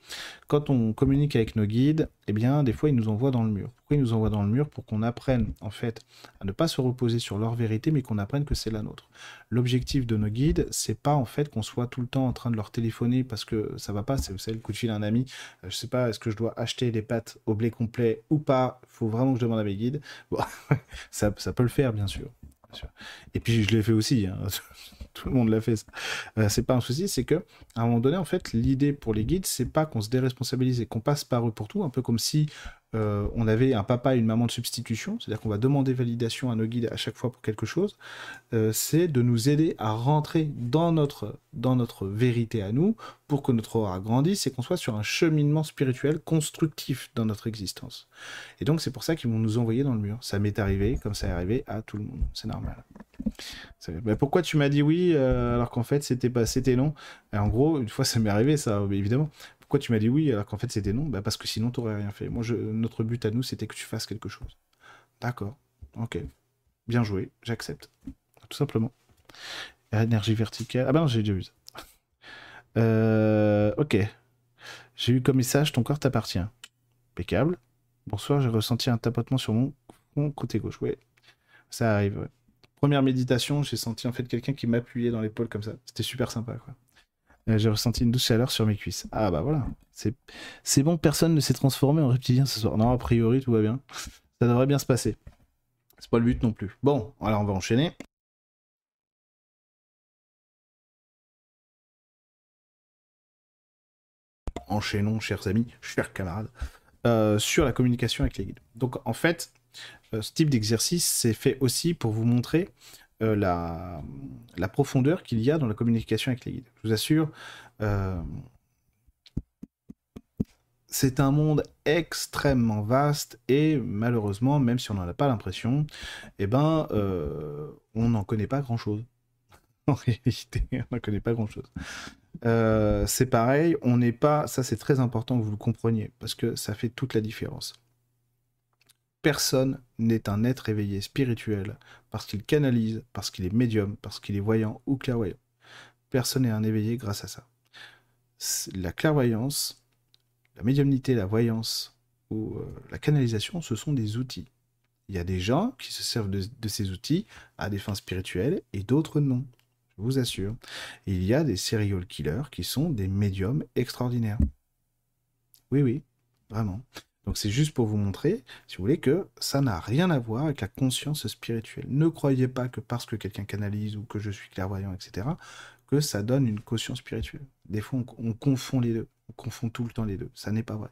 quand on communique avec nos guides, eh bien, des fois, ils nous envoient dans le mur. Ils nous envoient dans le mur Pour qu'on apprenne, en fait, à ne pas se reposer sur leur vérité, mais qu'on apprenne que c'est la nôtre. L'objectif de nos guides, c'est pas, en fait, qu'on soit tout le temps en train de leur téléphoner parce que ça va pas. C'est, le coup de fil à un ami. Euh, je sais pas, est-ce que je dois acheter des pâtes au blé complet ou pas? Faut vraiment que je demande à mes guides. Bon, ça, ça peut le faire, bien sûr. Et puis je l'ai fait aussi, hein. tout le monde l'a fait. Euh, c'est pas un souci, c'est que à un moment donné, en fait, l'idée pour les guides, c'est pas qu'on se déresponsabilise et qu'on passe par eux pour tout, un peu comme si euh, on avait un papa et une maman de substitution, c'est-à-dire qu'on va demander validation à nos guides à chaque fois pour quelque chose, euh, c'est de nous aider à rentrer dans notre, vérité à nous pour que notre aura grandisse et qu'on soit sur un cheminement spirituel constructif dans notre existence. Et donc c'est pour ça qu'ils vont nous envoyer dans le mur. Ça m'est arrivé comme ça est arrivé à tout le monde, c'est normal. Mais pourquoi tu m'as dit oui euh, alors qu'en fait c'était pas c'était non? En gros, une fois ça m'est arrivé ça, évidemment. Pourquoi tu m'as dit oui alors qu'en fait c'était non? Bah Parce que sinon tu n'aurais rien fait. Moi, je, notre but à nous, c'était que tu fasses quelque chose. D'accord. Ok. Bien joué. J'accepte. Tout simplement. Énergie verticale. Ah ben j'ai déjà vu ça. Euh, ok. J'ai eu comme message ton corps t'appartient. Impeccable. Bonsoir, j'ai ressenti un tapotement sur mon, côté gauche. Ouais. Ça arrive, Première méditation, j'ai senti en fait quelqu'un qui m'appuyait dans l'épaule comme ça. C'était super sympa, quoi. Euh, j'ai ressenti une douce chaleur sur mes cuisses. Ah bah voilà. C'est bon, personne ne s'est transformé en reptilien ce soir. Non, a priori, tout va bien. Ça devrait bien se passer. C'est pas le but non plus. Bon, alors on va enchaîner. Enchaînons, chers amis, chers camarades, euh, sur la communication avec les guides. Donc en fait, euh, ce type d'exercice, c'est fait aussi pour vous montrer euh, la, profondeur qu'il y a dans la communication avec les guides. Je vous assure, euh, c'est un monde extrêmement vaste et malheureusement, même si on n'en a pas l'impression, eh ben, euh, on n'en connaît pas grand-chose. en réalité, on n'en connaît pas grand-chose. C'est pareil, on n'est pas, ça c'est très important que vous le compreniez, parce que ça fait toute la différence. Personne n'est un être éveillé spirituel parce qu'il canalise, parce qu'il est médium, parce qu'il est voyant ou clairvoyant. Personne n'est un éveillé grâce à ça. La clairvoyance, la médiumnité, la voyance ou euh, la canalisation, ce sont des outils. Il y a des gens qui se servent de, ces outils à des fins spirituelles et d'autres non. Je vous assure. il y a des serial killers qui sont des médiums extraordinaires. Oui, oui, vraiment. Donc c'est juste pour vous montrer, si vous voulez, que ça n'a rien à voir avec la conscience spirituelle. Ne croyez pas que parce que quelqu'un canalise ou que je suis clairvoyant, etc., que ça donne une caution spirituelle. Des fois, on, confond les deux. On confond tout le temps les deux. Ça n'est pas vrai.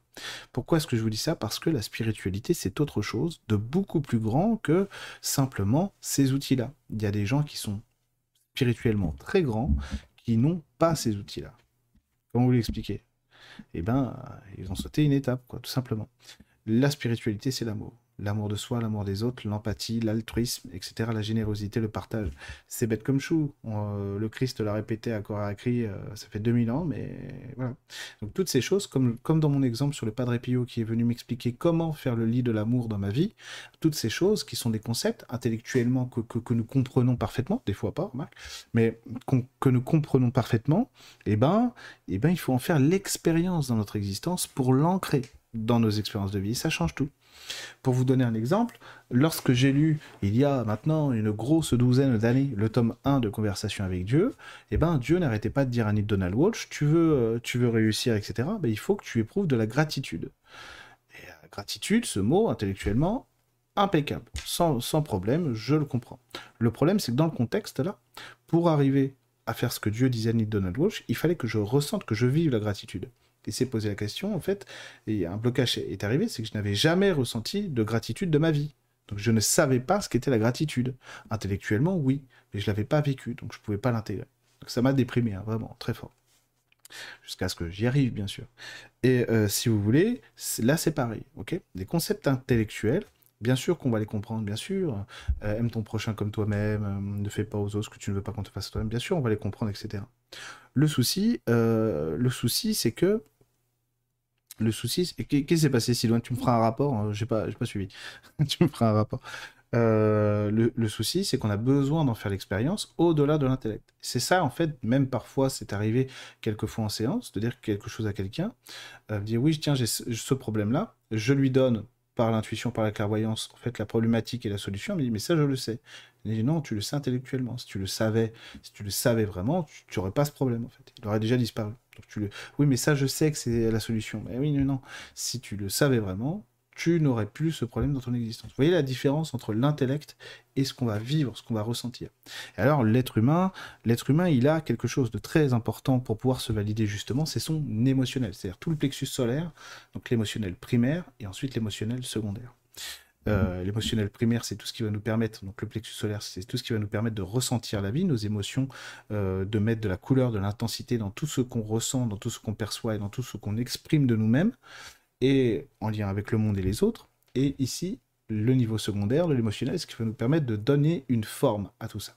Pourquoi est-ce que je vous dis ça? Parce que la spiritualité, c'est autre chose de beaucoup plus grand que simplement ces outils-là. Il y a des gens qui sont spirituellement très grands qui n'ont pas ces outils-là. Comment vous l'expliquez? Eh ben, ils ont sauté une étape, quoi, tout simplement. La spiritualité, c'est l'amour l'amour de soi, l'amour des autres, l'empathie, l'altruisme, etc., la générosité, le partage. C'est bête comme chou. Euh, le Christ l'a répété à corps à cri, euh, ça fait 2000 ans, mais voilà. Donc toutes ces choses, comme, comme dans mon exemple sur le Padre Pio qui est venu m'expliquer comment faire le lit de l'amour dans ma vie, toutes ces choses qui sont des concepts intellectuellement que, que, nous comprenons parfaitement, des fois pas, remarque, mais que nous comprenons parfaitement, eh ben, eh ben, il faut en faire l'expérience dans notre existence pour l'ancrer dans nos expériences de vie. Ça change tout. Pour vous donner un exemple, lorsque j'ai lu, il y a maintenant une grosse douzaine d'années, le tome 1 de Conversation avec Dieu, eh ben, Dieu n'arrêtait pas de dire à Neil Donald Walsh, tu veux, euh, réussir, etc., ben, il faut que tu éprouves de la gratitude. Et gratitude, ce mot, intellectuellement, impeccable, sans, sans problème, je le comprends. Le problème, c'est que dans le contexte, là, pour arriver à faire ce que Dieu disait à Neil Donald Walsh, il fallait que je ressente, que je vive la gratitude il s'est posé la question, en fait, et un blocage est arrivé, c'est que je n'avais jamais ressenti de gratitude de ma vie. Donc je ne savais pas ce qu'était la gratitude. Intellectuellement, oui, mais je ne l'avais pas vécu, donc je ne pouvais pas l'intégrer. Donc ça m'a déprimé, hein, vraiment, très fort. Jusqu'à ce que j'y arrive, bien sûr. Et euh, si vous voulez, là c'est pareil, ok? Les concepts intellectuels, bien sûr qu'on va les comprendre, bien sûr. Euh, aime ton prochain comme toi-même, euh, ne fais pas aux autres ce que tu ne veux pas qu'on te fasse toi-même, bien sûr, on va les comprendre, etc. Le souci, le souci, c'est que le souci, qu'est-ce qui s'est passé si loin Tu me feras un rapport hein, J'ai pas, pas suivi. tu me feras un rapport. Euh, le, souci, c'est qu'on a besoin d'en faire l'expérience au-delà de l'intellect. C'est ça, en fait, même parfois, c'est arrivé quelquefois en séance, de dire quelque chose à quelqu'un, euh, dire oui, tiens, j'ai ce problème-là, je lui donne par l'intuition, par la clairvoyance, en fait, la problématique et la solution, mais ça, je le sais. Non, tu le sais intellectuellement. Si tu le savais, tu le vraiment, tu n'aurais pas ce problème, en fait. Il aurait déjà disparu. Oui, mais ça, je sais que c'est la solution. Mais oui, non, non. Si tu le savais vraiment, tu n'aurais plus ce problème dans ton existence. Vous voyez la différence entre l'intellect et ce qu'on va vivre, ce qu'on va ressentir. Alors, l'être humain, l'être humain, il a quelque chose de très important pour pouvoir se valider justement, c'est son émotionnel, c'est-à-dire tout le plexus solaire, donc l'émotionnel primaire et ensuite l'émotionnel secondaire. Euh, l'émotionnel primaire, c'est tout ce qui va nous permettre, donc le plexus solaire, c'est tout ce qui va nous permettre de ressentir la vie, nos émotions, euh, de mettre de la couleur, de l'intensité dans tout ce qu'on ressent, dans tout ce qu'on perçoit et dans tout ce qu'on exprime de nous-mêmes, et en lien avec le monde et les autres. Et ici, le niveau secondaire, de l'émotionnel, ce qui va nous permettre de donner une forme à tout ça.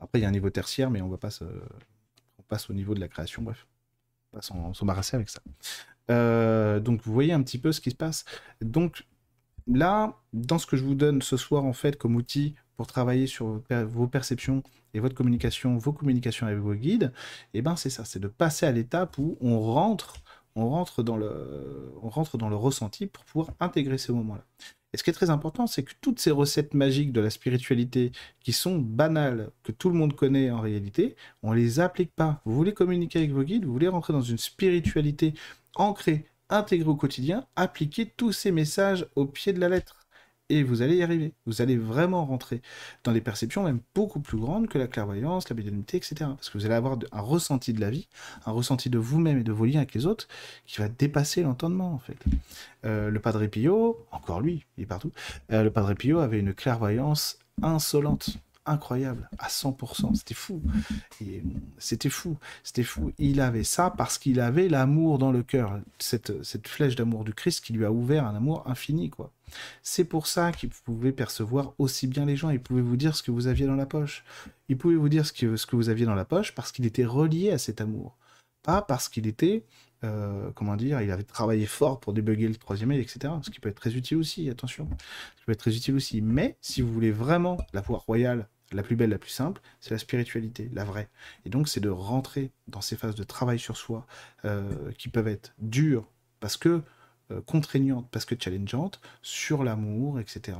Après, il y a un niveau tertiaire, mais on va pas on passe au niveau de la création, bref. On va s'embarrasser avec ça. Euh, donc vous voyez un petit peu ce qui se passe. Donc là, dans ce que je vous donne ce soir, en fait, comme outil pour travailler sur vos perceptions et votre communication, vos communications avec vos guides, eh ben c'est ça, c'est de passer à l'étape où on rentre, on rentre dans le, on rentre dans le ressenti pour pouvoir intégrer ces moments-là. Et ce qui est très important, c'est que toutes ces recettes magiques de la spiritualité, qui sont banales, que tout le monde connaît en réalité, on les applique pas. Vous voulez communiquer avec vos guides, vous voulez rentrer dans une spiritualité ancrée intégrer au quotidien, appliquer tous ces messages au pied de la lettre. Et vous allez y arriver. Vous allez vraiment rentrer dans des perceptions même beaucoup plus grandes que la clairvoyance, la médiumnité, etc. Parce que vous allez avoir un ressenti de la vie, un ressenti de vous-même et de vos liens avec les autres qui va dépasser l'entendement, en fait. Euh, le Padre Pio, encore lui, il est partout, euh, le Padre Pio avait une clairvoyance insolente incroyable, à 100%. C'était fou. C'était fou. C'était fou. Il avait ça parce qu'il avait l'amour dans le cœur. Cette, cette flèche d'amour du Christ qui lui a ouvert un amour infini, quoi. C'est pour ça qu'il pouvait percevoir aussi bien les gens. Il pouvait vous dire ce que vous aviez dans la poche. Il pouvait vous dire ce que, ce que vous aviez dans la poche parce qu'il était relié à cet amour. Pas parce qu'il était euh, comment dire, il avait travaillé fort pour débugger le troisième mail, etc. Ce qui peut être très utile aussi, attention. Ce qui peut être très utile aussi. Mais si vous voulez vraiment la voie royale, la plus belle, la plus simple, c'est la spiritualité, la vraie. Et donc, c'est de rentrer dans ces phases de travail sur soi euh, qui peuvent être dures parce que euh, contraignantes parce que challengeantes sur l'amour, etc.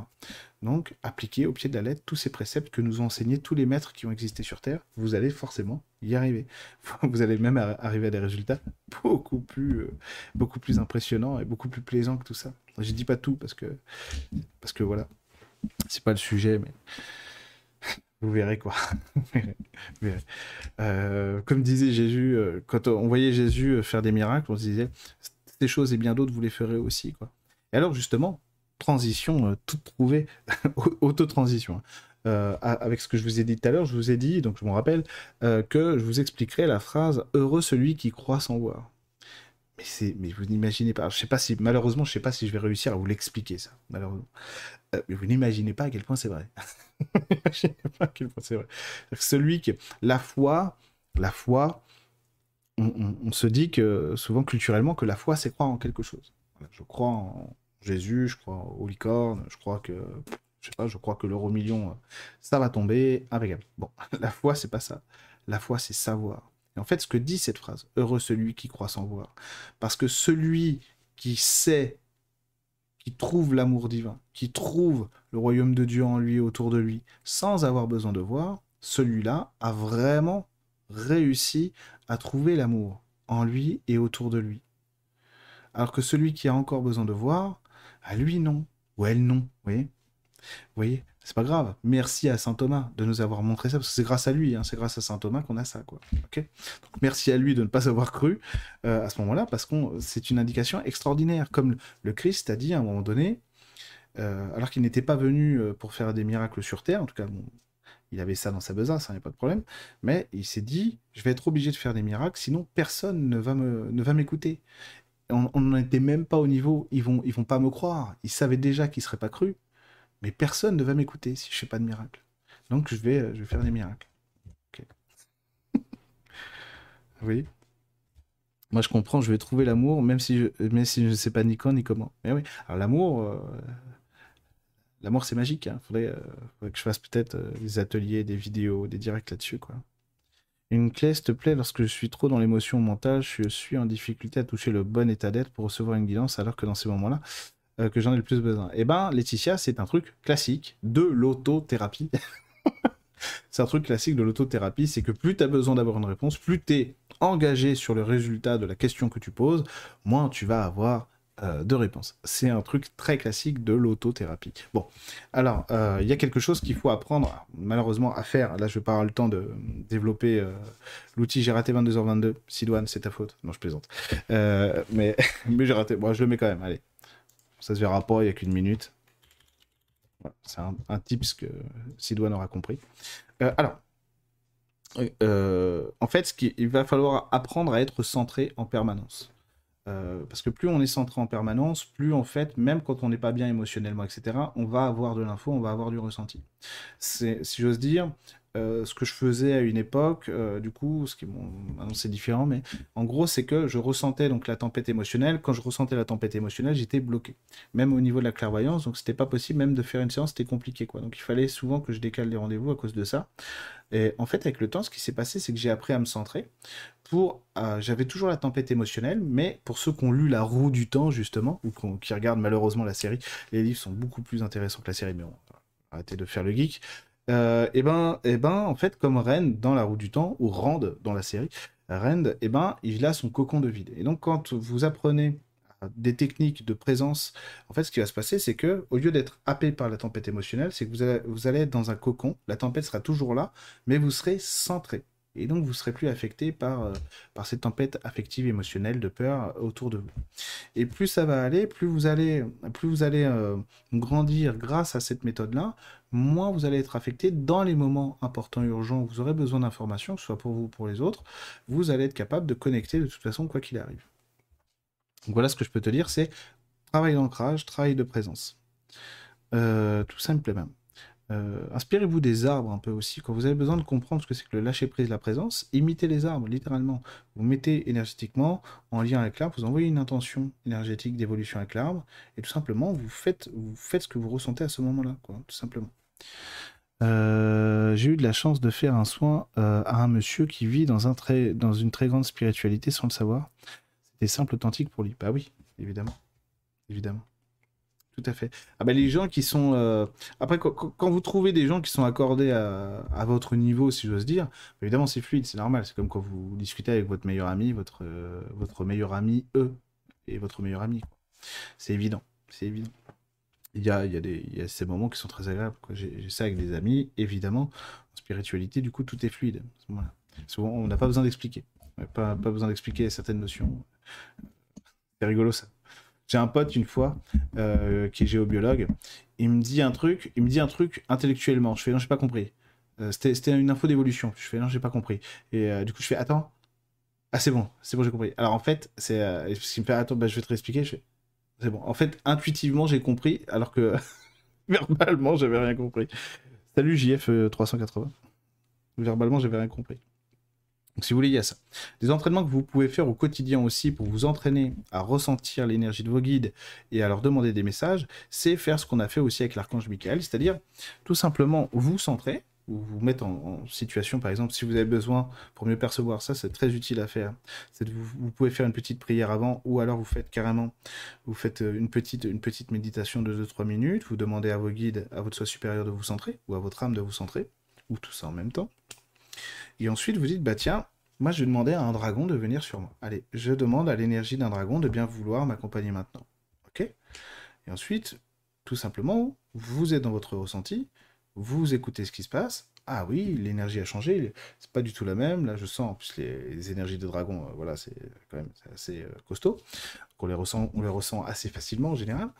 Donc, appliquez au pied de la lettre tous ces préceptes que nous ont enseignés tous les maîtres qui ont existé sur Terre. Vous allez forcément y arriver. Vous allez même arriver à des résultats beaucoup plus, euh, beaucoup plus impressionnants et beaucoup plus plaisants que tout ça. Je dis pas tout parce que, parce que voilà, c'est pas le sujet, mais vous verrez quoi. Euh, comme disait Jésus, quand on voyait Jésus faire des miracles, on se disait choses et bien d'autres, vous les ferez aussi. Quoi. Et alors, justement, transition euh, toute trouvée, auto-transition. Hein. Euh, avec ce que je vous ai dit tout à l'heure, je vous ai dit, donc je me rappelle, euh, que je vous expliquerai la phrase Heureux celui qui croit sans voir. Mais, mais vous n'imaginez pas, je sais pas si, malheureusement, je sais pas si je vais réussir à vous l'expliquer, ça, malheureusement. mais vous n'imaginez pas à quel point c'est vrai. pas à quel point c'est vrai. Celui qui, la foi, la foi, on, se dit que souvent culturellement que la foi c'est croire en quelque chose. je crois en Jésus, je crois aux licornes, je crois que je sais pas, je crois que l'euro million euh, ça va tomber, impeccable. Bon, la foi c'est pas ça. La foi c'est savoir. Et en fait, ce que dit cette phrase, heureux celui qui croit sans voir, parce que celui qui sait, qui trouve l'amour divin, qui trouve le royaume de Dieu en lui et autour de lui, sans avoir besoin de voir, celui-là a vraiment réussi à trouver l'amour en lui et autour de lui. Alors que celui qui a encore besoin de voir, à lui non, ou elle non, vous voyez? Vous voyez C'est pas grave. Merci à saint Thomas de nous avoir montré ça, parce que c'est grâce à lui, hein, c'est grâce à saint Thomas qu'on a ça, quoi. Ok merci à lui de ne pas avoir cru euh, à ce moment-là, parce que c'est une indication extraordinaire, comme le Christ a dit à un moment donné, euh, alors qu'il n'était pas venu euh, pour faire des miracles sur terre, en tout cas, il avait ça dans sa besace, ça n'est pas de problème. Mais il s'est dit, je vais être obligé de faire des miracles, sinon personne ne va me, ne va m'écouter. On n'en était même pas au niveau, ils vont, ils vont pas me croire. Ils savaient déjà qu'ils seraient pas crus, mais personne ne va m'écouter si je fais pas de miracle. Donc je vais, je vais faire des miracles. oui. Moi je comprends, je vais trouver l'amour, même si je, même si ne sais pas ni quand ni comment. Mais oui. Alors l'amour. Euh, L'amour, c'est magique. Il hein. euh, faudrait, que je fasse peut-être euh, des ateliers, des vidéos, des directs là-dessus. quoi. Une clé, s'il te plaît, lorsque je suis trop dans l'émotion mentale, je suis en difficulté à toucher le bon état d'être pour recevoir une guidance, alors que dans ces moments-là, euh, que j'en ai le plus besoin. Eh ben, Laetitia, c'est un truc classique de l'autothérapie. c'est un truc classique de l'autothérapie, c'est que plus tu as besoin d'avoir une réponse, plus tu es engagé sur le résultat de la question que tu poses, moins tu vas avoir euh, de réponse. C'est un truc très classique de l'autothérapie. Bon, alors, euh, il y a quelque chose qu'il faut apprendre, malheureusement, à faire. Là, je vais pas avoir le temps de développer l'outil. J'ai raté 22h22. Sidoine, c'est ta faute. Non, je plaisante. mais mais j'ai raté. Bon, je le mets quand même. Allez. Ça se verra pas, il n'y a qu'une minute. c'est un, un tips que Sidoine aura compris. alors, en fait, qu'il va falloir apprendre à être centré en permanence. Euh, parce que plus on est centré en permanence, plus en fait, même quand on n'est pas bien émotionnellement, etc., on va avoir de l'info, on va avoir du ressenti. C'est, si j'ose dire, euh, ce que je faisais à une époque, euh, du coup, ce qui bon, maintenant c'est différent, mais en gros, c'est que je ressentais donc la tempête émotionnelle. Quand je ressentais la tempête émotionnelle, j'étais bloqué, même au niveau de la clairvoyance. Donc c'était pas possible même de faire une séance, c'était compliqué quoi. Donc il fallait souvent que je décale les rendez-vous à cause de ça. Et en fait, avec le temps, ce qui s'est passé, c'est que j'ai appris à me centrer. Pour, euh, j'avais toujours la tempête émotionnelle, mais pour ceux qui ont lu La Roue du Temps justement, ou qui regardent malheureusement la série, les livres sont beaucoup plus intéressants que la série, mais on va de faire le geek. Euh, et ben, et ben, en fait, comme Rand dans La Roue du Temps ou Rand dans la série, Rand, et ben, il a son cocon de vide. Et donc, quand vous apprenez des techniques de présence, en fait, ce qui va se passer, c'est que au lieu d'être happé par la tempête émotionnelle, c'est que vous allez, vous allez être dans un cocon. La tempête sera toujours là, mais vous serez centré. Et donc, vous serez plus affecté par, euh, par cette tempête affective émotionnelle de peur autour de vous. Et plus ça va aller, plus vous allez, plus vous allez euh, grandir grâce à cette méthode-là, moins vous allez être affecté dans les moments importants, urgents, où vous aurez besoin d'informations, que ce soit pour vous ou pour les autres. Vous allez être capable de connecter de toute façon, quoi qu'il arrive. Voilà ce que je peux te dire, c'est travail d'ancrage, travail de présence. Euh, tout simplement. Euh, inspirez-vous des arbres un peu aussi. Quand vous avez besoin de comprendre ce que c'est que le lâcher prise, la présence, imitez les arbres, littéralement. Vous mettez énergétiquement en lien avec l'arbre, vous envoyez une intention énergétique d'évolution avec l'arbre, et tout simplement, vous faites, vous faites ce que vous ressentez à ce moment-là, tout simplement. Euh, j'ai eu de la chance de faire un soin euh, à un monsieur qui vit dans, un très, dans une très grande spiritualité sans le savoir. C'était simple, authentique pour lui. Bah oui, évidemment. Évidemment. Tout à fait. Ah bah les gens qui sont... euh, Après, quand, vous trouvez des gens qui sont accordés à, votre niveau, si j'ose dire, évidemment c'est fluide, c'est normal. C'est comme quand vous discutez avec votre meilleur ami, votre, euh, votre meilleur ami, eux, et votre meilleur ami. C'est évident. C'est évident. Il y a, il y, a ces moments qui sont très agréables. J'ai ça avec des amis, évidemment. En spiritualité, du coup, tout est fluide. Souvent, on n'a pas besoin d'expliquer. Pas, pas besoin d'expliquer certaines notions. C'est rigolo ça. J'ai un pote une fois euh, qui est géobiologue. Il me dit un truc, il me dit un truc intellectuellement. Je fais non, j'ai pas compris. Euh, C'était une info d'évolution. Je fais non, j'ai pas compris. Et euh, du coup, je fais attends. Ah c'est bon, c'est bon, j'ai compris. Alors en fait, c'est euh, qu'il me fait attends, bah, je vais te réexpliquer. C'est bon. En fait, intuitivement, j'ai compris, alors que verbalement, j'avais rien compris. Salut JF euh, 380. Verbalement, j'avais rien compris. Donc, si vous voulez, il y a ça. Des entraînements que vous pouvez faire au quotidien aussi pour vous entraîner à ressentir l'énergie de vos guides et à leur demander des messages, c'est faire ce qu'on a fait aussi avec l'archange Michael, c'est-à-dire tout simplement vous centrer, ou vous mettre en, situation, par exemple, si vous avez besoin, pour mieux percevoir ça, c'est très utile à faire. Vous, vous pouvez faire une petite prière avant, ou alors vous faites carrément, vous faites euh, une petite, une petite méditation de 2-3 minutes, vous demandez à vos guides, à votre soi supérieur de vous centrer, ou à votre âme de vous centrer, ou tout ça en même temps. Et ensuite, vous dites, bah tiens, moi je vais demander à un dragon de venir sur moi. Allez, je demande à l'énergie d'un dragon de bien vouloir m'accompagner maintenant. Ok? Et ensuite, tout simplement, vous êtes dans votre ressenti, vous écoutez ce qui se passe. Ah oui, l'énergie a changé, c'est pas du tout la même. Là, je sens, en plus, les, énergies de dragon, euh, voilà, c'est quand même assez euh, costaud. On les ressent assez facilement en général.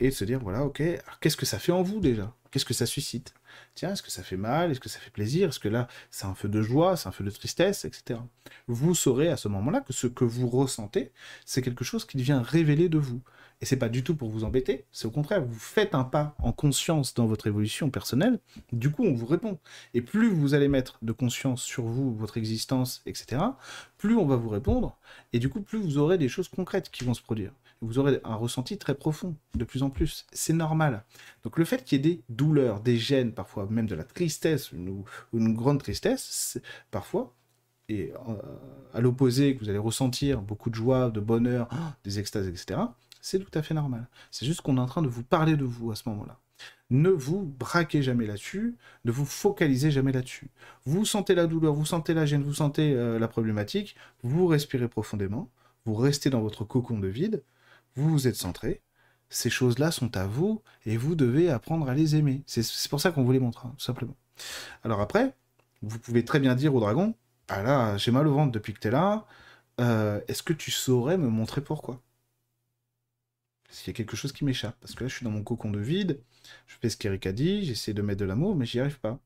Et de se dire, voilà, ok, qu'est-ce que ça fait en vous déjà? Qu'est-ce que ça suscite? Tiens, est-ce que ça fait mal? Est-ce que ça fait plaisir? Est-ce que là, c'est un feu de joie? C'est un feu de tristesse? Etc. Vous saurez à ce moment-là que ce que vous ressentez, c'est quelque chose qui vient révéler de vous. Et c'est pas du tout pour vous embêter, c'est au contraire, vous faites un pas en conscience dans votre évolution personnelle, du coup on vous répond. Et plus vous allez mettre de conscience sur vous, votre existence, etc., plus on va vous répondre, et du coup plus vous aurez des choses concrètes qui vont se produire. Vous aurez un ressenti très profond, de plus en plus. C'est normal. Donc le fait qu'il y ait des douleurs, des gênes, parfois même de la tristesse, une, une grande tristesse, parfois, et euh, à l'opposé, que vous allez ressentir beaucoup de joie, de bonheur, des extases, etc., c'est tout à fait normal. C'est juste qu'on est en train de vous parler de vous à ce moment-là. Ne vous braquez jamais là-dessus, ne vous focalisez jamais là-dessus. Vous sentez la douleur, vous sentez la gêne, vous sentez euh, la problématique, vous respirez profondément, vous restez dans votre cocon de vide, vous vous êtes centré, ces choses-là sont à vous et vous devez apprendre à les aimer. C'est pour ça qu'on vous les montre, hein, tout simplement. Alors après, vous pouvez très bien dire au dragon, ah là, j'ai mal au ventre depuis que t'es là, euh, est-ce que tu saurais me montrer pourquoi? S'il y a quelque chose qui m'échappe, parce que là je suis dans mon cocon de vide, je fais ce qu'Eric a dit, j'essaie de mettre de l'amour, mais j'y arrive pas.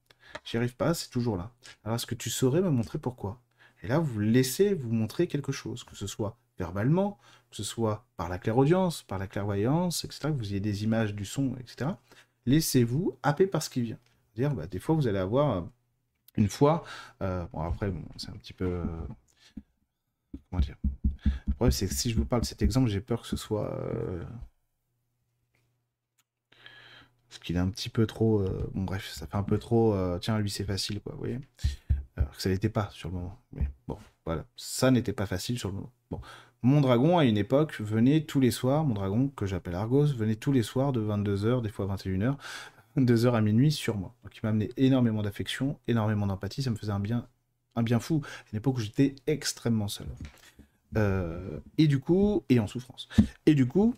J'y arrive pas, c'est toujours là. Alors est-ce que tu saurais me montrer pourquoi? Et là, vous laissez vous montrer quelque chose, que ce soit verbalement, que ce soit par la clairaudience, par la clairvoyance, etc., que vous ayez des images, du son, etc. Laissez-vous happer par ce qui vient. Dire, bah, des fois, vous allez avoir euh, une fois, euh, bon après, bon, c'est un petit peu, euh, comment dire. Le c'est que si je vous parle de cet exemple, j'ai peur que ce soit, parce qu'il est un petit peu trop, bon bref, ça fait un peu trop, tiens, lui c'est facile, quoi, vous voyez. Alors que ça n'était pas sur le moment. Mais bon, voilà, ça n'était pas facile sur le moment. Bon, mon dragon, à une époque, venait tous les soirs, mon dragon, que j'appelle Argos, venait tous les soirs de 22h, des fois 21h, 2h à minuit sur moi. Donc il m'a amené énormément d'affection, énormément d'empathie, ça me faisait un bien, un bien fou. À une époque où j'étais extrêmement seul. Euh, et du coup, et en souffrance. Et du coup,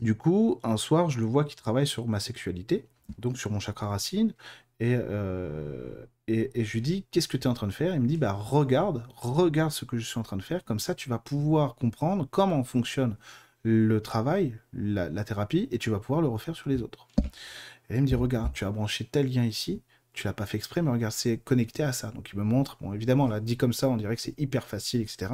du coup, un soir, je le vois qui travaille sur ma sexualité, donc sur mon chakra racine, Et, euh, et, je lui dis, qu'est-ce que tu es en train de faire? Il me dit, bah regarde, regarde ce que je suis en train de faire, comme ça tu vas pouvoir comprendre comment fonctionne le travail, la, la thérapie, et tu vas pouvoir le refaire sur les autres. Et il me dit, regarde, tu as branché tel lien ici, tu l'as pas fait exprès, mais regarde, c'est connecté à ça. Donc il me montre, bon évidemment, là, dit comme ça, on dirait que c'est hyper facile, etc.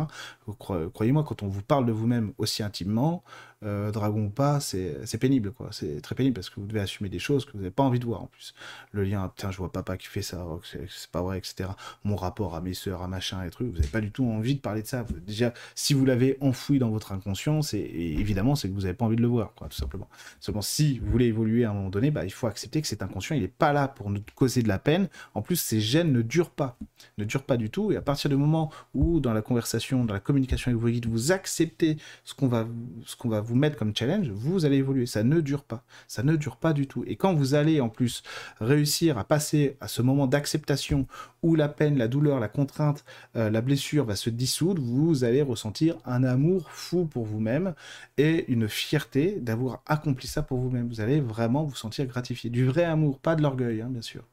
Croyez-moi, quand on vous parle de vous-même aussi intimement, euh, dragon ou pas, c'est pénible, quoi. C'est très pénible parce que vous devez assumer des choses que vous n'avez pas envie de voir en plus. Le lien, tiens, je vois papa qui fait ça, c'est pas vrai, etc. Mon rapport à mes soeurs, à machin et trucs, vous n'avez pas du tout envie de parler de ça. Déjà, si vous l'avez enfoui dans votre inconscient, c'est évidemment, c'est que vous n'avez pas envie de le voir, tout simplement. Seulement, si vous voulez évoluer à un moment donné, bah, il faut accepter que cet inconscient, il n'est pas là pour nous causer de la peine. En plus, ces gènes ne durent pas, ne durent pas du tout. Et à partir du moment où, dans la conversation, dans la communication avec vos guides, vous acceptez ce qu'on va, ce qu'on va vous mettre comme challenge, vous allez évoluer. Ça ne dure pas. Ça ne dure pas du tout. Et quand vous allez en plus réussir à passer à ce moment d'acceptation où la peine, la douleur, la contrainte, euh, la blessure va se dissoudre, vous allez ressentir un amour fou pour vous-même et une fierté d'avoir accompli ça pour vous-même. Vous allez vraiment vous sentir gratifié. Du vrai amour, pas de l'orgueil, hein, bien sûr.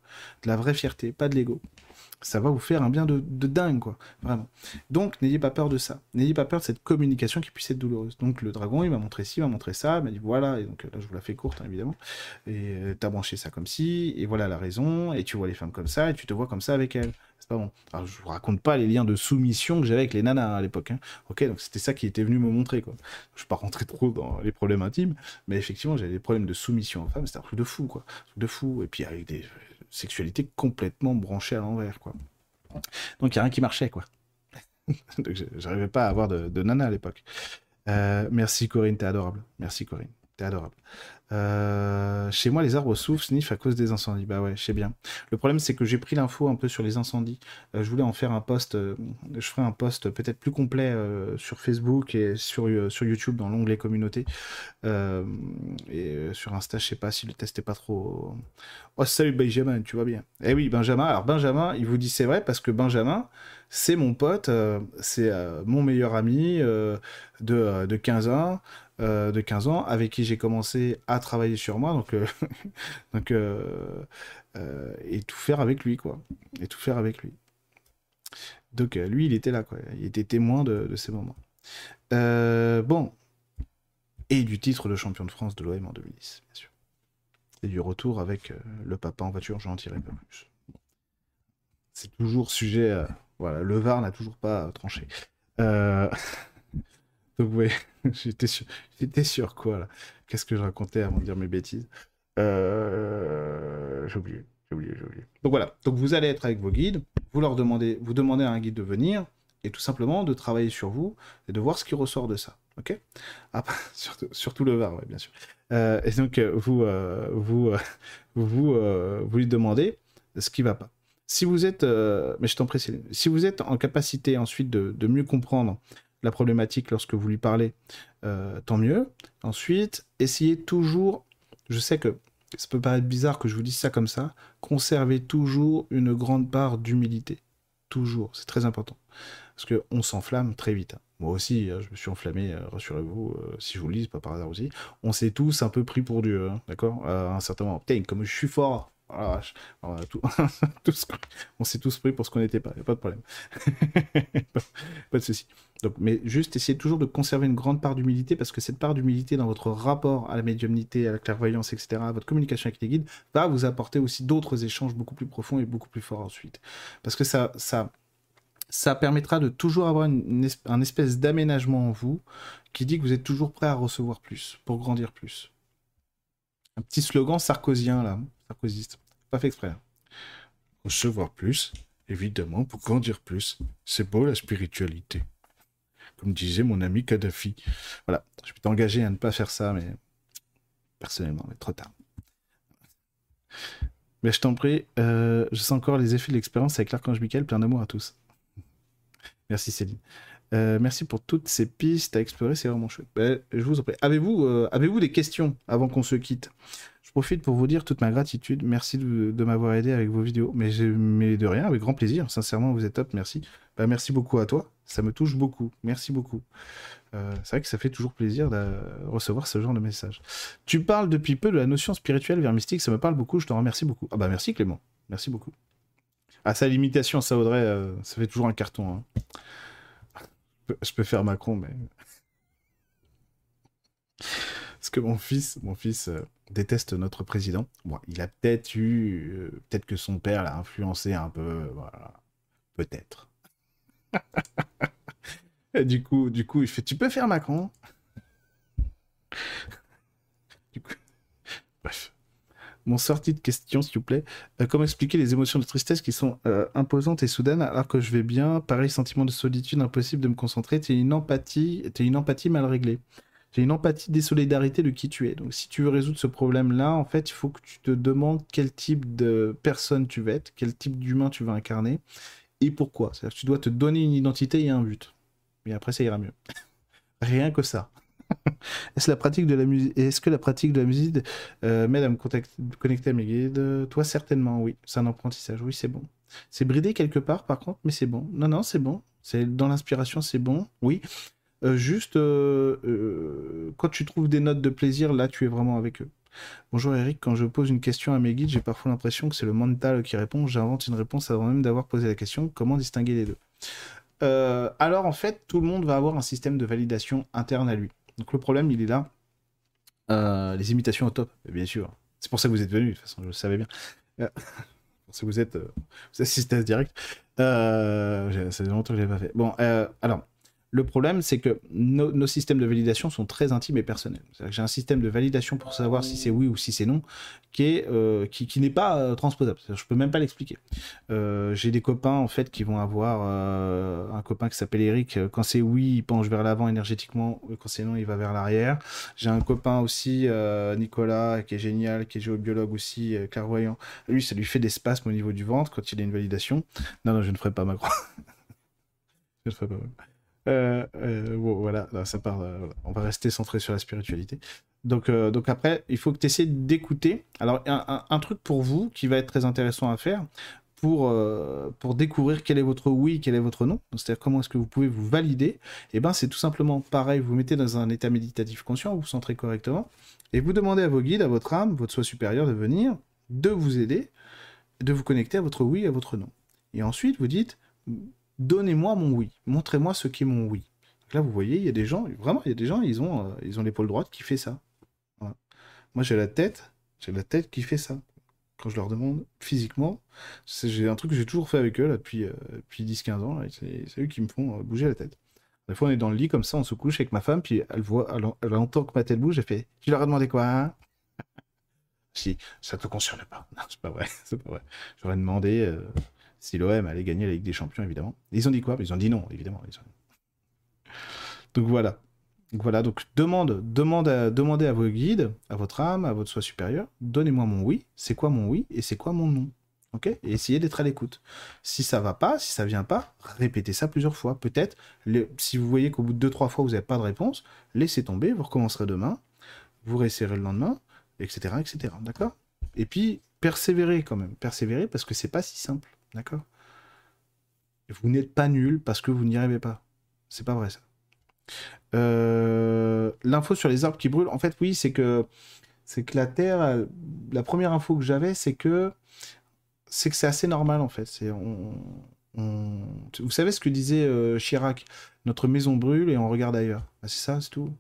De la vraie fierté, pas de l'ego ça va vous faire un bien de, dingue, quoi. Vraiment. Donc, n'ayez pas peur de ça. N'ayez pas peur de cette communication qui puisse être douloureuse. Donc, le dragon, il m'a montré ci, il m'a montré ça, il m'a dit voilà, et donc là, je vous la fais courte, hein, évidemment. Et euh, t'as branché ça comme ci, et voilà la raison, et tu vois les femmes comme ça, et tu te vois comme ça avec elles. C'est pas bon. Alors, je vous raconte pas les liens de soumission que j'avais avec les nanas à l'époque. Hein. Ok, donc c'était ça qui était venu me montrer, quoi. Je vais pas rentrer trop dans les problèmes intimes, mais effectivement, j'avais des problèmes de soumission aux femmes, c'était un truc de fou, quoi. Un truc de fou. Et puis, avec des sexualité complètement branchée à l'envers, quoi. Donc il n'y a rien qui marchait, quoi. Donc j'arrivais pas à avoir de, nana à l'époque. Euh, merci Corinne, t'es adorable. Merci Corinne, t'es adorable. Euh, chez moi, les arbres souffrent, sniff à cause des incendies. Bah ouais, je sais bien. Le problème, c'est que j'ai pris l'info un peu sur les incendies. Euh, je voulais en faire un post. Euh, je ferai un post peut-être plus complet sur Facebook et sur, sur YouTube dans l'onglet communauté. et sur Insta, je sais pas si le test est pas trop. Oh, salut Benjamin, tu vois bien? Eh oui, Benjamin. Alors, Benjamin, il vous dit c'est vrai parce que Benjamin, c'est mon pote, c'est mon meilleur ami de, de 15 ans. Euh, de 15 ans avec qui j'ai commencé à travailler sur moi, donc, euh, donc euh, et tout faire avec lui, quoi. Et tout faire avec lui. Donc lui, il était là, quoi. Il était témoin de, ces moments. bon. Et du titre de champion de France de l'OM en 2010, bien sûr. Et du retour avec le papa en voiture, j'en dirai pas plus. C'est toujours sujet. voilà, le VAR n'a toujours pas tranché. Donc, oui, j'étais sur... sur quoi là Qu'est-ce que je racontais avant de dire mes bêtises? Euh... J'ai oublié, j'ai oublié, j'ai oublié. Donc voilà, donc vous allez être avec vos guides, vous leur demandez, vous demandez à un guide de venir et tout simplement de travailler sur vous et de voir ce qui ressort de ça. Ok? Après, surtout, le VAR, ouais, bien sûr. Euh, et donc euh, vous, vous, vous, vous lui demandez ce qui va pas. Si vous êtes, mais je t'en prie, si vous êtes en capacité ensuite de mieux comprendre la problématique lorsque vous lui parlez, euh, tant mieux. Ensuite, essayez toujours, je sais que ça peut paraître bizarre que je vous dise ça comme ça, conservez toujours une grande part d'humilité. Toujours, c'est très important. Parce qu'on s'enflamme très vite. Hein. Moi aussi, hein, je me suis enflammé, euh, rassurez-vous, euh, si je vous le dis, pas par hasard aussi. On s'est tous un peu pris pour Dieu, hein, d'accord? À un certain moment. Putain, comme je suis fort, ah, on s'est tous pris pour ce qu'on n'était pas, il a pas de problème. pas de souci. Donc, mais juste essayez toujours de conserver une grande part d'humilité parce que cette part d'humilité dans votre rapport à la médiumnité, à la clairvoyance, etc., à votre communication avec les guides, va vous apporter aussi d'autres échanges beaucoup plus profonds et beaucoup plus forts ensuite. Parce que ça, ça, ça permettra de toujours avoir une, un espèce d'aménagement en vous qui dit que vous êtes toujours prêt à recevoir plus, pour grandir plus. Un petit slogan sarkozien là, sarkozyste. Pas fait exprès. Hein. Recevoir plus, évidemment, pour grandir plus. C'est beau la spiritualité. Comme disait mon ami Kadhafi. Voilà, je peux t'engager à ne pas faire ça, mais personnellement, mais trop tard. Mais je t'en prie, euh, je sens encore les effets de l'expérience avec l'archange Michael, plein d'amour à tous. Merci Céline. Euh, merci pour toutes ces pistes à explorer, c'est vraiment chouette. Ben, je vous en prie. Avez-vous euh, avez des questions avant qu'on se quitte? Je profite pour vous dire toute ma gratitude. Merci de, m'avoir aidé avec vos vidéos. Mais, de rien, avec grand plaisir. Sincèrement, vous êtes top. Merci. Ben, merci beaucoup à toi. Ça me touche beaucoup. Merci beaucoup. Euh, c'est vrai que ça fait toujours plaisir de recevoir ce genre de message. Tu parles depuis peu de la notion spirituelle vers mystique. Ça me parle beaucoup. Je te remercie beaucoup. Ah bah merci Clément. Merci beaucoup. À sa limitation, ça Audrey, euh, ça fait toujours un carton. Hein. Je, peux, faire Macron, mais. Parce que mon fils, mon fils euh, déteste notre président. Bon, il a peut-être eu. Euh, peut-être que son père l'a influencé un peu. Voilà. Peut-être. du coup, du coup, il fait Tu peux faire Macron? Du coup. Bref. Mon sortie de question, s'il vous plaît. Euh, comment expliquer les émotions de tristesse qui sont imposantes et soudaines alors que je vais bien? Pareil, sentiment de solitude, impossible de me concentrer. T'es une empathie, es une empathie mal réglée. J'ai une empathie des solidarités de qui tu es. Donc, si tu veux résoudre ce problème-là, en fait, il faut que tu te demandes quel type de personne tu veux être, quel type d'humain tu veux incarner et pourquoi. C'est-à-dire que tu dois te donner une identité et un but. Mais après, ça ira mieux. Rien que ça. Est-ce la pratique de la musique Est-ce que la pratique de la musique euh, m'aide à me connecter à mes guides? Toi, certainement, oui. C'est un apprentissage. Oui, c'est bon. C'est bridé quelque part, par contre, mais c'est bon. Non, non, c'est bon. C'est dans l'inspiration, c'est bon. Oui. Euh, juste euh, quand tu trouves des notes de plaisir, là, tu es vraiment avec eux. Bonjour Eric, quand je pose une question à mes guides, j'ai parfois l'impression que c'est le mental qui répond. J'invente une réponse avant même d'avoir posé la question. Comment distinguer les deux? Alors en fait, tout le monde va avoir un système de validation interne à lui. Donc le problème, il est là. Euh, les imitations au top, bien sûr. C'est pour ça que vous êtes venu, de toute façon, je le savais bien. Euh, que vous êtes, euh, vous assistez direct. Euh, longtemps que je l'ai pas fait. Bon, alors, le problème, c'est que nos, systèmes de validation sont très intimes et personnels. J'ai un système de validation pour savoir si c'est oui ou si c'est non qui euh, n'est pas euh, transposable. Je peux même pas l'expliquer. Euh, j'ai des copains en fait qui vont avoir un copain qui s'appelle Eric. Quand c'est oui, il penche vers l'avant énergétiquement. Quand c'est non, il va vers l'arrière. J'ai un copain aussi, Nicolas, qui est génial, qui est géobiologue aussi, clairvoyant. Lui, ça lui fait des spasmes au niveau du ventre quand il a une validation. Non, non, je ne ferai pas ma croix. je ne ferai pas. Euh, bon, voilà, ça part. Euh, on va rester centré sur la spiritualité. Donc, donc après, il faut que tu essaies d'écouter. Alors, un, truc pour vous qui va être très intéressant à faire pour, pour découvrir quel est votre oui, quel est votre non, c'est-à-dire comment est-ce que vous pouvez vous valider, et eh ben c'est tout simplement pareil, vous, vous mettez dans un état méditatif conscient, vous vous centrez correctement, et vous demandez à vos guides, à votre âme, votre soi supérieur de venir, de vous aider, de vous connecter à votre oui, à votre non. Et ensuite, vous dites, donnez-moi mon oui, montrez-moi ce qui est mon oui. là, vous voyez, il y a des gens, vraiment, il y a des gens, ils ont, euh, ils ont l'épaule droite qui fait ça. Moi, j'ai la tête, j'ai la tête qui fait ça. Quand je leur demande physiquement, j'ai un truc que j'ai toujours fait avec eux depuis, euh, depuis 10-15 ans, c'est eux qui me font euh, bouger la tête. Des fois, on est dans le lit comme ça, on se couche avec ma femme, puis elle voit, elle, entend que ma tête bouge, elle fait Tu leur as demandé quoi hein? Si, ça te concerne pas. Non, c'est pas vrai, c'est pas vrai. J'aurais demandé si l'OM allait gagner la Ligue des Champions, évidemment. Ils ont dit quoi? Ils ont dit non, évidemment. Donc voilà. Donc voilà, donc demande, demandez à vos guides, à votre âme, à votre soi supérieur, donnez-moi mon oui, c'est quoi mon oui et c'est quoi mon non. Ok? Essayez d'être à l'écoute. Si ça va pas, si ça vient pas, répétez ça plusieurs fois. Peut-être, si vous voyez qu'au bout de deux, trois fois vous n'avez pas de réponse, laissez tomber, vous recommencerez demain, vous réessayerez le lendemain, etc. etc. D'accord? Et puis, persévérez quand même. Persévérez parce que c'est pas si simple. D'accord? Vous n'êtes pas nul parce que vous n'y arrivez pas. C'est pas vrai ça. Euh, l'info sur les arbres qui brûlent, en fait, oui, c'est que c'est que la Terre, la première info que j'avais, c'est que c'est que c'est assez normal en fait. C'est on, Vous savez ce que disait euh, Chirac? Notre maison brûle et on regarde ailleurs. Bah, c'est ça, c'est tout?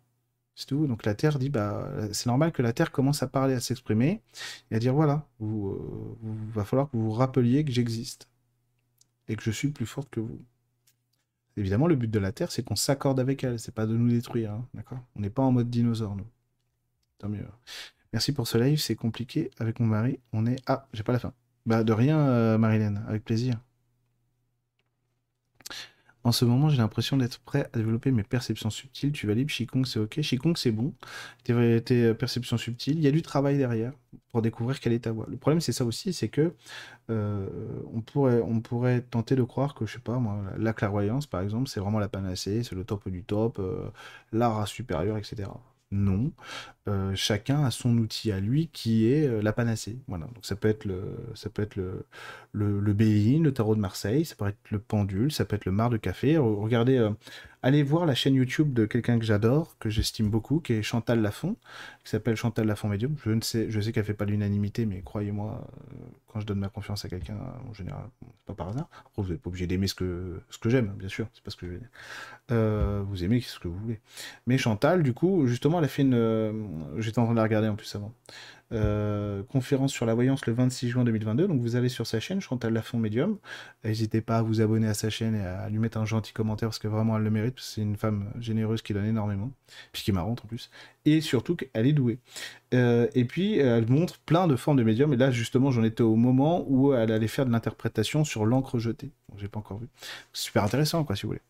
C'est tout. Donc la Terre dit, bah, c'est normal que la Terre commence à parler, à s'exprimer, et à dire, voilà, vous, euh, va falloir que vous vous rappeliez que j'existe, et que je suis plus forte que vous. Évidemment, le but de la Terre, c'est qu'on s'accorde avec elle, c'est pas de nous détruire, hein, d'accord? On n'est pas en mode dinosaure, nous. Tant mieux. Merci pour ce live, c'est compliqué avec mon mari. On est... Ah, j'ai pas la fin. Bah, de rien, euh, Marilène, avec plaisir. En ce moment, j'ai l'impression d'être prêt à développer mes perceptions subtiles. Tu valides Qigong, c'est ok. Qigong, c'est bon. Tes, perceptions subtiles, il y a du travail derrière pour découvrir quelle est ta voix. Le problème, c'est ça aussi, c'est que euh, on, pourrait, tenter de croire que, je sais pas, la clairvoyance, par exemple, c'est vraiment la panacée, c'est le top du top, euh, la race supérieure, etc. Non. Euh, chacun a son outil à lui qui est euh, la panacée. Voilà. Donc ça peut être le, ça peut être le, le, le tarot de Marseille, ça peut être le pendule, ça peut être le mar de café. Regardez, euh, allez voir la chaîne YouTube de quelqu'un que j'adore, que j'estime beaucoup, qui est Chantal Lafont, qui s'appelle Chantal Lafont Medium. Je ne sais, je sais qu'elle fait pas l'unanimité, mais croyez-moi, euh, quand je donne ma confiance à quelqu'un, en général, c'est pas par hasard. Vous n'êtes pas obligé d'aimer ce que, ce que j'aime, bien sûr, c'est pas ce que je veux dire. Euh, vous aimez ce que vous voulez. Mais Chantal, du coup, justement, elle a fait une. euh, J'étais en train de la regarder en plus avant. Euh, conférence sur la voyance le 26 juin 2022. Donc vous allez sur sa chaîne, Chantal Lafont Medium. N'hésitez pas à vous abonner à sa chaîne et à lui mettre un gentil commentaire parce que vraiment elle le mérite. C'est une femme généreuse qui donne énormément, puis qui est marrante en plus. Et surtout qu'elle est douée. Euh, et puis elle montre plein de formes de médium. Et là justement j'en étais au moment où elle allait faire de l'interprétation sur l'encre jetée. Bon, J'ai pas encore vu. Super intéressant quoi si vous voulez.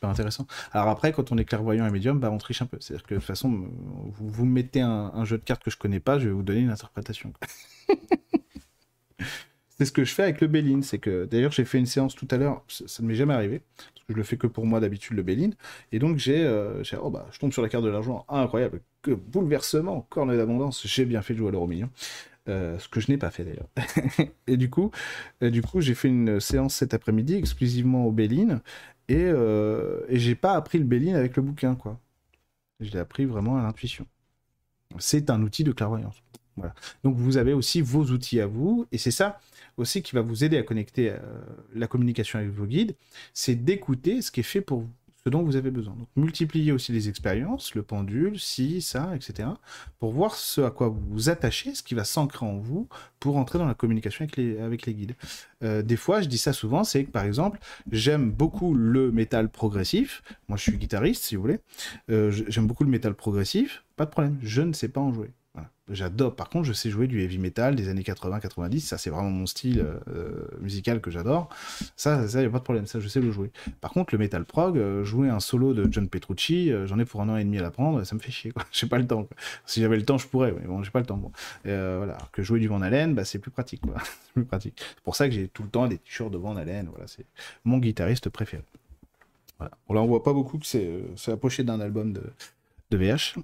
Super intéressant. Alors après, quand on est clairvoyant et médium, bah on triche un peu. C'est-à-dire que de toute façon, vous, vous me mettez un, un jeu de cartes que je connais pas, je vais vous donner une interprétation. c'est ce que je fais avec le Béline. C'est que d'ailleurs, j'ai fait une séance tout à l'heure, ça, ça ne m'est jamais arrivé, parce que je le fais que pour moi d'habitude, le Béline. Et donc, j'ai, euh, oh bah, je tombe sur la carte de l'argent. Ah, incroyable. Que bouleversement, corne d'abondance. J'ai bien fait de jouer à l'euro million. Euh, ce que je n'ai pas fait d'ailleurs. et du coup, coup, j'ai fait une séance cet après-midi exclusivement au Béline et, euh, et j'ai pas appris le Béline avec le bouquin, quoi. Je l'ai appris vraiment à l'intuition. C'est un outil de clairvoyance. Voilà. Donc vous avez aussi vos outils à vous, et c'est ça aussi qui va vous aider à connecter euh, la communication avec vos guides, c'est d'écouter ce qui est fait pour vous, ce dont vous avez besoin. Multipliez aussi les expériences, le pendule, si, ça, etc., pour voir ce à quoi vous vous attachez, ce qui va s'ancrer en vous pour entrer dans la communication avec les, guides. Euh, des fois, je dis ça souvent, c'est que par exemple, j'aime beaucoup le métal progressif. Moi, je suis guitariste, si vous voulez. Euh, j'aime beaucoup le métal progressif. Pas de problème, je ne sais pas en jouer. J'adore. Par contre, je sais jouer du heavy metal des années 80-90. Ça, c'est vraiment mon style euh, musical que j'adore. Ça, ça, y a pas de problème. Ça, je sais le jouer. Par contre, le metal prog, euh, jouer un solo de John Petrucci, euh, j'en ai pour un an et demi à l'apprendre. Ça me fait chier. J'ai pas le temps. Si j'avais le temps, je pourrais. Mais bon, j'ai pas le temps. Euh, voilà. Alors que jouer du Van Halen, bah, c'est plus pratique. c'est plus pratique. C'est pour ça que j'ai tout le temps des t-shirts de Van Halen. Voilà, c'est mon guitariste préféré. Voilà. Bon, là, on voit pas beaucoup que c'est euh, c'est la pochette d'un album de, de VH.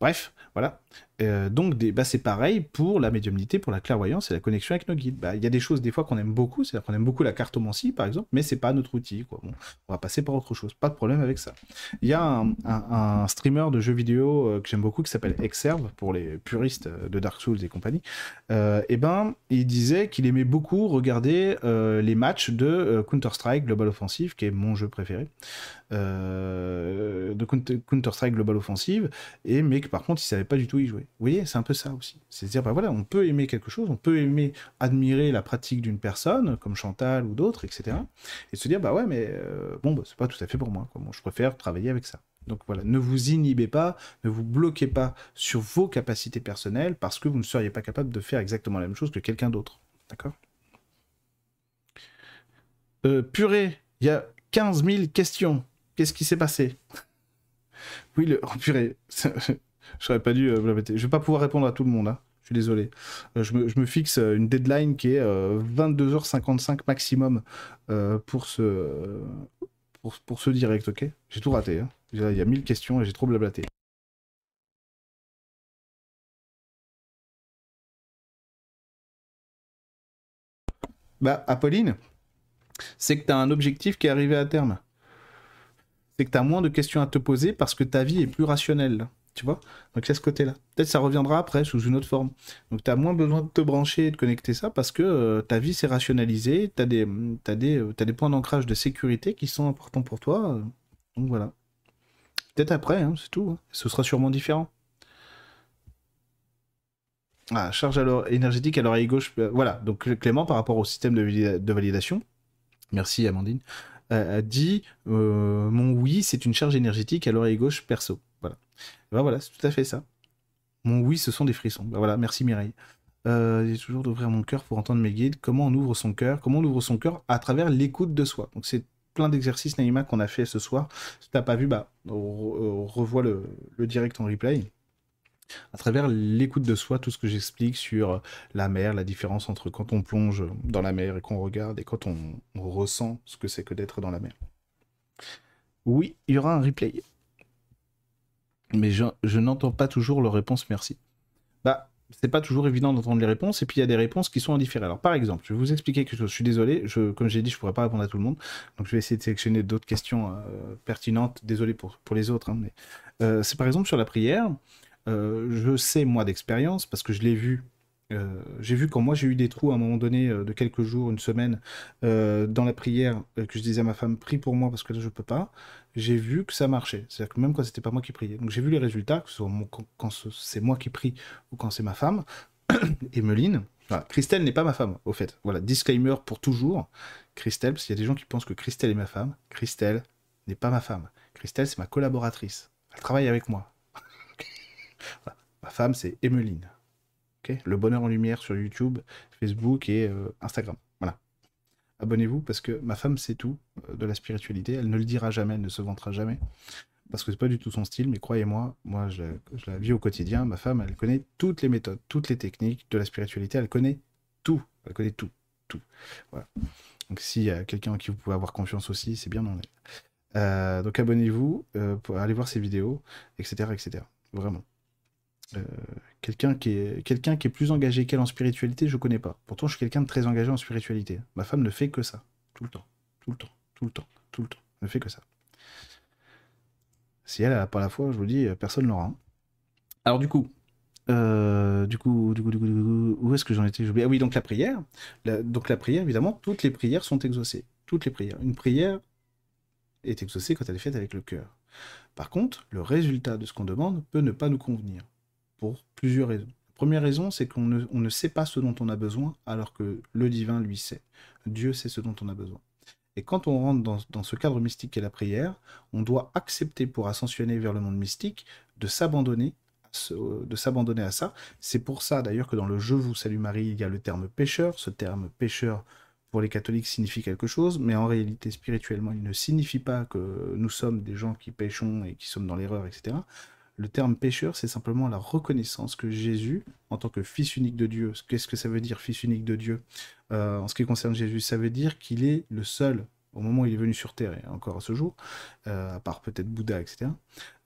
Bref, voilà. Euh, donc, bah, c'est pareil pour la médiumnité, pour la clairvoyance et la connexion avec nos guides. Bah, Il y a des choses, des fois, qu'on aime beaucoup. C'est-à-dire qu'on aime beaucoup la cartomancie, par exemple, mais c'est pas notre outil. On va passer par autre chose. Pas de problème avec ça. Il y a un, streamer de jeux vidéo euh, que j'aime beaucoup qui s'appelle Exerve, pour les puristes euh, de Dark Souls et compagnie. Et ben, il disait qu'il aimait beaucoup regarder les matchs de Counter-Strike Global Offensive, qui est mon jeu préféré, de Counter- Counter-Strike Global Offensive, et mais que par contre, il savait pas du tout y jouer. Vous voyez, c'est un peu ça aussi. C'est-à-dire, bah voilà, on peut aimer quelque chose, on peut aimer admirer la pratique d'une personne, comme Chantal ou d'autres, etc. Et se dire, bah ouais, mais euh, bon, bah, c'est pas tout à fait pour moi. quoi. Bon, je préfère travailler avec ça. Donc voilà, ne vous inhibez pas, ne vous bloquez pas sur vos capacités personnelles parce que vous ne seriez pas capable de faire exactement la même chose que quelqu'un d'autre. D'accord? Euh, Purée, il y a 15 000 questions. Qu'est-ce qui s'est passé? Oui, le... oh, purée, j'aurais pas dû euh. Je vais pas pouvoir répondre à tout le monde, hein. je suis désolé. Euh, je, me, fixe euh, une deadline qui est euh, 22h55 maximum euh, pour ce... Pour, ce direct, ok? J'ai tout raté. hein. Il y a il y a 1000 questions et j'ai trop blablaté. Bah, Apolline, c'est que tu un objectif qui est arrivé à terme. C'est que tu as moins de questions à te poser parce que ta vie est plus rationnelle. Tu vois Donc, c'est ce côté-là. Peut-être ça reviendra après sous une autre forme. Donc, tu as moins besoin de te brancher et de connecter ça parce que euh, ta vie s'est rationalisée. Tu as des, t'as des, euh, des points d'ancrage de sécurité qui sont importants pour toi. euh. Donc, voilà. Peut-être après, hein, c'est tout. hein. Ce sera sûrement différent. Ah, charge énergétique à l'oreille gauche. voilà, donc Clément, par rapport au système de validation, merci Amandine, euh, a dit euh, Mon oui, c'est une charge énergétique à l'oreille gauche perso. Voilà. Ben voilà, c'est tout à fait ça. Mon oui, ce sont des frissons. Ben voilà, merci Mireille. Euh, j'ai toujours d'ouvrir mon cœur pour entendre mes guides. Comment on ouvre son cœur? Comment on ouvre son cœur À travers l'écoute de soi? Donc c'est plein d'exercices, Naïma, qu'on a fait ce soir. Si t'as pas vu, bah, on, on revoit le, le direct en replay à travers l'écoute de soi, tout ce que j'explique sur la mer, la différence entre quand on plonge dans la mer et qu'on regarde et quand on, ressent ce que c'est que d'être dans la mer. Oui, il y aura un replay. Mais je, n'entends pas toujours leur réponse merci. Bah, c'est pas toujours évident d'entendre les réponses, et puis il y a des réponses qui sont indifférées. Alors par exemple, je vais vous expliquer quelque chose, je suis désolé, je, comme j'ai dit, je pourrais pas répondre à tout le monde, donc je vais essayer de sélectionner d'autres questions euh, pertinentes, désolé pour, pour les autres, hein, euh, c'est par exemple sur la prière, je sais moi d'expérience, parce que je l'ai vu euh, j'ai vu quand moi j'ai eu des trous à un moment donné euh, de quelques jours, une semaine, euh, dans la prière, que je disais à ma femme, prie pour moi parce que là je peux pas, j'ai vu que ça marchait. C'est-à-dire que même quand c'était pas moi qui priais. Donc j'ai vu les résultats, que ce soit quand, c'est moi qui prie ou quand c'est ma femme, Emeline. Christelle n'est pas ma femme, au fait. Voilà, disclaimer pour toujours. Christelle, parce qu'il y a des gens qui pensent que Christelle est ma femme. Christelle n'est pas ma femme. Christelle, c'est ma collaboratrice. Elle travaille avec moi. Ma femme, c'est Emeline le bonheur en lumière sur YouTube, Facebook et euh, Instagram. Voilà. Abonnez-vous parce que ma femme sait tout euh, de la spiritualité. Elle ne le dira jamais, elle ne se vantera jamais. Parce que c'est pas du tout son style, mais croyez-moi, moi je, la vis au quotidien. Ma femme, elle connaît toutes les méthodes, toutes les techniques de la spiritualité. Elle connaît tout. Elle connaît tout. Tout. Voilà. Donc s'il y a quelqu'un en qui vous pouvez avoir confiance aussi, c'est bien dans. Euh, donc abonnez-vous, pour aller voir ses vidéos, etc. etc. Vraiment. Euh, quelqu'un qui est quelqu'un qui est plus engagé qu'elle en spiritualité, je connais pas. Pourtant, je suis quelqu'un de très engagé en spiritualité. Ma femme ne fait que ça, tout le temps, tout le temps, tout le temps, tout le temps. Elle ne fait que ça. Si elle n'a pas la foi, je vous dis, personne l'aura. Hein. Alors du coup, euh, du coup, du coup, du coup, où est-ce que j'en étais? Ah oui, donc la prière. donc la prière, évidemment, toutes les prières sont exaucées. Toutes les prières. Une prière est exaucée quand elle est faite avec le cœur. Par contre, le résultat de ce qu'on demande peut ne pas nous convenir pour plusieurs raisons. Première raison, c'est qu'on ne, sait pas ce dont on a besoin, alors que le divin, lui, sait. Dieu sait ce dont on a besoin. Et quand on rentre dans, ce cadre mystique qu'est la prière, on doit accepter pour ascensionner vers le monde mystique de s'abandonner de s'abandonner à ça. C'est pour ça d'ailleurs que dans le Je vous salue Marie, il y a le terme pécheur. Ce terme pécheur pour les catholiques signifie quelque chose, mais en réalité spirituellement, il ne signifie pas que nous sommes des gens qui péchons et qui sommes dans l'erreur, etc. Le terme pécheur, c'est simplement la reconnaissance que Jésus, en tant que fils unique de Dieu, qu'est-ce que ça veut dire fils unique de Dieu? Euh, En ce qui concerne Jésus, ça veut dire qu'il est le seul, au moment où il est venu sur Terre, et encore à ce jour, euh, à part peut-être Bouddha, etc.,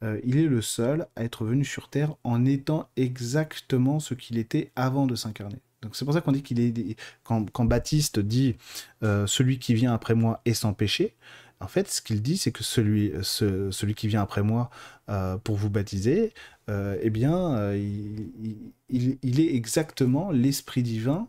euh, il est le seul à être venu sur Terre en étant exactement ce qu'il était avant de s'incarner. Donc c'est pour ça qu'on dit qu'il est... Quand, quand, Baptiste dit Celui qui vient après moi est sans péché », en fait, ce qu'il dit, c'est que celui, celui qui vient après moi euh, pour vous baptiser, euh, eh bien, euh, il, est exactement l'Esprit divin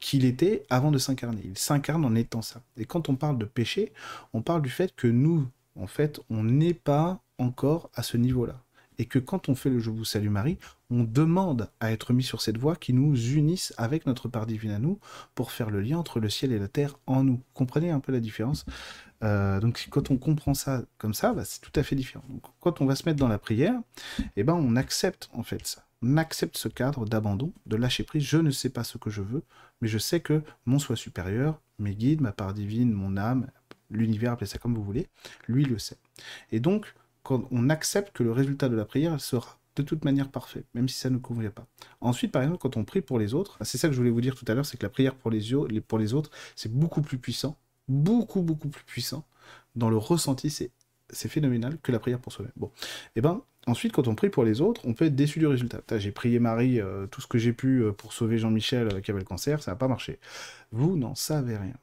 qu'il était avant de s'incarner. Il s'incarne en étant ça. Et quand on parle de péché, on parle du fait que nous, en fait, on n'est pas encore à ce niveau-là. Et que quand on fait le Je vous salue Marie, on demande à être mis sur cette voie qui nous unisse avec notre part divine à nous pour faire le lien entre le ciel et la terre en nous. Comprenez un peu la différence? Euh, donc quand on comprend ça comme ça, bah, c'est tout à fait différent. Quand on va se mettre dans la prière, eh ben, on accepte en fait ça. On accepte ce cadre d'abandon, de lâcher prise. Je ne sais pas ce que je veux, mais je sais que mon soi supérieur, mes guides, ma part divine, mon âme, l'univers, appelez ça comme vous voulez, lui le sait. Et donc, quand on accepte que le résultat de la prière sera de toute manière parfait, même si ça ne convient pas. Ensuite, par exemple, quand on prie pour les autres, c'est ça que je voulais vous dire tout à l'heure, c'est que la prière pour les, pour les autres, c'est beaucoup plus puissant beaucoup, beaucoup plus puissant dans le ressenti. C'est, c'est phénoménal que la prière pour soi-même. Bon, et eh ben ensuite, quand on prie pour les autres, on peut être déçu du résultat. J'ai prié Marie euh, tout ce que j'ai pu euh, pour sauver Jean-Michel euh, qui avait le cancer, ça n'a pas marché. Vous n'en savez rien.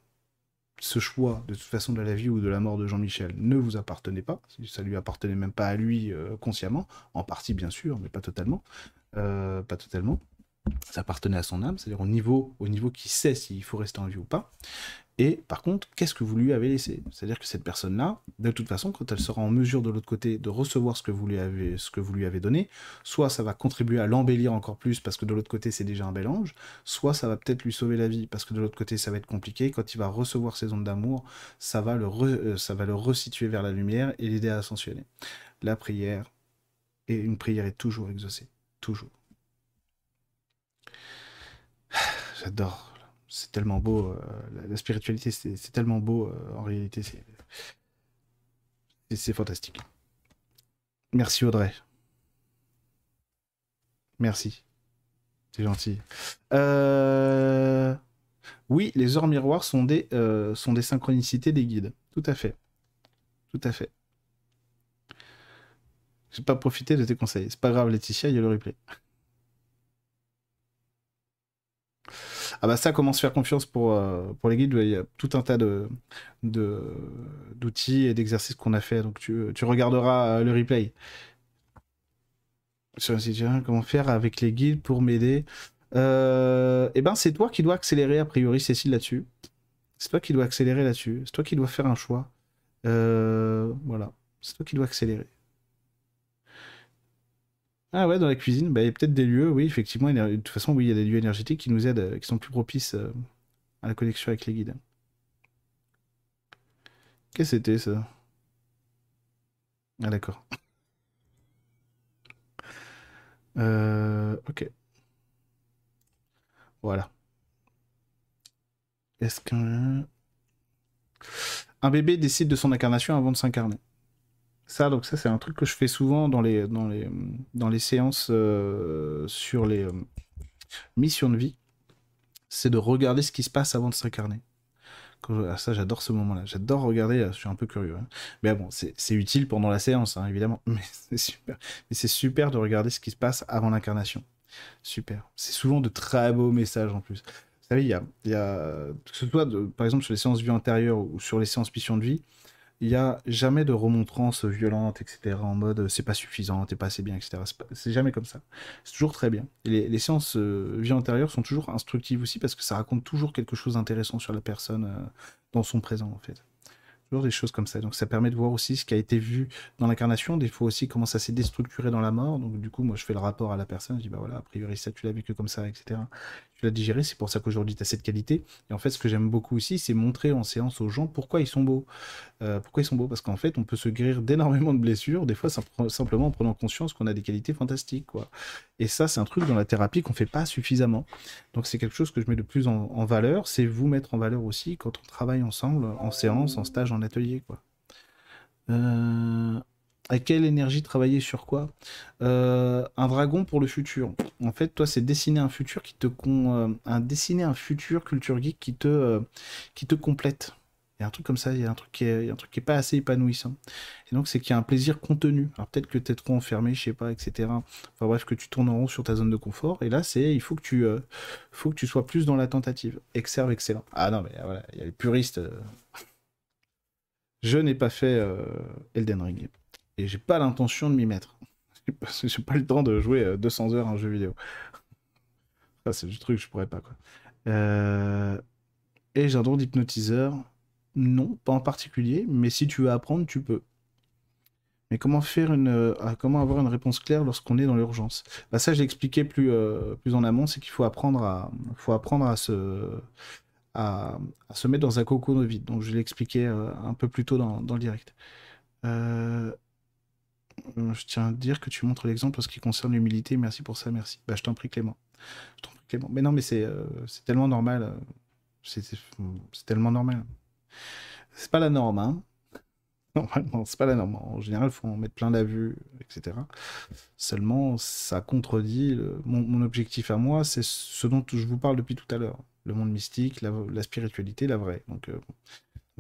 Ce choix, de toute façon, de la vie ou de la mort de Jean-Michel ne vous appartenait pas. Ça lui appartenait même pas à lui consciemment, en partie bien sûr, mais pas totalement. pas totalement ça appartenait à son âme, c'est-à-dire au niveau, au niveau qui sait s'il faut rester en vie ou pas. Et par contre, qu'est-ce que vous lui avez laissé? C'est-à-dire que cette personne-là, de toute façon, quand elle sera en mesure de l'autre côté de recevoir ce que vous lui avez, ce que vous lui avez donné, soit ça va contribuer à l'embellir encore plus parce que de l'autre côté c'est déjà un bel ange, soit ça va peut-être lui sauver la vie parce que de l'autre côté ça va être compliqué. Quand il va recevoir ses ondes d'amour, ça va le euh, ça va le resituer vers la lumière et l'aider à ascensionner. La prière et une prière est toujours exaucée, toujours. J'adore c'est tellement beau. Euh, la, spiritualité, c'est tellement beau euh, en réalité. C'est fantastique. Merci Audrey. Merci. C'est gentil. Euh, oui, les heures miroirs sont des, sont des synchronicités des guides. Tout à fait. Tout à fait. J'ai pas profité de tes conseils. C'est pas grave, Laetitia, il y a le replay. Ah bah ça, comment se faire confiance pour, euh, les guides Il y a tout un tas d'outils et d'exercices qu'on a fait. Donc tu, tu regarderas euh, le replay. Sur le comment faire avec les guides pour m'aider? Euh, Eh ben, c'est toi qui dois accélérer, a priori, Cécile, là-dessus. C'est toi qui dois accélérer là-dessus. C'est toi qui dois faire un choix. voilà. C'est toi qui dois accélérer. Ah ouais, dans la cuisine, bah, il y a peut-être des lieux, oui, effectivement. De toute façon, oui, il y a des lieux énergétiques qui nous aident, euh, qui sont plus propices euh, à la connexion avec les guides. Qu'est-ce que c'était ça? Ah d'accord. Euh, ok. Voilà. Est-ce qu'un un bébé décide de son incarnation avant de s'incarner? Ça, donc ça, c'est un truc que je fais souvent dans les, séances euh, sur les euh, missions de vie. C'est de regarder ce qui se passe avant de s'incarner. Ah, ça, j'adore ce moment-là. J'adore regarder, je suis un peu curieux. Hein. Mais bon, c'est utile pendant la séance, hein, évidemment. Mais c'est super. Mais c'est super de regarder ce qui se passe avant l'incarnation. Super. C'est souvent de très beaux messages en plus. Vous savez, il y a, y a que ce soit par exemple sur les séances vie antérieures ou sur les séances mission de vie, il n'y a jamais de remontrance violente, etc. En mode c'est pas suffisant, t'es pas assez bien, etc. C'est jamais comme ça. C'est toujours très bien. Les, séances euh, vie antérieure sont toujours instructives aussi parce que ça raconte toujours quelque chose d'intéressant sur la personne euh, dans son présent en fait. Toujours des choses comme ça. Donc ça permet de voir aussi ce qui a été vu dans l'incarnation, des fois aussi comment ça s'est déstructuré dans la mort. Donc du coup, moi je fais le rapport à la personne, je dis bah voilà, a priori ça tu l'as vécu comme ça, etc tu l'as digéré, c'est pour ça qu'aujourd'hui tu as cette qualité. Et en fait, ce que j'aime beaucoup aussi, c'est montrer en séance aux gens pourquoi ils sont beaux. Euh, pourquoi ils sont beaux? Parce qu'en fait, on peut se guérir d'énormément de blessures, des fois simplement en prenant conscience qu'on a des qualités fantastiques. Quoi. Et ça, c'est un truc dans la thérapie qu'on fait pas suffisamment. Donc c'est quelque chose que je mets de plus en, valeur, c'est vous mettre en valeur aussi quand on travaille ensemble, en séance, en stage, en atelier. Quoi. Euh, à quelle énergie travailler sur quoi? Euh, Un dragon pour le futur. En fait, toi, c'est dessiner un futur qui te con, un dessiner un futur culture geek qui te euh, qui te complète. Il y a un truc comme ça, il y a un truc qui est, un truc qui est pas assez épanouissant. Et donc, c'est qu'il y a un plaisir contenu. Alors peut-être que tu es trop enfermé, je sais pas, etc. Enfin bref, que tu tournes en rond sur ta zone de confort. Et là, c'est il faut que tu, euh, faut que tu sois plus dans la tentative. Exerve excellent. Ah non, mais voilà, il y a les puristes. Je n'ai pas fait Elden Ring et j'ai pas l'intention de m'y mettre. Parce que j'ai pas le temps de jouer 200 euh, heures à un jeu vidéo. c'est du truc, je pourrais pas. Euh, et j'ai un don d'hypnotiseur. Non, pas en particulier, mais si tu veux apprendre, tu peux. Mais comment faire une, euh, comment avoir une réponse claire lorsqu'on est dans l'urgence? Bah Ça, j'ai expliqué plus, plus en amont, c'est qu'il faut apprendre à, faut apprendre à se, à, se mettre dans un cocon vide. Donc, je l'ai expliqué un peu plus tôt dans, dans le direct. Euh, euh, je tiens à dire que tu montres l'exemple en ce qui concerne l'humilité. Merci pour ça, merci. Bah, je t'en prie, Clément. Je t'en prie, Clément. Mais non, mais c'est euh, tellement normal. Euh, c'est tellement normal. C'est pas la norme, hein. Normalement, c'est pas la norme. En général, il faut en mettre plein la vue, etc. Seulement, ça contredit mon, objectif à moi, c'est ce dont je vous parle depuis tout à l'heure. Le monde mystique, la, spiritualité, la vraie. Donc,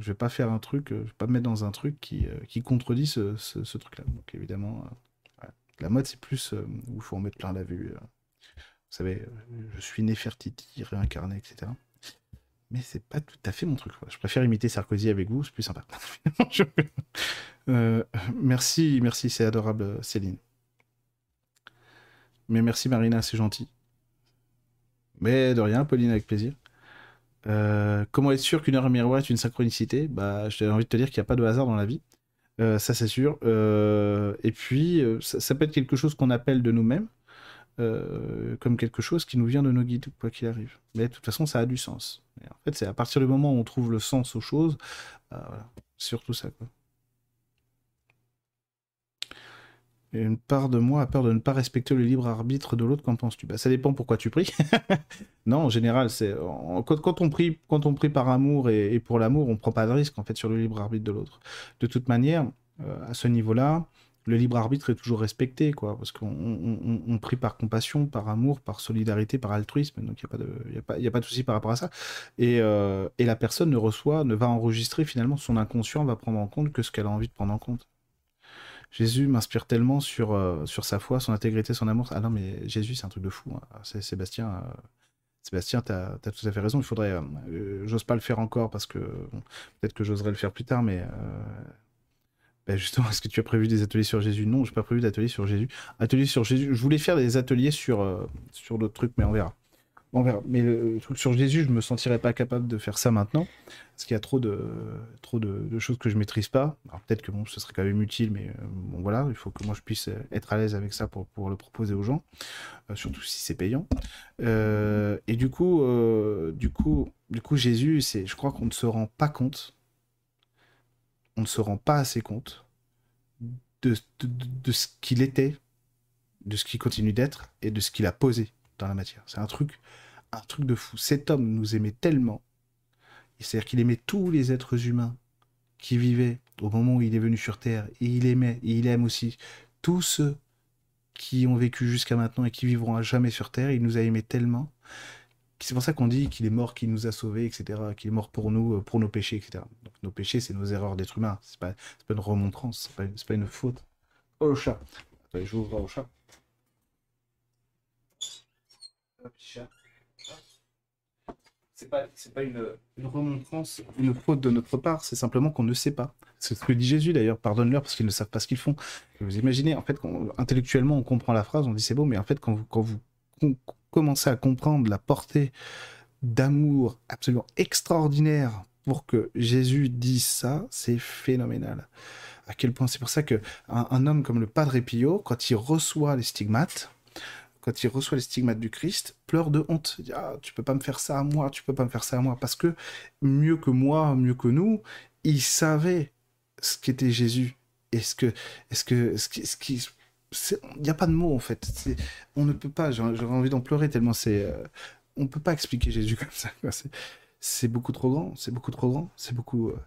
je vais pas faire un truc, euh, je vais pas me mettre dans un truc qui, euh, contredit ce, ce, truc-là. Donc évidemment, euh, la mode c'est plus où il faut en mettre plein la vue. vous savez, je suis Nefertiti, réincarné, etc. Mais c'est pas tout à fait mon truc. Je préfère imiter Sarkozy avec vous, c'est plus sympa. merci, merci, c'est adorable, Céline. Mais merci Marina, c'est gentil. Mais de rien, Pauline, avec plaisir. Euh, comment être sûr qu'une heure miroir est une synchronicité? Bah, j'ai envie de te dire qu'il n'y a pas de hasard dans la vie. Euh, ça, c'est sûr. Euh, et puis, ça, peut être quelque chose qu'on appelle de nous-mêmes, comme quelque chose qui nous vient de nos guides, quoi qu'il arrive. Mais de toute façon, ça a du sens. en fait, c'est à partir du moment où on trouve le sens aux choses, bah, voilà, surtout ça. Une part de moi a peur de ne pas respecter le libre arbitre de l'autre. Qu'en penses-tu? Bah, Ça dépend pourquoi tu pries. non, en général, c'est quand, on prie, quand on prie par amour et, pour l'amour, on prend pas de risque en fait sur le libre arbitre de l'autre. De toute manière, euh, à ce niveau-là, le libre arbitre est toujours respecté, quoi, parce qu'on prie par compassion, par amour, par solidarité, par altruisme, donc il n'y a, a, a pas de souci par rapport à ça. Et, euh, et la personne ne reçoit, ne va enregistrer finalement son inconscient, va prendre en compte que ce qu'elle a envie de prendre en compte. Jésus m'inspire tellement sur, euh, sur sa foi, son intégrité, son amour. Ah non, mais Jésus, c'est un truc de fou. Hein. Sébastien. Euh, Sébastien, tu as, tout à fait raison. Il faudrait. Euh, j'ose pas le faire encore parce que peut-être que j'oserais le faire plus tard, mais. Ben justement, est-ce que tu as prévu des ateliers sur Jésus? Non, j'ai pas prévu d'ateliers sur Jésus. Ateliers sur Jésus. Je voulais faire des ateliers sur, sur d'autres trucs, mais on verra. Mais le truc sur Jésus, je me sentirais pas capable de faire ça maintenant, parce qu'il y a trop de, choses que je maîtrise pas. Alors peut-être que bon, ce serait quand même utile, mais euh, bon voilà, il faut que moi je puisse être à l'aise avec ça pour, pour le proposer aux gens, euh, surtout si c'est payant. Euh, et du coup, du coup, du coup, Jésus, c'est, je crois qu'on ne se rend pas compte, on ne se rend pas assez compte de, de, de ce qu'il était, de ce qu'il continue d'être et de ce qu'il a posé la matière. C'est un truc, un truc de fou. Cet homme nous aimait tellement, c'est-à-dire qu'il aimait tous les êtres humains qui vivaient au moment où il est venu sur Terre, et il aimait, et il aime aussi tous ceux qui ont vécu jusqu'à maintenant et qui vivront à jamais sur Terre. Il nous a aimés tellement. C'est pour ça qu'on dit qu'il est mort, qu'il nous a sauvés, etc. Qu'il est mort pour nous, euh, pour nos péchés, etc. Nos péchés, c'est nos erreurs d'être humain. C'est pas, pas une remontrance, c'est pas, pas une faute. Oh chat. Je au chat. C'est pas, pas une, remontrance, une faute de notre part, c'est simplement qu'on ne sait pas. C'est ce que dit Jésus d'ailleurs, pardonne-leur parce qu'ils ne savent pas ce qu'ils font. vous imaginez, en fait, intellectuellement, on comprend la phrase, on dit c'est beau, mais en fait, quand vous, quand vous commencez à comprendre la portée d'amour absolument extraordinaire pour que Jésus dise ça, c'est phénoménal. À quel point c'est pour ça que un, homme comme le Padre Pio, quand il reçoit les stigmates, quand il reçoit les stigmates du Christ, pleure de honte. Il dit, ah, tu peux pas me faire ça à moi, tu peux pas me faire ça à moi. Parce que mieux que moi, mieux que nous, il savait ce qu'était Jésus. Est-ce que, est-ce que, ce qui, ce il n'y a pas de mots en fait. On ne peut pas. J'aurais envie d'en pleurer tellement c'est. Euh, on peut pas expliquer Jésus comme ça. C'est beaucoup trop grand. C'est beaucoup trop grand. C'est beaucoup. Euh,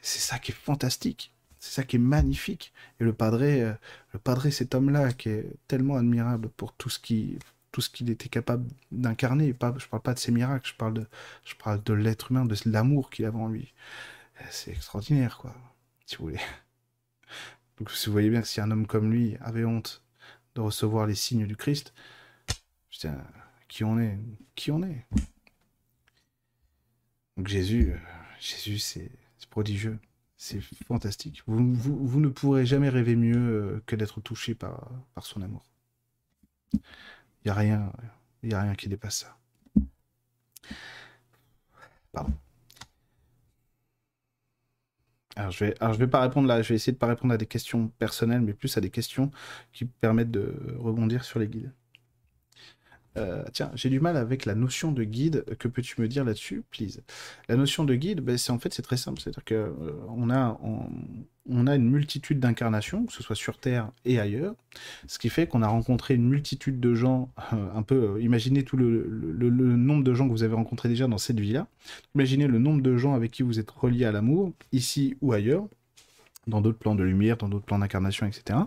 c'est ça qui est fantastique. C'est ça qui est magnifique. Et le Padre, euh, le cet homme-là, qui est tellement admirable pour tout ce qui tout ce qu'il était capable d'incarner. Pas, je parle pas de ses miracles, je parle de, je parle de l'être humain, de l'amour qu'il avait en lui. C'est extraordinaire, quoi, si vous voulez. Donc, vous voyez bien que si un homme comme lui avait honte de recevoir les signes du Christ, putain, qui on est Qui on est? Donc, Jésus, euh, Jésus, c'est prodigieux. C'est fantastique. Vous, ne pourrez jamais rêver mieux euh, que d'être touché par, son amour. Il n'y a rien, a rien qui dépasse ça. Pardon. Alors je vais, vais pas répondre là, je vais essayer de pas répondre à des questions personnelles, mais plus à des questions qui permettent de rebondir sur les guides. Euh, tiens, j'ai du mal avec la notion de guide. Que peux-tu me dire là-dessus, please? La notion de guide, ben, c'est en fait c'est très simple. C'est-à-dire que euh, on a on, a une multitude d'incarnations, que ce soit sur Terre et ailleurs, ce qui fait qu'on a rencontré une multitude de gens. Euh, un peu, imaginez tout le, le, nombre de gens que vous avez rencontrés déjà dans cette vie-là. Imaginez le nombre de gens avec qui vous êtes reliés à l'amour, ici ou ailleurs, dans d'autres plans de lumière, dans d'autres plans d'incarnation, etc.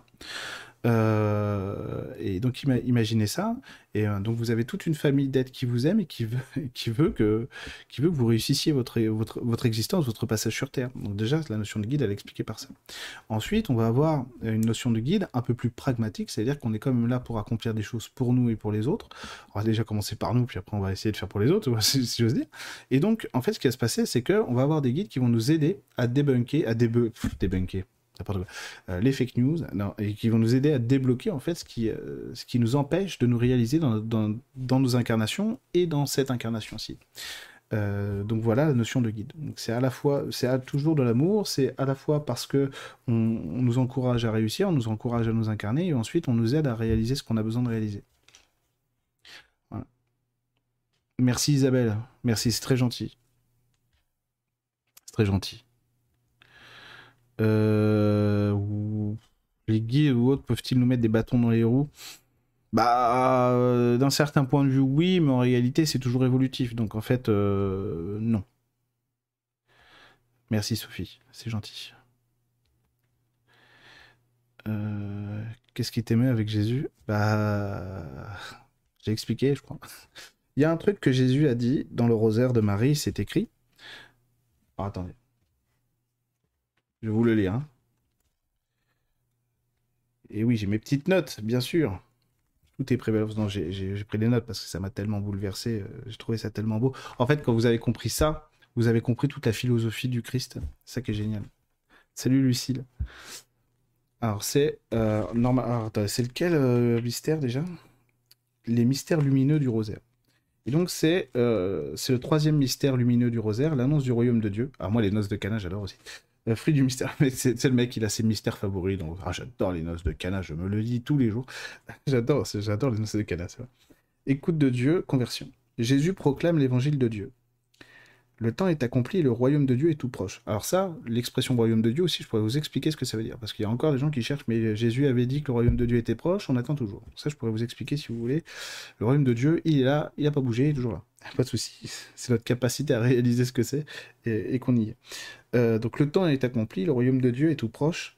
Euh, et donc imaginez ça. Et euh, donc vous avez toute une famille d'êtres qui vous aime et qui veut, qui veut, que, qui veut que vous réussissiez votre, votre, votre existence, votre passage sur Terre. Donc déjà, la notion de guide, elle est expliquée par ça. Ensuite, on va avoir une notion de guide un peu plus pragmatique, c'est-à-dire qu'on est quand même là pour accomplir des choses pour nous et pour les autres. On va déjà commencer par nous, puis après on va essayer de faire pour les autres, si, j'ose dire. Et donc, en fait, ce qui va se passer, c'est qu'on va avoir des guides qui vont nous aider à débunker, à débunker, euh, les fake news, et qui vont nous aider à débloquer en fait ce qui, euh, ce qui nous empêche de nous réaliser dans, dans, nos incarnations et dans cette incarnation-ci. Euh, donc voilà la notion de guide. C'est à la fois, c'est toujours de l'amour, c'est à la fois parce que on, nous encourage à réussir, on nous encourage à nous incarner, et ensuite on nous aide à réaliser ce qu'on a besoin de réaliser. Merci Isabelle, merci, c'est très gentil. C'est très gentil. Euh, les guides ou autres peuvent-ils nous mettre des bâtons dans les roues? Bah, euh, d'un certain point de vue, oui, mais en réalité, c'est toujours évolutif. Donc en fait, euh, non. Merci Sophie, c'est gentil. Qu'est-ce qui t'aimait avec Jésus? Bah, j'ai expliqué, je crois. Il y a un truc que Jésus a dit dans le rosaire de Marie, c'est écrit. Alors, attendez. Je vous le lire. Hein. Et oui, j'ai mes petites notes, bien sûr. Tout est prévalence. Non, j'ai pris des notes parce que ça m'a tellement bouleversé. Euh, j'ai trouvé ça tellement beau. En fait, quand vous avez compris ça, vous avez compris toute la philosophie du Christ. Ça qui est génial. Salut Lucille. Alors, c'est euh, normal. c'est lequel euh, mystère déjà? Les mystères lumineux du rosaire. Et donc, c'est le troisième mystère lumineux du rosaire, l'annonce du royaume de Dieu. Alors, moi, les noces de Cana, j'adore aussi. Euh, fruit du mystère. C'est le mec, il a ses mystères favoris. Donc, ah, j'adore les noces de Cana, je me le dis tous les jours. j'adore, j'adore les noces de Cana, c'est vrai. Écoute de Dieu, conversion. Jésus proclame l'évangile de Dieu. Le temps est accompli le royaume de Dieu est tout proche. Alors ça, l'expression royaume de Dieu aussi, je pourrais vous expliquer ce que ça veut dire. Parce qu'il y a encore des gens qui cherchent, mais Jésus avait dit que le royaume de Dieu était proche, on attend toujours. Ça, je pourrais vous expliquer si vous voulez. Le royaume de Dieu, il est là, il n'a pas bougé, il est toujours là. Pas de souci. C'est notre capacité à réaliser ce que c'est et, qu'on y est. Euh, donc le temps est accompli, le royaume de Dieu est tout proche.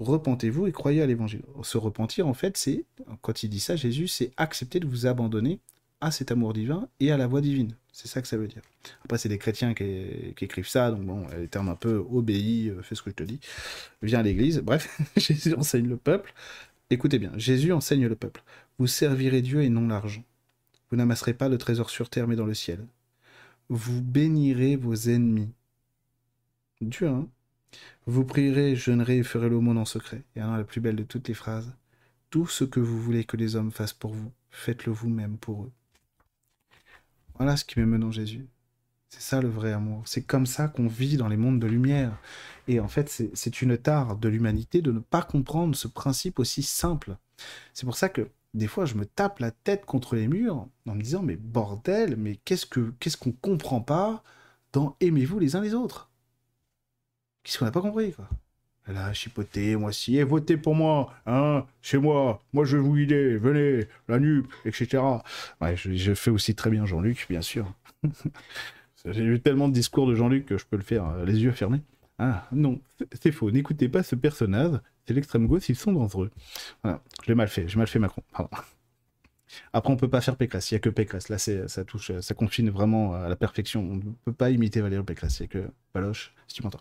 Repentez-vous et croyez à l'évangile. Se repentir, en fait, c'est, quand il dit ça, Jésus, c'est accepter de vous abandonner à cet amour divin et à la voix divine. C'est ça que ça veut dire. Après, c'est des chrétiens qui, écrivent ça, donc bon, les termes un peu obéis, euh, fais ce que je te dis, viens à l'église. Bref, Jésus enseigne le peuple. Écoutez bien, Jésus enseigne le peuple. Vous servirez Dieu et non l'argent. Vous n'amasserez pas le trésor sur terre, mais dans le ciel. Vous bénirez vos ennemis. Dieu, hein Vous prierez, jeûnerez et ferez l'aumône en secret. Et alors, la plus belle de toutes les phrases. Tout ce que vous voulez que les hommes fassent pour vous, faites-le vous-même pour eux. Voilà ce qui me dans Jésus. C'est ça le vrai amour. C'est comme ça qu'on vit dans les mondes de lumière. Et en fait, c'est une tare de l'humanité de ne pas comprendre ce principe aussi simple. C'est pour ça que des fois, je me tape la tête contre les murs en me disant mais bordel, mais qu'est-ce que qu'est-ce comprend pas dans aimez-vous les uns les autres? Qu'est-ce qu'on n'a pas compris quoi? Elle a chipoté, moi si, et votez pour moi, hein, chez moi, moi je vais vous guider, venez, la nupe, etc. Ouais, je, fais aussi très bien Jean-Luc, bien sûr. J'ai eu tellement de discours de Jean-Luc que je peux le faire euh, les yeux fermés. Ah non, c'est faux, n'écoutez pas ce personnage, c'est l'extrême gauche, ils sont dangereux. Voilà, je l'ai mal fait, j'ai mal fait Macron, Après, on peut pas faire Pécresse, il n'y a que Pécresse. Là, ça touche, ça confine vraiment à la perfection. On ne peut pas imiter Valérie Pécresse, il n'y a que Baloche, si tu m'entends.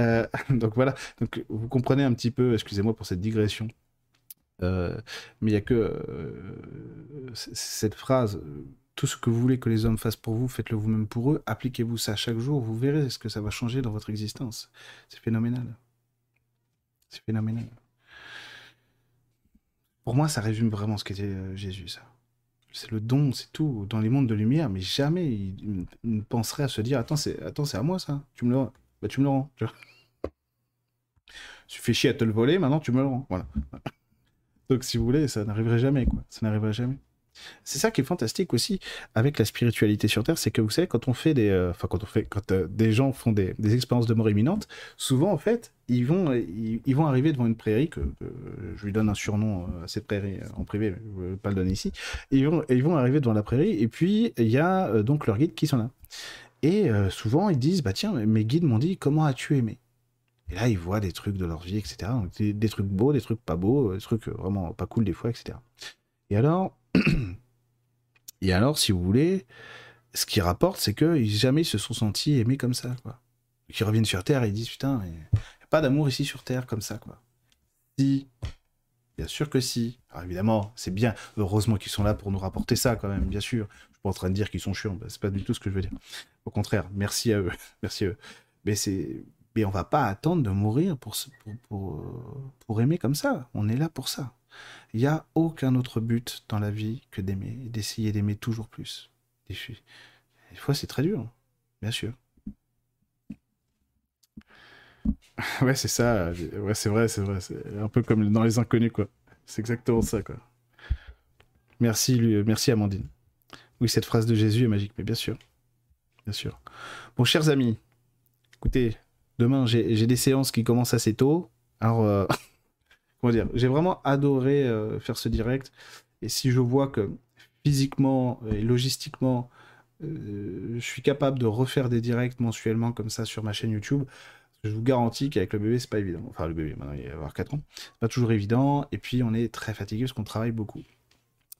Euh, donc voilà, donc vous comprenez un petit peu, excusez-moi pour cette digression, euh, mais il n'y a que euh, cette phrase tout ce que vous voulez que les hommes fassent pour vous, faites-le vous-même pour eux, appliquez-vous ça chaque jour, vous verrez ce que ça va changer dans votre existence. C'est phénoménal. C'est phénoménal. Pour moi, ça résume vraiment ce qu'était Jésus, ça. C'est le don, c'est tout, dans les mondes de lumière, mais jamais il, ne penserait à se dire Attends, c'est à moi ça, tu me le, bah, tu me le rends. Tu fais chier à te le voler, maintenant tu me le rends. Voilà. Donc si vous voulez, ça n'arriverait jamais, quoi. Ça n'arriverait jamais. C'est ça qui est fantastique aussi avec la spiritualité sur Terre, c'est que vous savez, quand on fait des, euh, enfin quand on fait, quand euh, des gens font des, expériences de mort imminente, souvent en fait, ils vont, ils, vont arriver devant une prairie que, je lui donne un surnom à cette prairie en privé, je ne vais pas le donner ici. ils vont, ils vont arriver devant la prairie et puis il y a euh, donc leurs guides qui sont là. Et souvent ils disent, bah tiens, mes guides m'ont dit, comment as-tu aimé? Et là, ils voient des trucs de leur vie, etc. Donc, des, trucs beaux, des trucs pas beaux, des trucs vraiment pas cool des fois, etc. Et alors, et alors, si vous voulez, ce qu'ils rapportent, c'est que jamais se sont sentis aimés comme ça, quoi. Ils reviennent sur Terre et ils disent, putain, il n'y a pas d'amour ici sur Terre comme ça, quoi. Si. Bien sûr que si. Alors évidemment, c'est bien. Heureusement qu'ils sont là pour nous rapporter ça, quand même, bien sûr. Je suis pas en train de dire qu'ils sont chiants. Ce c'est pas du tout ce que je veux dire. Au contraire, merci à eux. merci à eux. Mais c'est mais on va pas attendre de mourir pour, pour, pour, aimer comme ça. On est là pour ça. Il n'y a aucun autre but dans la vie que d'aimer, d'essayer d'aimer toujours plus. Des, fois, c'est très dur, bien sûr. Ouais, c'est ça. Ouais, c'est vrai, c'est vrai. C'est un peu comme dans Les Inconnus, quoi. C'est exactement ça, quoi. Merci, merci Amandine. Oui, cette phrase de Jésus est magique, mais bien sûr. Bien sûr. Bon, chers amis, écoutez, Demain, j'ai des séances qui commencent assez tôt. Alors, euh, comment dire, j'ai vraiment adoré euh, faire ce direct. Et si je vois que physiquement et logistiquement, euh, je suis capable de refaire des directs mensuellement comme ça sur ma chaîne YouTube, je vous garantis qu'avec le bébé, c'est pas évident. Enfin, le bébé, maintenant, il va avoir 4 ans. C'est pas toujours évident. Et puis, on est très fatigué parce qu'on travaille beaucoup.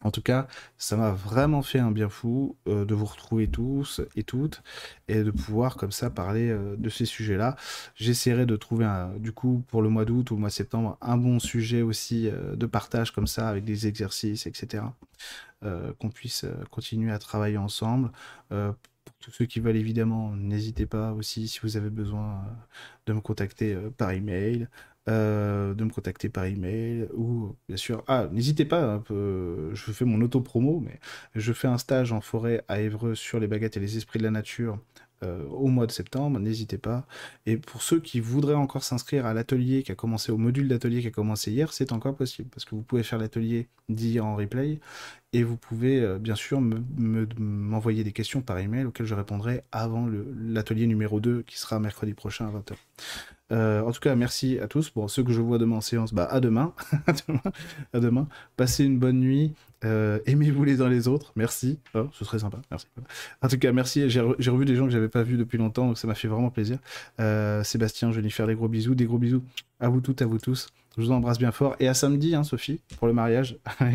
En tout cas, ça m'a vraiment fait un bien fou euh, de vous retrouver tous et toutes et de pouvoir comme ça parler euh, de ces sujets-là. J'essaierai de trouver un, du coup pour le mois d'août ou le mois de septembre un bon sujet aussi euh, de partage comme ça avec des exercices, etc. qu'on puisse continuer à travailler ensemble. pour tous ceux qui veulent évidemment, n'hésitez pas aussi si vous avez besoin de me contacter par email. Euh, de me contacter par email ou bien sûr ah n'hésitez pas peu, je fais mon auto promo mais je fais un stage en forêt à Évreux sur les baguettes et les esprits de la nature euh, au mois de septembre, n'hésitez pas. Et pour ceux qui voudraient encore s'inscrire à l'atelier qui a commencé, au module d'atelier qui a commencé hier, c'est encore possible, parce que vous pouvez faire l'atelier d'hier en replay, et vous pouvez euh, bien sûr m'envoyer des questions par email auxquelles je répondrai avant l'atelier numéro 2 qui sera mercredi prochain à 20h. Euh, en tout cas, merci à tous. Pour ceux que je vois demain en séance, bah, à demain. à demain. Passez une bonne nuit. Euh, aimez-vous les uns les autres. Merci. Oh, ce serait sympa. Merci. En tout cas, merci. J'ai revu des gens que j'avais pas vus depuis longtemps, donc ça m'a fait vraiment plaisir. Sébastien, je vais lui faire des gros bisous. Des gros bisous à vous toutes, à vous tous. Je vous embrasse bien fort. Et à samedi, hein, Sophie, pour le mariage.